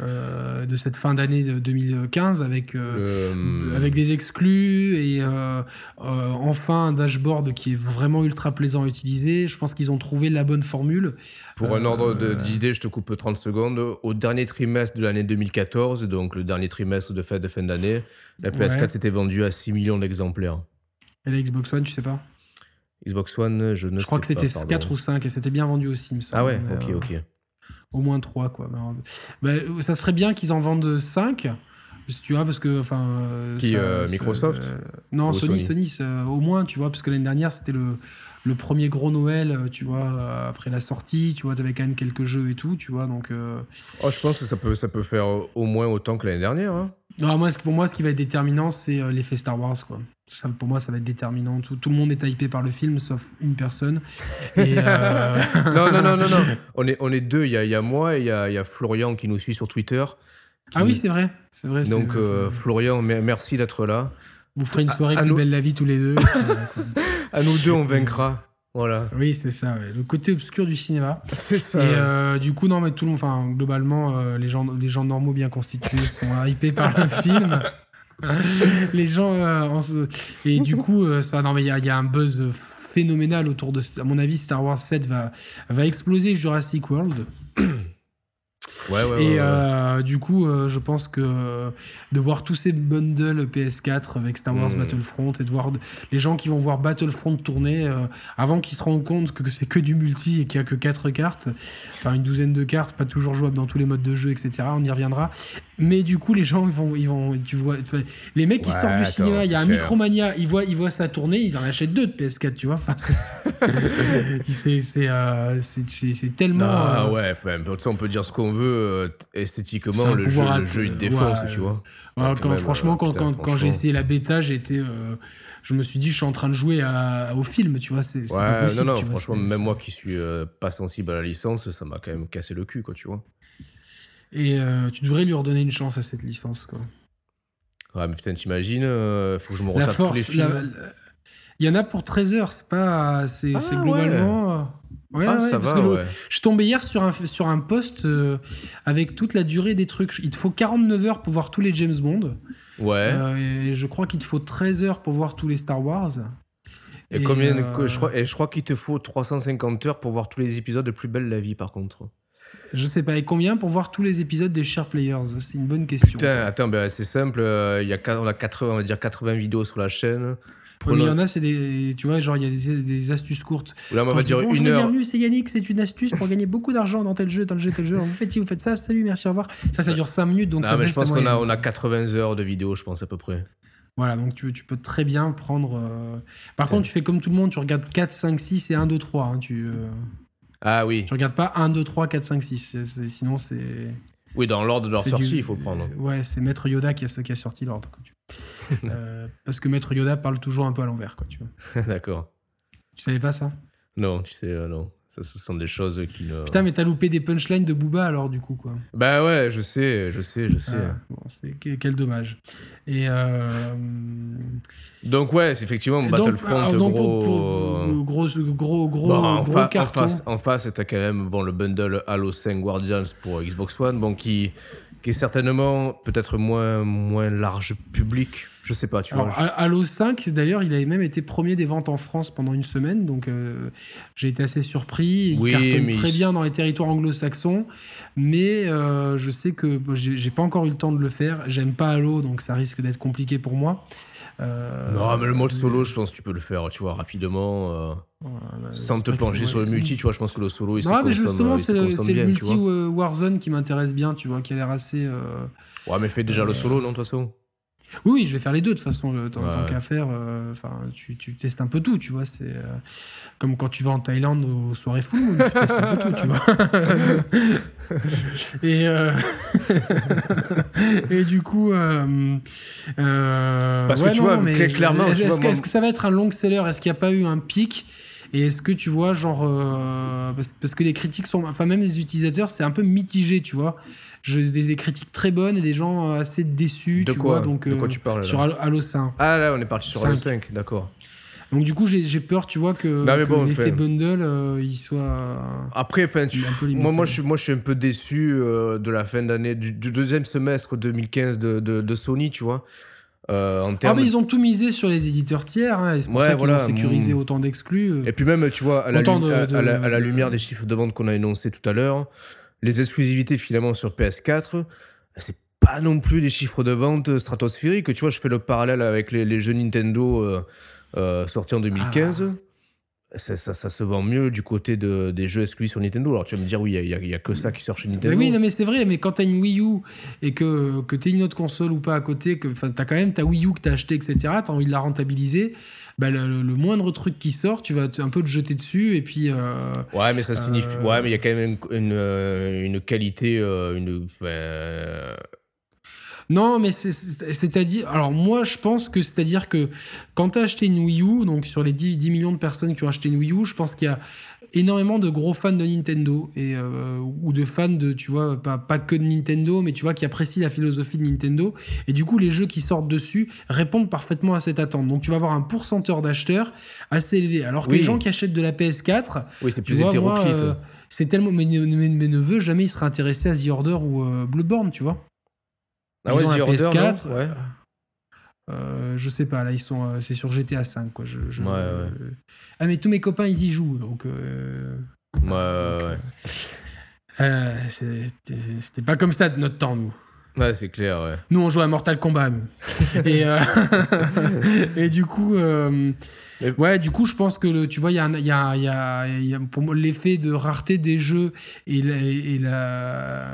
euh, de cette fin d'année de 2015 avec euh,
Euh,
avec des exclus et euh, enfin un dashboard qui est vraiment ultra plaisant à utiliser. Je pense qu'ils ont trouvé la bonne formule.
Pour un ordre d'idée, je te coupe 30 secondes. Au dernier trimestre de l'année 2014, donc le dernier trimestre de fête de fin d'année, la PS4
Ouais.
s'était vendue à 6 millions d'exemplaires.
Et la Xbox One, tu sais pas?
Xbox One, je ne
Je crois que
sais
c'était
pas, pardon.
4 ou 5 et c'était bien vendu aussi, il me semble.
Ah ouais, ok, ok.
Au moins 3, quoi. Ben, ben, ça serait bien qu'ils en vendent 5. Tu vois, parce que, enfin. euh,
Qui,
ça-
euh, Microsoft
euh, Non, Sony,
Sony
au moins, tu vois, parce que l'année dernière, c'était le, le premier gros Noël, tu vois, après la sortie, tu vois, t'avais quand même quelques jeux et tout, tu vois, donc. euh,
Oh, je pense que ça peut, ça peut faire au moins autant que l'année dernière. hein.
Non, moi, pour moi, ce qui va être déterminant, c'est euh, l'effet Star Wars, quoi. Ça, pour moi, ça va être déterminant. Tout, tout le monde est hypé par le film, sauf une personne. Et, euh, <laughs>
non, non, non, non, non. <laughs> On est, on est deux. Il y a, y a moi et il y a, il y a Florian qui nous suit sur Twitter. qui
Ah oui, c'est vrai. C'est vrai.
Donc, euh, Florian, me- merci d'être là.
vous ferez une soirée
à
plus
nous-
belle la vie tous les deux. puis. <laughs>
À nous deux, on vaincra. Voilà.
oui, c'est ça. ouais. Le côté obscur du cinéma.
C'est ça.
Et euh, du coup, non, mais tout le monde, enfin, globalement, euh, les, gens, les gens normaux bien constitués sont <laughs> hypés par le film. <laughs> les gens. euh, en se- Et du coup, euh, ça, non, mais il y, a- il y a un buzz phénoménal autour de. À mon avis, Star Wars 7 va, va exploser Jurassic World.
Ouais, ouais,
Et
ouais,
euh, du coup, euh, je pense que de voir tous ces bundles PS4 avec Star Wars
Mm.
Battlefront et de voir les gens qui vont voir Battlefront tourner euh, avant qu'ils se rendent compte que c'est que du multi et qu'il n'y a que 4 cartes, enfin une douzaine de cartes, pas toujours jouables dans tous les modes de jeu, etc. On y reviendra. Mais du coup, les gens, ils vont, ils vont tu vois, les mecs qui
Ouais,
sortent du cinéma, il y a un
clair.
Micromania, ils voient, ils voient ça tourner, ils en achètent deux de PS4, tu vois. Enfin, c'est- <laughs> euh, tellement.
Ah
euh,
ouais, enfin, on peut dire ce qu'on veut, euh, esthétiquement, le jeu, le jeu il te défonce,
ouais,
tu vois.
Ouais,
quand
quand,
même,
franchement,
euh,
quand,
putain,
quand, quand j'ai essayé la bêta, j'étais. euh, je me suis dit, je suis en train de jouer à- au film, tu vois. C'est
Ouais, non, non,
tu vois,
franchement, même moi qui suis euh, pas sensible à la licence, ça m'a quand même cassé le cul, quoi, tu vois.
Et euh, tu devrais lui redonner une chance à cette licence, quoi.
Ouais, mais putain, t'imagines, euh, faut que je me
La
retape tous les
force.
films.
la- la- Il y en a pour 13 heures, c'est pas. C'est
Ah,
globalement. euh, Ouais,
ah,
ouais,
ça
parce
va,
que
ouais.
Je suis tombé hier sur un, sur un post euh, avec toute la durée des trucs. Il te faut 49 heures pour voir tous les James Bond.
Ouais.
Euh, et je crois qu'il te faut 13 heures pour voir tous les Star Wars.
et, combien,
euh,
je crois, et je crois qu'il te faut 350 heures pour voir tous les épisodes de Plus Belle la Vie, par contre.
Je sais pas, et combien pour voir tous les épisodes des Share Players? C'est une bonne question.
Putain, attends, ben, c'est simple, il y a, on a 80, on va dire 80 vidéos sur la chaîne.
Il y en a, c'est des. Tu vois, genre, il y a des, des astuces courtes.
Là, on va dire une heure.
Bienvenue, c'est Yannick, c'est une astuce pour gagner beaucoup d'argent dans tel jeu, tel jeu, tel jeu. Alors, vous faites ci, vous faites ça, salut, merci, au revoir. Ça, ça dure 5 minutes, donc
Non,
ça
mais je pense qu'on a, on a 80 heures de vidéos, je pense, à peu près.
Voilà, donc tu, tu peux très bien prendre. euh, Par contre, tu fais comme tout le monde, tu regardes 4, 5, 6 et 1, 2, 3. hein, tu, euh,
Ah oui.
tu regardes pas 1, 2, 3, 4, 5, 6. c'est- c'est- Sinon, c'est.
Oui, dans l'ordre de leur sortie,
du-
il faut le prendre.
Ouais, c'est Maître Yoda qui a, qui a sorti l'ordre. tu. <laughs> Euh, parce que Maître Yoda parle toujours un peu à l'envers, quoi, tu vois. <laughs>
D'accord.
Tu savais pas ça?
Non, tu sais, euh, non. Ça, ce sont des choses qui ne.
Putain, mais t'as loupé des punchlines de Booba alors, du coup, quoi.
Bah ouais, je sais, je sais, je sais.
Ah, bon, c'est que- quel dommage. Et euh,
Donc ouais, c'est effectivement
donc,
Battlefront,
alors, donc,
gros...
pour- pour- gros, gros, gros,
Bon, en,
gros
fa- en
carton.
face, en face, t'as quand même bon, le bundle Halo 5 Guardians pour Xbox One, bon, qui, qui est certainement peut-être moins, moins large public. Je sais pas, tu
Alors,
vois.
Halo 5, d'ailleurs, il avait même été premier des ventes en France pendant une semaine, donc euh, j'ai été assez surpris. Il
Oui,
cartonne très
il-
bien dans les territoires anglo-saxons, mais euh, je sais que j'ai pas encore eu le temps de le faire. J'aime pas Halo, donc ça risque d'être compliqué pour moi. Euh,
Non, mais le mode solo, je pense que tu peux le faire, tu vois, rapidement, euh,
voilà,
sans te pencher sur le multi, tu vois. Je pense que le solo, il se
Non, mais justement,
se
c'est le, multi euh, Warzone qui m'intéresse bien, tu vois, qui a l'air assez. euh,
Ouais, mais fais déjà le solo, non, de toute façon?
Oui, oui, je vais faire les deux de toute façon, le- tant,
Ouais,
tant
ouais.
qu'à faire. euh, tu, tu testes un peu tout, tu vois. C'est euh, comme quand tu vas en Thaïlande aux soirées moon, tu testes un peu tout, tu vois. <laughs> et, euh, <laughs> et du coup. euh, euh,
Parce que tu vois,
mais
clairement,
Est-ce que,
moi-
est-ce que ça va être un long seller Est-ce qu'il n'y a pas eu un pic? Et est-ce que tu vois, genre, euh, parce, parce que les critiques sont, enfin même les utilisateurs, c'est un peu mitigé, tu vois. Je, des, des critiques très bonnes et des gens euh, assez déçus,
De
tu
quoi
vois? Donc,
De quoi
euh,
tu parles,
Sur Halo, Halo 5.
Ah là, on est parti sur Halo
Cinq.
5, d'accord.
Donc du coup, j'ai j'ai peur, tu vois, que,
bon,
l'effet bundle, euh, il soit...
Après, enfin, tu- moi, moi, je suis, moi, je suis un peu déçu euh, de la fin d'année, du, du deuxième semestre 2015 de, de, de Sony, tu vois. Euh, en
Ah mais ils ont tout misé sur les éditeurs tiers, hein, c'est pour
Ouais,
ça qu'ils
voilà,
ont sécurisé
mm.
autant d'exclus.
Et puis même, tu vois, à la,
de-
à- la- à la
de-
lumière des chiffres de vente qu'on a énoncés tout à l'heure, les exclusivités finalement sur PS4, c'est pas non plus des chiffres de vente stratosphériques. Tu vois, je fais le parallèle avec les, les jeux Nintendo euh, euh, sortis en 2015.
Ah.
Ça, ça, ça se vend mieux du côté de, des jeux exclus sur Nintendo. Alors tu vas me dire, oui, il n'y a, que ça qui sort chez Nintendo.
Mais oui, non, mais c'est vrai, mais quand t'as une Wii U et que, que t'es une autre console ou pas à côté, que enfin, t'as quand même ta Wii U que t'as acheté, etc., t'as envie de la rentabiliser, bah, le, moindre truc qui sort, tu vas un peu te jeter dessus et puis... euh,
Ouais, mais ça signifie.
Euh,
Ouais, mais il y a quand même une, une, euh, une qualité. une,
Non, mais c'est- c'est- c'est-à-dire. Alors, moi, je pense que c'est-à-dire que quand tu as acheté une Wii U, donc sur les 10, 10 millions de personnes qui ont acheté une Wii U, je pense qu'il y a énormément de gros fans de Nintendo et, euh, ou de fans de, tu vois, pas, pas que de Nintendo, mais tu vois, qui apprécient la philosophie de Nintendo. Et du coup, les jeux qui sortent dessus répondent parfaitement à cette attente. Donc, tu vas avoir un pourcentage d'acheteurs assez élevé. Alors que
Oui.
les gens qui achètent de la PS4,
Oui, c'est plus
vois,
hétéroclite.
moi, euh, c'est tellement. Mes, mes- mes neveux, jamais ils seraient intéressés à The Order ou euh, Bloodborne, tu vois.
Ah
ils
ouais,
ont
Order,
PS4,
non ouais.
Euh, je sais pas, là, ils sont, euh, c'est sur GTA 5, quoi. Je, je-
Ouais, ouais.
Ah, mais tous mes copains, ils y jouent, donc. euh,
Ouais, ouais, ouais.
Euh, C'était pas comme ça de notre temps, nous.
Ouais, c'est clair, ouais.
Nous, on joue à Mortal Kombat. et, euh, <laughs> et du coup, euh, ouais, du coup, je pense que le, tu vois, il y a, y, a, y, a, y a, pour moi l'effet de rareté des jeux et la, et la,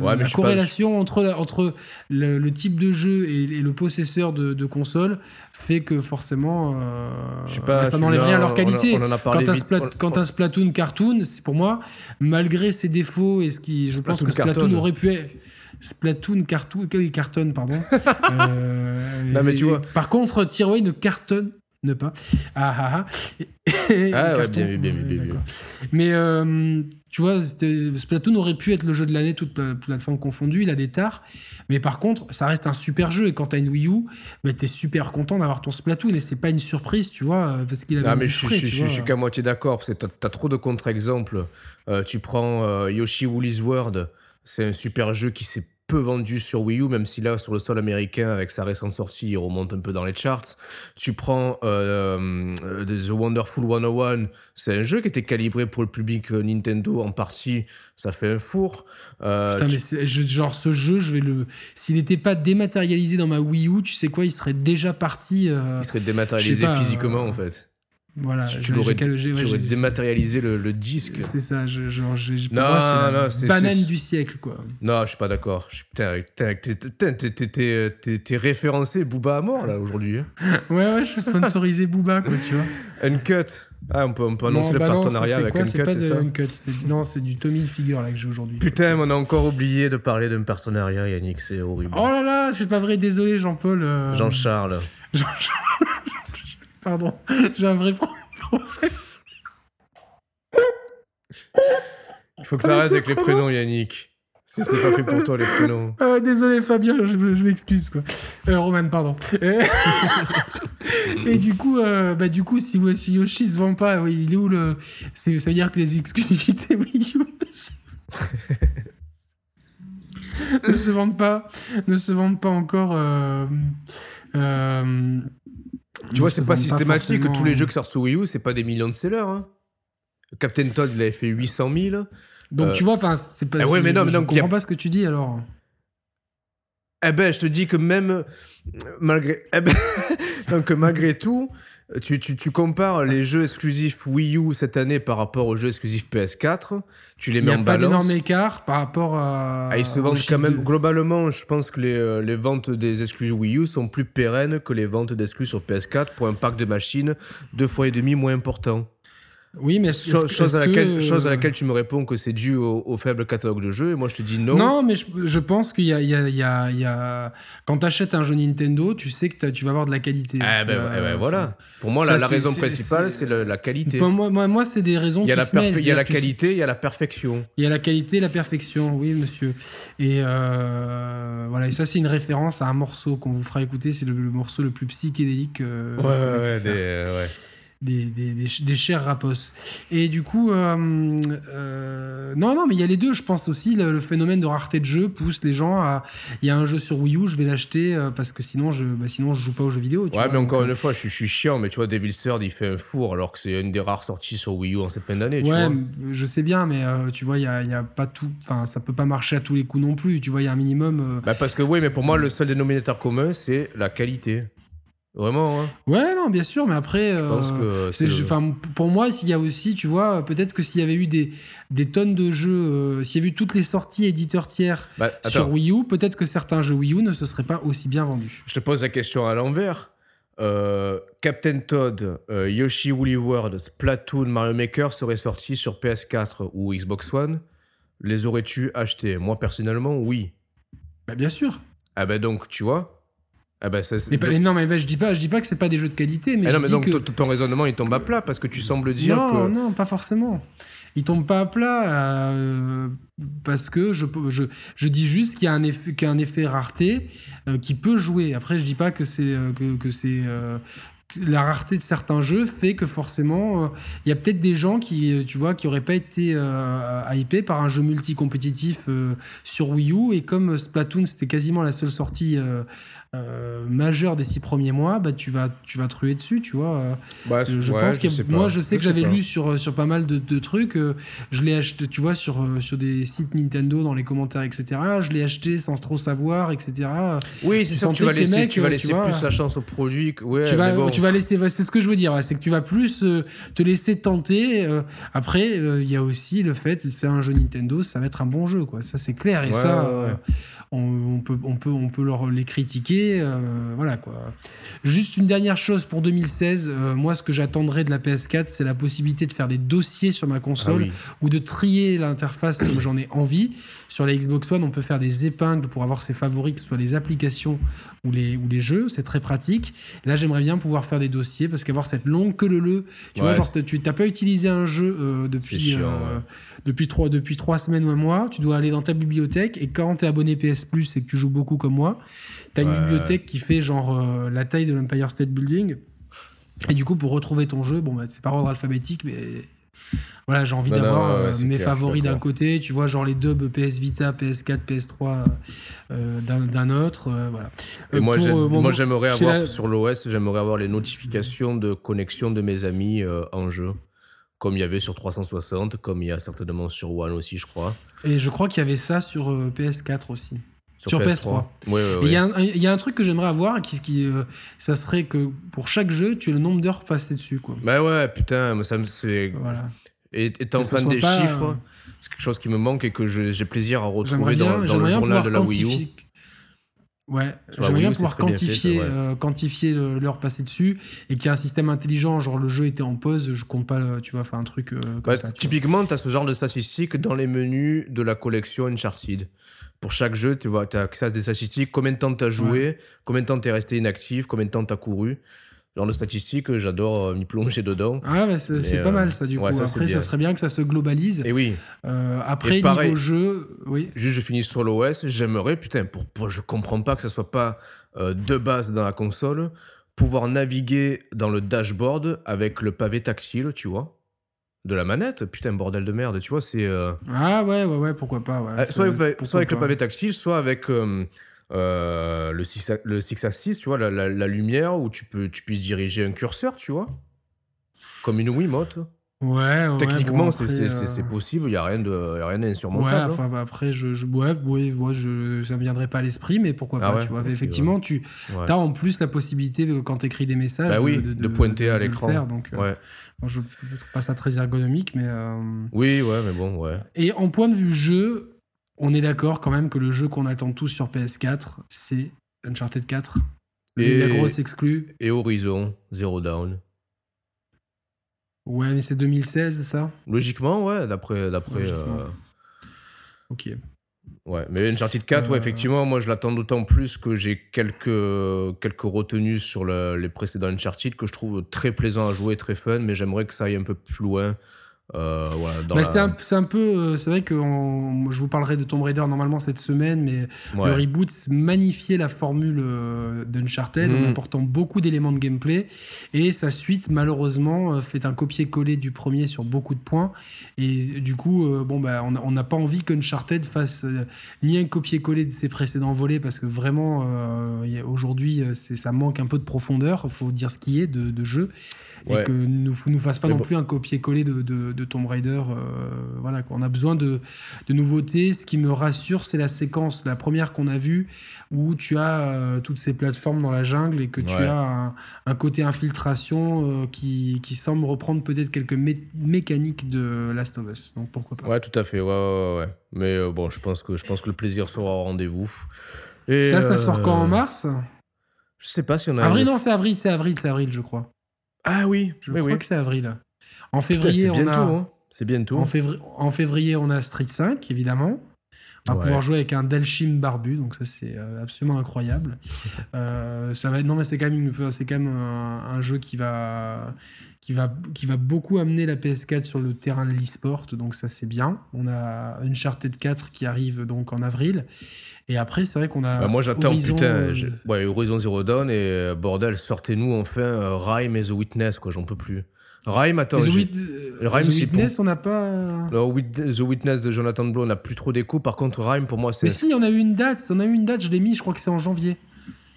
ouais,
la corrélation pas... entre, entre le, le, type de jeu et, et le possesseur de, de, console fait que forcément, euh,
pas,
bah, ça n'enlève rien à leur qualité.
On a, on
Splat, on... quant à Splatoon Cartoon, pour moi, malgré ses défauts et ce qui, je
Splatoon
pense que Splatoon aurait pu être Splatoon cartoon, cartonne, pardon. <laughs> euh,
non, mais tu vois.
Par contre, Tearaway ne cartonne ne pas. Ah ah ah.
Ah ouais, bien vu, bien vu, bien vu.
Mais euh, tu vois, Splatoon aurait pu être le jeu de l'année, toute plateforme confondue. Il a des tares. Mais par contre, ça reste un super jeu. Et quand t'as une Wii U, bah, t'es super content d'avoir ton Splatoon. Et c'est pas une surprise, tu vois, parce qu'il avait.
Ah, mais je, je, je suis qu'à moitié d'accord. Parce que t'as as trop de contre-exemples. Euh, tu prends euh, Yoshi Woolly's World. C'est un super jeu qui s'est peu vendu sur Wii U, même si là, sur le sol américain, avec sa récente sortie, il remonte un peu dans les charts. Tu prends euh, The Wonderful 101, c'est un jeu qui était calibré pour le public Nintendo en partie, ça fait un four.
Euh, Putain, mais je, genre ce jeu, je vais le. S'il n'était pas dématérialisé dans ma Wii U, tu sais quoi, il serait déjà parti. Euh,
il serait dématérialisé pas, physiquement, en fait.
Voilà,
tu, dématérialisé le, le, disque.
C'est ça, je, genre, pour
non,
moi, c'est
non,
la banane du siècle, quoi.
Non, je suis pas d'accord. T'es référencé Booba à mort, là, aujourd'hui. Hein. <laughs>
ouais, ouais, je suis sponsorisé Booba, quoi, tu vois.
Uncut. Ah, on peut, on peut annoncer non,
bah
le partenariat avec
quoi,
Uncut,
c'est pas de
ça
Uncut, Non, c'est du Tommy Figure, là, que j'ai aujourd'hui.
Putain, on a encore oublié de parler d'un partenariat, Yannick, c'est horrible.
Oh là là, c'est pas vrai, désolé, Jean-Paul. Euh...
Jean-Charles. <laughs>
Jean-Charles. Pardon, <laughs> j'ai un vrai problème.
Il faut que tu arrêtes avec les prénoms, Yannick. Si c'est pas fait pour toi, les prénoms. <laughs>
Euh, désolé, Fabien, je, je m'excuse, quoi. Euh, Roman, pardon. <laughs> Et du coup, euh, bah, du coup si, si Yoshi se vend pas, oui, il est où le. Ça veut dire que les exclusivités Wii U ne se vendent pas, ne se vendent pas encore. Euh, euh,
tu vois, c'est pas systématique que tous les jeux qui sortent sur Wii U, c'est pas des millions de sellers. Hein. Captain Todd, il avait fait 800 000.
Donc, euh... tu vois, enfin, c'est pas.
Eh ouais, mais non, mais
je
donc,
comprends
a...
pas ce que tu dis alors.
Eh ben, je te dis que même malgré, eh ben... <laughs> donc malgré tout, tu, tu, tu, compares les jeux exclusifs Wii U cette année par rapport aux jeux exclusifs PS4, tu les mets en balance.
Il n'y a pas d'énorme écart par rapport à.
Ah, ils se vendent quand même. De... Globalement, je pense que les, les ventes des exclus Wii U sont plus pérennes que les ventes d'exclus sur PS4 pour un pack de machines deux fois et demi moins important.
Oui, mais
chose, chose, à laquelle,
que...
chose à laquelle tu me réponds que c'est dû au, au, faible catalogue de jeux, et moi je te dis non.
Non, mais je, je pense qu'il y a, y y y. Quand tu achètes un jeu Nintendo, tu sais que tu vas avoir de la qualité.
Ah ben, euh, ben voilà. Pour moi,
ça,
la, la raison principale, c'est la, la, qualité.
Pour moi, moi, moi c'est des raisons
il y a
qui
la
se mêlent.
Il y a la qualité, il y a la perfection.
Il y a la qualité, la perfection, oui, monsieur. Et euh, voilà, et ça, c'est une référence à un morceau qu'on vous fera écouter. C'est le, le, morceau le plus psychédélique. Euh,
ouais, ouais, ouais, des, ouais
des, des, des, des, chers rapos. Et du coup, euh, euh, non, non, mais il y a les deux. Je pense aussi le, le, phénomène de rareté de jeu pousse les gens à. Il y a un jeu sur Wii U, je vais l'acheter euh, parce que sinon je, bah, sinon je joue pas aux jeux vidéo. Tu
ouais,
vois,
mais encore une fois, je, je, suis chiant, mais tu vois, Devil Third, il fait un four alors que c'est une des rares sorties sur Wii U en cette fin d'année.
Ouais, je sais bien, mais euh, tu vois, il y a, y a, pas tout. Enfin, ça peut pas marcher à tous les coups non plus. Tu vois, il y a un minimum.
Bah parce que oui, mais pour moi, le seul dénominateur commun, c'est la qualité. Vraiment, hein.
Ouais, non, bien sûr, mais après,
je pense
euh,
que c'est
le... pour moi, s'il y a aussi, tu vois, peut-être que s'il y avait eu des, des tonnes de jeux, euh, s'il y avait eu toutes les sorties éditeurs tiers
bah,
sur Wii U, peut-être que certains jeux Wii U ne se seraient pas aussi bien vendus.
Je te pose la question à l'envers. Euh, Captain Todd, euh, Yoshi Woolly World, Splatoon, Mario Maker seraient sortis sur PS4 ou Xbox One? Les aurais-tu achetés? Moi, personnellement, oui.
Bah, bien sûr.
Ah bah donc, tu vois ah bah ça,
mais, pas, mais, non, mais bah, je dis pas, je dis pas que c'est pas des jeux de qualité, mais,
ah
je
non, mais
dis
donc
que...
ton raisonnement il tombe à plat parce que tu sembles dire
non,
que
non, pas forcément. Il tombe pas à plat euh, parce que je, je, je dis juste qu'il y a un effet, qu y a un effet rareté euh, qui peut jouer. Après, je dis pas que c'est euh, que, que c'est la rareté de certains jeux fait que forcément il euh, y a peut-être des gens qui tu vois qui auraient pas été euh, hypés par un jeu multi compétitif euh, sur Wii U et comme Splatoon c'était quasiment la seule sortie euh, majeur des six premiers mois, bah, tu, vas, tu vas truer dessus, tu vois.
Bah,
je
ouais,
pense que moi, je sais que j'avais lu sur, sur pas mal de, de trucs. euh, je l'ai acheté, tu vois, sur, euh, sur des sites Nintendo, dans les commentaires, etc. Je l'ai acheté sans trop savoir, etc.
Oui, c'est que tu vas laisser,
mecs,
tu vas
euh,
laisser
tu vois,
plus la chance au produit. Ouais,
tu vas,
bon.
tu vas laisser, c'est ce que je veux dire, c'est que tu vas plus euh, te laisser tenter. euh, après, euh, il y a aussi le fait, c'est un jeu Nintendo, ça va être un bon jeu, quoi. Ça c'est clair et
Ouais,
ça, euh, on, on peut, on peut, on peut leur les critiquer, euh, voilà quoi. Juste une dernière chose pour 2016, euh, moi ce que j'attendrais de la PS4, c'est la possibilité de faire des dossiers sur ma
Ah
console
oui.
ou de trier l'interface comme j'en ai envie. Sur la Xbox One, on peut faire des épingles pour avoir ses favoris, que ce soit les applications ou les, ou les jeux. C'est très pratique. Là, j'aimerais bien pouvoir faire des dossiers parce qu'avoir cette longue queue le le, tu
Ouais,
vois, genre tu n'as pas utilisé un jeu euh, depuis,
chiant, ouais.
depuis, trois, depuis trois semaines ou un mois. Tu dois aller dans ta bibliothèque et quand tu es abonné PS Plus et que tu joues beaucoup comme moi, tu as une
Ouais.
bibliothèque qui fait genre euh, la taille de l'Empire State Building. Et du coup, pour retrouver ton jeu, bon, bah, c'est par ordre alphabétique, mais voilà, j'ai envie d'avoir euh, mes
clair,
favoris d'un côté, tu vois, genre les dubs PS Vita, PS4, PS3 euh, d'un autre, euh, voilà.
Et moi, j'aimerais avoir
la-
sur l'OS, j'aimerais avoir les notifications de connexion de mes amis en jeu. Comme il y avait sur 360, comme il y a certainement sur One aussi, je crois.
Et je crois qu'il y avait ça sur euh, PS4 aussi. Sur PS3.
Ouais, ouais,
Et Il
ouais.
y, a un- il y a un truc que j'aimerais avoir, qui, qui euh, ça serait que pour chaque jeu, tu as le nombre d'heures passées dessus, quoi.
Bah ouais, putain, mais ça me.
Voilà.
Et étant fan des
pas,
chiffres,
euh,
c'est quelque chose qui me manque et que j'ai plaisir à retrouver
bien,
dans, dans le journal de la Wii U.
Ouais, j'aimerais bien pouvoir
fait,
quantifier, euh, quantifier l'heure passée dessus et qu'il y a un système intelligent, genre le jeu était en pause, je compte pas, tu vois, faire un truc euh, comme
Bah,
ça.
typiquement, tu as ce genre de statistiques dans les menus de la collection Uncharted. Pour chaque jeu, tu vois, as accès à des statistiques, combien de temps tu as joué, combien de temps tu es resté inactif, combien de temps tu as couru? Genre de statistiques, j'adore euh, m'y plonger dedans.
Ah, mais c'est pas
euh,
mal ça du coup.
ça,
Après, ça serait bien que ça se globalise.
Et oui,
Euh, après,
Et pareil-
niveau jeu, oui.
juste je finis sur l'OS, j'aimerais, putain, pour, pour- je comprends pas que ça soit pas euh, de base dans la console, pouvoir naviguer dans le dashboard avec le pavé tactile, tu vois, de la manette. Putain, bordel de merde, tu vois, c'est... euh,
Ah ouais, ouais, ouais, pourquoi pas. Ouais,
Euh,
Ça-
soit, avec,
pourquoi
soit avec le pavé tactile, soit avec euh, euh, le 6 le six axis, tu vois, la, la- la lumière où tu peux tu puisses diriger un curseur, tu vois. Comme une Wiimote.
Ouais, ouais.
Techniquement,
bon,
c'est
euh,
possible, il n'y a rien rien
Ouais,
d'insurmontable. hein.
enfin, bah, après, je, je, ouais, ouais, ouais, je, ça me viendrait pas à l'esprit, mais pourquoi
Ah
pas, tu vois. Effectivement, tu as en plus la possibilité, euh, quand tu écris des messages,
Bah
de,
oui,
de,
de pointer à l'écran.
donc, euh, bon, je, je trouve pas ça très ergonomique, mais. euh,
Oui, ouais, mais bon, ouais.
Et en point de vue jeu, on est d'accord quand même que le jeu qu'on attend tous sur PS4, c'est Uncharted 4. Et la grosse exclue.
Et Horizon, Zero Down.
Ouais, mais c'est 2016, ça?
Logiquement, ouais, d'après. euh,
Ok.
Ouais, mais Uncharted 4, ouais,
Euh,
effectivement, moi je l'attends d'autant plus que j'ai quelques, quelques retenues sur le- les précédents Uncharted que je trouve très plaisant à jouer, très fun, mais j'aimerais que ça aille un peu plus loin. Euh, voilà,
Bah,
la-
c'est un, peu. euh, C'est vrai que on- je vous parlerai de Tomb Raider normalement cette semaine, mais
Ouais.
le reboot magnifiait la formule euh, d'Uncharted en
Mhm.
apportant beaucoup d'éléments de gameplay. Et sa suite, malheureusement, euh, fait un copier-coller du premier sur beaucoup de points. Et du coup, bon, bah, on n'a pas envie qu'Uncharted fasse euh, ni un copier-coller de ses précédents volets, parce que vraiment, euh, aujourd'hui, ça manque un peu de profondeur, il faut dire ce qui est de, de jeu. Et que nous nous fasse pas
Mais
non
bon.
plus un copier-coller de, de, de Tomb Raider. euh, voilà, quoi. on a besoin de, de nouveautés. Ce qui me rassure, c'est la séquence, la première qu'on a vue, où tu as euh, toutes ces plateformes dans la jungle et que tu as un, un côté infiltration euh, qui, qui semble reprendre peut-être quelques mé- mécaniques de Last of Us. Donc pourquoi pas.
Ouais, tout à fait, ouais, ouais, ouais. Mais euh, bon, je pense, que, je pense que le plaisir sera au rendez-vous. Et,
Ça, ça sort quand en mars?
Je sais pas si on a.
Avril, non, c'est avril, c'est avril, c'est avril, je crois.
Ah oui,
Je
oui,
crois
oui.
que c'est avril. En février, on
bientôt,
a.
hein. C'est bientôt.
En, février, en février, on a Street 5, évidemment. On va
Ouais.
pouvoir jouer avec un Delchim barbu, donc ça c'est euh, absolument incroyable. <laughs> Euh, ça va être, non mais c'est quand même, c'est quand même un, un jeu qui va, qui va, qui va beaucoup amener la PS4 sur le terrain de l'e-sport, donc ça c'est bien. On a Uncharted 4 qui arrive donc en avril, et après c'est vrai qu'on a.
Bah, moi j'attends,
Horizon,
putain.
euh,
Ouais, Horizon Zero Dawn et bordel, sortez-nous enfin Rime et The Witness, quoi, j'en peux plus. Rime, attends.
The, Wit-
Rhyme,
The Witness, on n'a pas.
The Witness de Jonathan Blow, on n'a plus trop d'écho. Par contre, Rime, pour moi, c'est.
Mais si, on a eu une date, on a eu une date, je l'ai mis, je crois que c'est en janvier.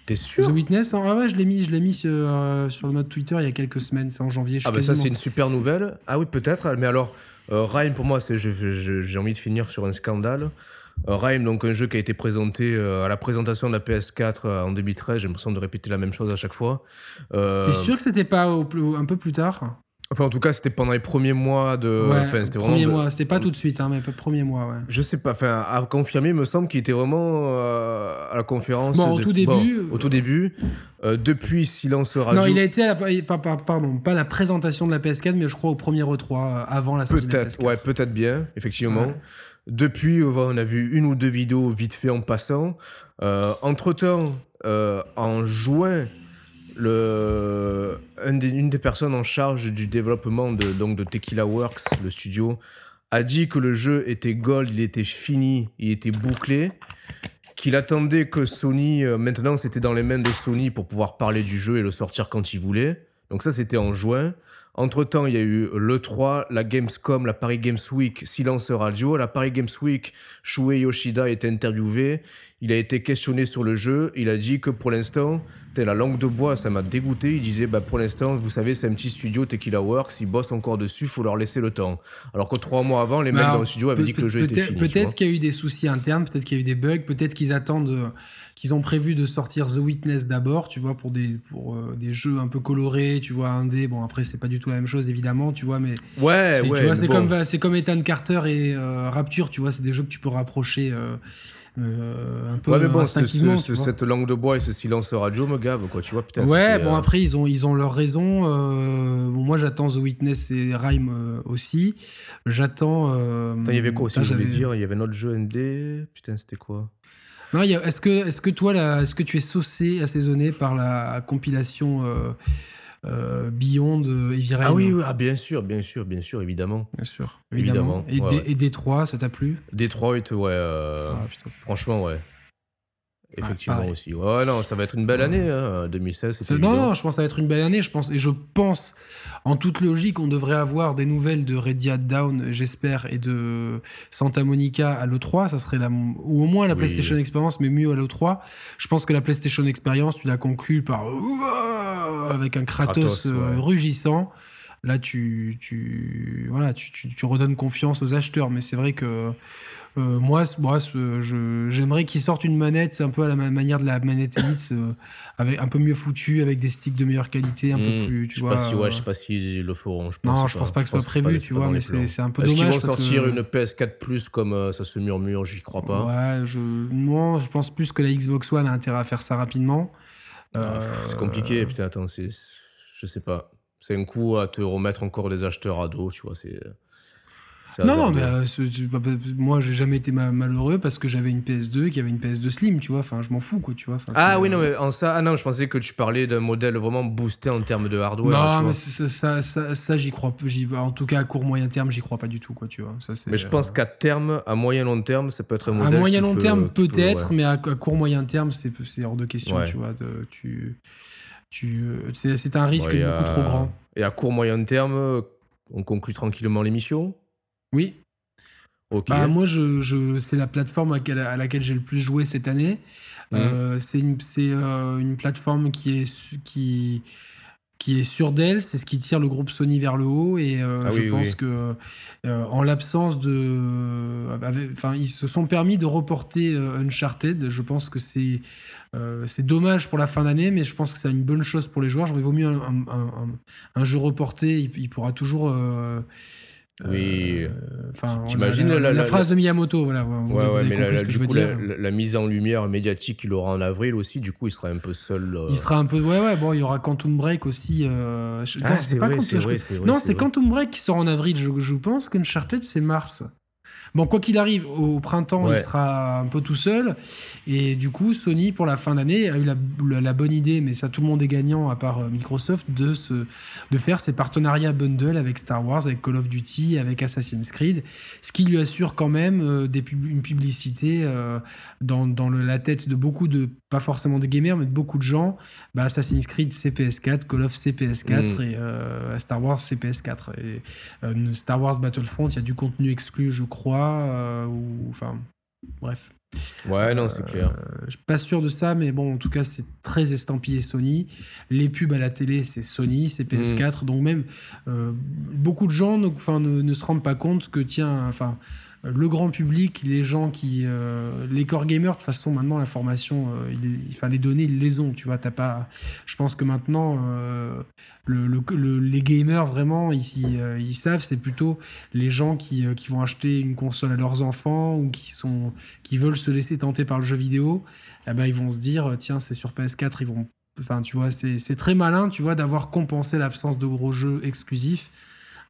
T'es sûr
The Witness, ah ouais, je l'ai mis, je l'ai mis sur, euh, sur le mode Twitter il y a quelques semaines, c'est en janvier. je
Ah bah ça c'est une super nouvelle. Ah oui peut-être, mais alors euh, Rime pour moi j'ai envie de finir sur un scandale. Euh, Rime donc un jeu qui a été présenté euh, à la présentation de la PS4 euh, en 2013, j'ai l'impression de répéter la même chose à chaque fois. Euh,
T'es sûr que c'était pas au plus- un peu plus tard?
Enfin en tout cas c'était pendant les premiers mois de...
Ouais,
enfin, c'était
premier mois, c'était pas tout de suite, hein, mais premier mois, ouais.
Je sais pas, enfin à confirmer, il me semble qu'il était vraiment euh, à la conférence.
Bon, au
de-
tout début,
au tout début. Euh, depuis Silence Radio.
Non, il a été à la, pardon, pas la présentation de la PS4, mais je crois au premier E3 euh, avant la sortie de la
Peut-être,
PS4.
ouais, peut-être bien, effectivement.
Ouais.
Depuis, on a vu une ou deux vidéos vite fait en passant. Euh, entre-temps, euh, en juin, une des personnes en charge du développement de, donc, de Tequila Works, le studio, a dit que le jeu était gold, il était fini, il était bouclé, qu'il attendait que Sony, euh, maintenant c'était dans les mains de Sony pour pouvoir parler du jeu et le sortir quand il voulait. Donc ça c'était en juin. Entre-temps, il y a eu l'E3, la Gamescom, la Paris Games Week, Silence Radio. La Paris Games Week, Shuei Yoshida a été interviewé. Il a été questionné sur le jeu. Il a dit que pour l'instant, la langue de bois, ça m'a dégoûté. Il disait, bah, pour l'instant, vous savez, c'est un petit studio Tequila Works. Ils bossent encore dessus, faut leur laisser le temps. Alors que trois mois avant, les mecs dans le studio avaient dit que le jeu était fini.
Peut-être qu'il y a eu des soucis internes, peut-être qu'il y a eu des bugs, peut-être qu'ils attendent, euh, qu'ils ont prévu de sortir The Witness d'abord, tu vois, pour des pour euh, des jeux un peu colorés, tu vois, indé. Bon après c'est pas du tout la même chose évidemment, tu vois, mais
Ouais,
c'est,
ouais.
tu vois,
mais
c'est
bon.
comme c'est comme Ethan Carter et euh, Rapture, tu vois, c'est des jeux que tu peux rapprocher euh, euh, un peu
Ouais, mais bon, ce- ce- cette langue de bois et ce silence radio me gave, quoi. Tu vois, putain.
Ouais, bon
euh,
après ils ont ils ont leur raison. euh, bon, moi j'attends The Witness et Rhyme aussi. J'attends.
Attends, il y avait quoi aussi, je voulais dire? Il y avait un autre jeu ND. Putain, c'était quoi?
Non, est-ce que, est-ce que toi, est-ce que tu es saucé, assaisonné par la compilation euh, Beyond euh, Heavy Rain
Ah oui, oui, ah, bien sûr, bien sûr, bien sûr, évidemment.
bien sûr,
Évidemment,
et,
ouais.
D- et Détroit, ça t'a plu?
Detroit, ouais. euh,
Ah.
Franchement, ouais. Effectivement aussi. Ouais, non, ça va être une belle année, hein. 2016,
C'est-
c'est
Non, non, je pense que ça va être une belle année. Je pense et je pense, en toute logique, on devrait avoir des nouvelles de Red Down, j'espère, et de Santa Monica à l'E3. Ça serait la, ou au moins la
Oui.
PlayStation Experience, mais mieux à l'E3. Je pense que la PlayStation Experience, tu la conclus par avec un Kratos,
Kratos,
euh,
ouais.
rugissant. Là, tu, tu, voilà, tu, tu, tu redonnes confiance aux acheteurs. Mais c'est vrai que moi, c- moi c- je- j'aimerais qu'ils sortent une manette, un peu à la ma- manière de la manette Elite, euh, avec un peu mieux foutue, avec des sticks de meilleure qualité, un
Hmm,
peu plus, tu
je sais
vois.
pas si, ouais,
euh,
je sais pas s'ils le feront. Je
non,
pense
je pense pas que ce soit prévu, tu vois, mais
les
c'est c'est un peu
Est-ce qu'ils
dommage.
vont sortir
que-
une PS4 Plus comme euh, ça se murmure J'y crois pas.
Ouais, je, non, je pense plus que la Xbox One a intérêt à faire ça rapidement.
Ah,
Euh,
C'est compliqué, putain, attends. Je sais pas. C'est un coup à te remettre encore des acheteurs à dos, tu vois, c'est.
Non, non, mais euh, ce- bah, bah, moi, j'ai jamais été ma- malheureux parce que j'avais une PS2 qui avait une PS2 Slim, tu vois. Enfin, je m'en fous, quoi, tu vois. Enfin,
Ah oui, non, mais en ça, ah non, je pensais que tu parlais d'un modèle vraiment boosté en termes de hardware.
Non,
tu
mais
vois.
ça, ça, ça, ça, j'y crois pas. j'y- En tout cas, à court moyen terme, j'y crois pas du tout, quoi, tu vois. Ça, c'est,
Mais je pense qu'à terme, à moyen long terme, ça peut être un
À
modèle.
moyen
qui
long
peut-
terme,
peut,
peut-être,
ouais.
mais à, à court moyen terme, c'est, hors de question,
Ouais.
tu vois. De, tu, tu, euh, c'est, un risque
Ouais, et
beaucoup
à-
trop grand.
Et à court moyen terme, euh, on conclut tranquillement l'émission.
Oui.
Ok.
Bah, moi, je, je, c'est la plateforme à laquelle, à laquelle j'ai le plus joué cette année.
Mhm.
Euh, c'est une, c'est, euh, une plateforme qui est, qui, qui est sur Dell, c'est ce qui tire le groupe Sony vers le haut. Et euh,
Ah
je
oui,
pense
oui.
que, en l'absence de. Enfin, ils se sont permis de reporter Uncharted. Je pense que c'est. euh, c'est dommage pour la fin d'année, mais je pense que c'est une bonne chose pour les joueurs. Je vaut mieux un, un- un- un jeu reporté, il, il pourra toujours. euh,
Oui.
euh, Enfin,
T'imagines
la, la-
la-
la
la-
phrase de Miyamoto, voilà. Vous,
Ouais,
vous
ouais, mais la, du coup, la, mise en lumière médiatique qu'il aura en avril aussi, du coup, il sera un peu seul. euh.
Il sera un peu. Ouais, ouais, bon, il y aura Quantum Break aussi. euh,
Ah,
non,
c'est
pas
vrai, c'est vrai,
Non,
c'est.
Quantum Break qui sort en avril. Je, je pense qu'Uncharted, c'est mars. Bon, quoi qu'il arrive, au printemps,
Ouais.
il sera un peu tout seul. Et du coup, Sony, pour la fin d'année, a eu la, la- la bonne idée, mais ça, tout le monde est gagnant, à part euh, Microsoft, de, se, de faire ses partenariats bundle avec Star Wars, avec Call of Duty, avec Assassin's Creed. Ce qui lui assure quand même euh, des pub- une publicité euh, dans, dans le- la tête de beaucoup de, pas forcément des gamers, mais de beaucoup de gens. Bah, Assassin's Creed, c'est PS4, Call of, c'est PS4,
Mm.
et euh, Star Wars, c'est PS4. Et euh, Star Wars Battlefront, il y a du contenu exclu, je crois, euh, ou enfin, bref.
Ouais, non, c'est clair.
je suis pas sûr de ça, mais bon, en tout cas, c'est très estampillé Sony. Les pubs à la télé, c'est Sony, c'est PS4. Donc même, beaucoup de gens ne, ne, ne, se rendent pas compte que, tiens, enfin le grand public, les gens qui. Euh, les core gamers, de toute façon, maintenant, l'information, euh, enfin, les données, ils les ont, tu vois. T'as pas. Je pense que maintenant, euh, les gamers, vraiment, ils, ils savent, c'est plutôt les gens qui, vont acheter une console à leurs enfants ou qui, sont, qui veulent se laisser tenter par le jeu vidéo. Eh ben, ils vont se dire, tiens, c'est sur PS4, ils vont. Enfin, tu vois, c'est très malin, tu vois, d'avoir compensé l'absence de gros jeux exclusifs.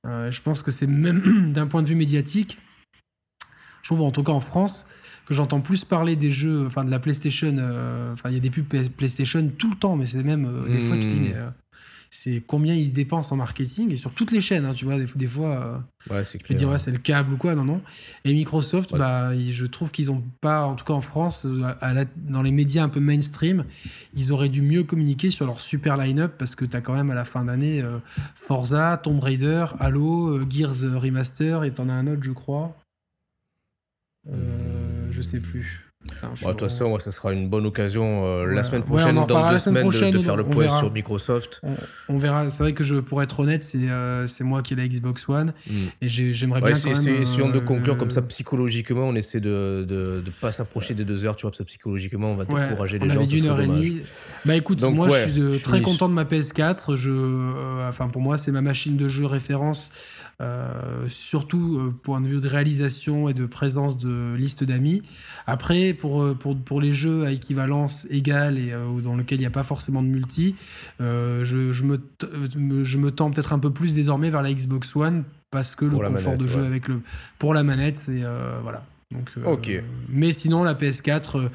je pense que c'est même <clears throat> d'un point de vue médiatique je trouve en tout cas en France que j'entends plus parler des jeux, enfin de la PlayStation, euh, enfin il y a des pubs PlayStation tout le temps, mais c'est même euh, des fois tu dis hmm. mais euh, c'est combien ils dépensent en marketing et sur toutes les chaînes, hein, tu vois, des, des fois,
ouais, c'est
dire ouais, c'est le câble ou quoi, non non. Et Microsoft, bah je trouve qu'ils ont pas, en tout cas en France, dans les médias un peu mainstream, ils auraient dû mieux communiquer sur leur super line-up parce que tu as quand même à la fin d'année Forza, Tomb Raider, Halo, Gears Remaster et t'en as un autre je crois. Euh, je sais plus.
de toute façon, ça sera une bonne occasion euh, la semaine prochaine ou dans deux semaines de, faire le point sur Microsoft.
On, verra. C'est vrai que je, pour être honnête, c'est euh, moi qui ai la Xbox One hmm. et j'aimerais bien. Quand
même, essayons de conclure comme ça psychologiquement. On essaie de ne pas s'approcher des deux heures, tu vois, parce que psychologiquement, on va décourager les gens.
une heure et demie. Bah écoute, moi je suis très content de ma PS4. Je, enfin, pour moi, c'est ma machine de jeu référence euh, surtout euh, point de vue de réalisation et de présence de liste d'amis. Après, pour, euh, pour, pour, les jeux à équivalence égale et dans lesquels il n'y a pas forcément de multi, je, je, me, je me tends peut-être un peu plus désormais vers la Xbox One parce que le confort de jeu avec le pour la manette, c'est voilà. Donc,
ok.
Mais sinon, la PS4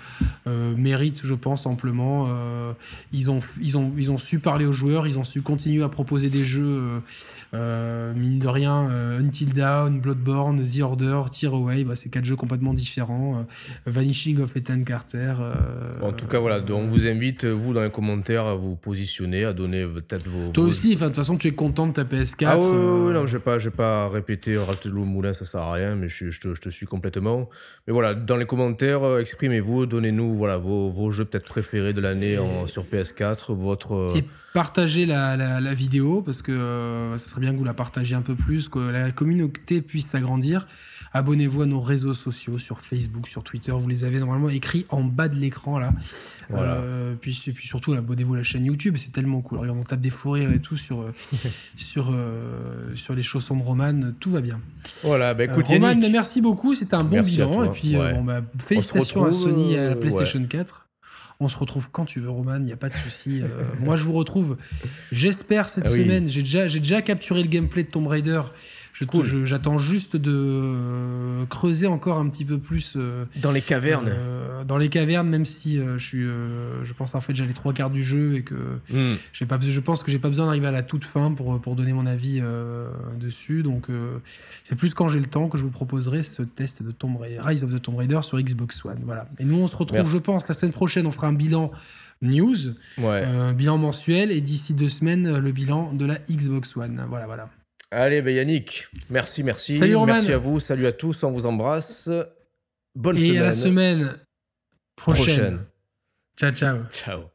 mérite, je pense, amplement. ils, ont, ils, ont, ils ont su parler aux joueurs, ils ont su continuer à proposer des jeux euh, mine de rien, euh, Until Dawn, Bloodborne, The Order, Tear Away, bah, c'est quatre jeux complètement différents. Euh, Vanishing of Ethan Carter.
en tout cas, voilà, on vous invite, vous, dans les commentaires, à vous positionner, à donner peut-être vos.
Toi aussi, de toute façon, tu es content de ta PS4.
Ah oui, non, je ne vais, pas répéter, rater le moulin, ça sert à rien, mais je, je, te, suis complètement. Mais voilà, dans les commentaires, exprimez-vous, donnez-nous voilà, vos, vos jeux peut-être préférés de l'année sur PS4, votre
partagez la, la, vidéo parce que euh, ça serait bien que vous la partagiez un peu plus, que la communauté puisse s'agrandir. Abonnez-vous à nos réseaux sociaux sur Facebook, sur Twitter. Vous les avez normalement écrits en bas de l'écran là. Euh, puis, puis surtout, abonnez-vous à la chaîne YouTube. C'est tellement cool. Regarde, on tape des fous rires et tout sur, euh, <laughs> sur, sur les chaussons de Roman. Tout va bien.
Voilà, bah écoute,
Roman, merci beaucoup. C'était un bon bilan. Et puis, bon, bah, félicitations à Sony et à la PlayStation 4. On se retrouve quand tu veux, Roman, il n'y a pas de souci. Euh, <laughs> moi, je vous retrouve, j'espère, cette ah semaine. J'ai déjà, déjà capturé le gameplay de Tomb Raider. J'attends juste de euh, creuser encore un petit peu plus. Euh,
dans les cavernes.
dans les cavernes, même si je suis, je pense en fait j'ai les trois quarts du jeu et que hmm. j'ai pas, je pense que j'ai pas besoin d'arriver à la toute fin pour, pour donner mon avis dessus. Donc c'est plus quand j'ai le temps que je vous proposerai ce test de Tomb Raider, Rise of the Tomb Raider sur Xbox One. Voilà. Et nous on se retrouve, je pense, la semaine prochaine. On fera un bilan news, un bilan mensuel, et d'ici deux semaines, le bilan de la Xbox One. Voilà, voilà.
Allez, ben Yannick, merci, merci.
Salut
Merci à vous, salut à tous, on vous embrasse. Bonne semaine.
Et à la semaine prochaine. prochaine. Ciao, ciao.
Ciao.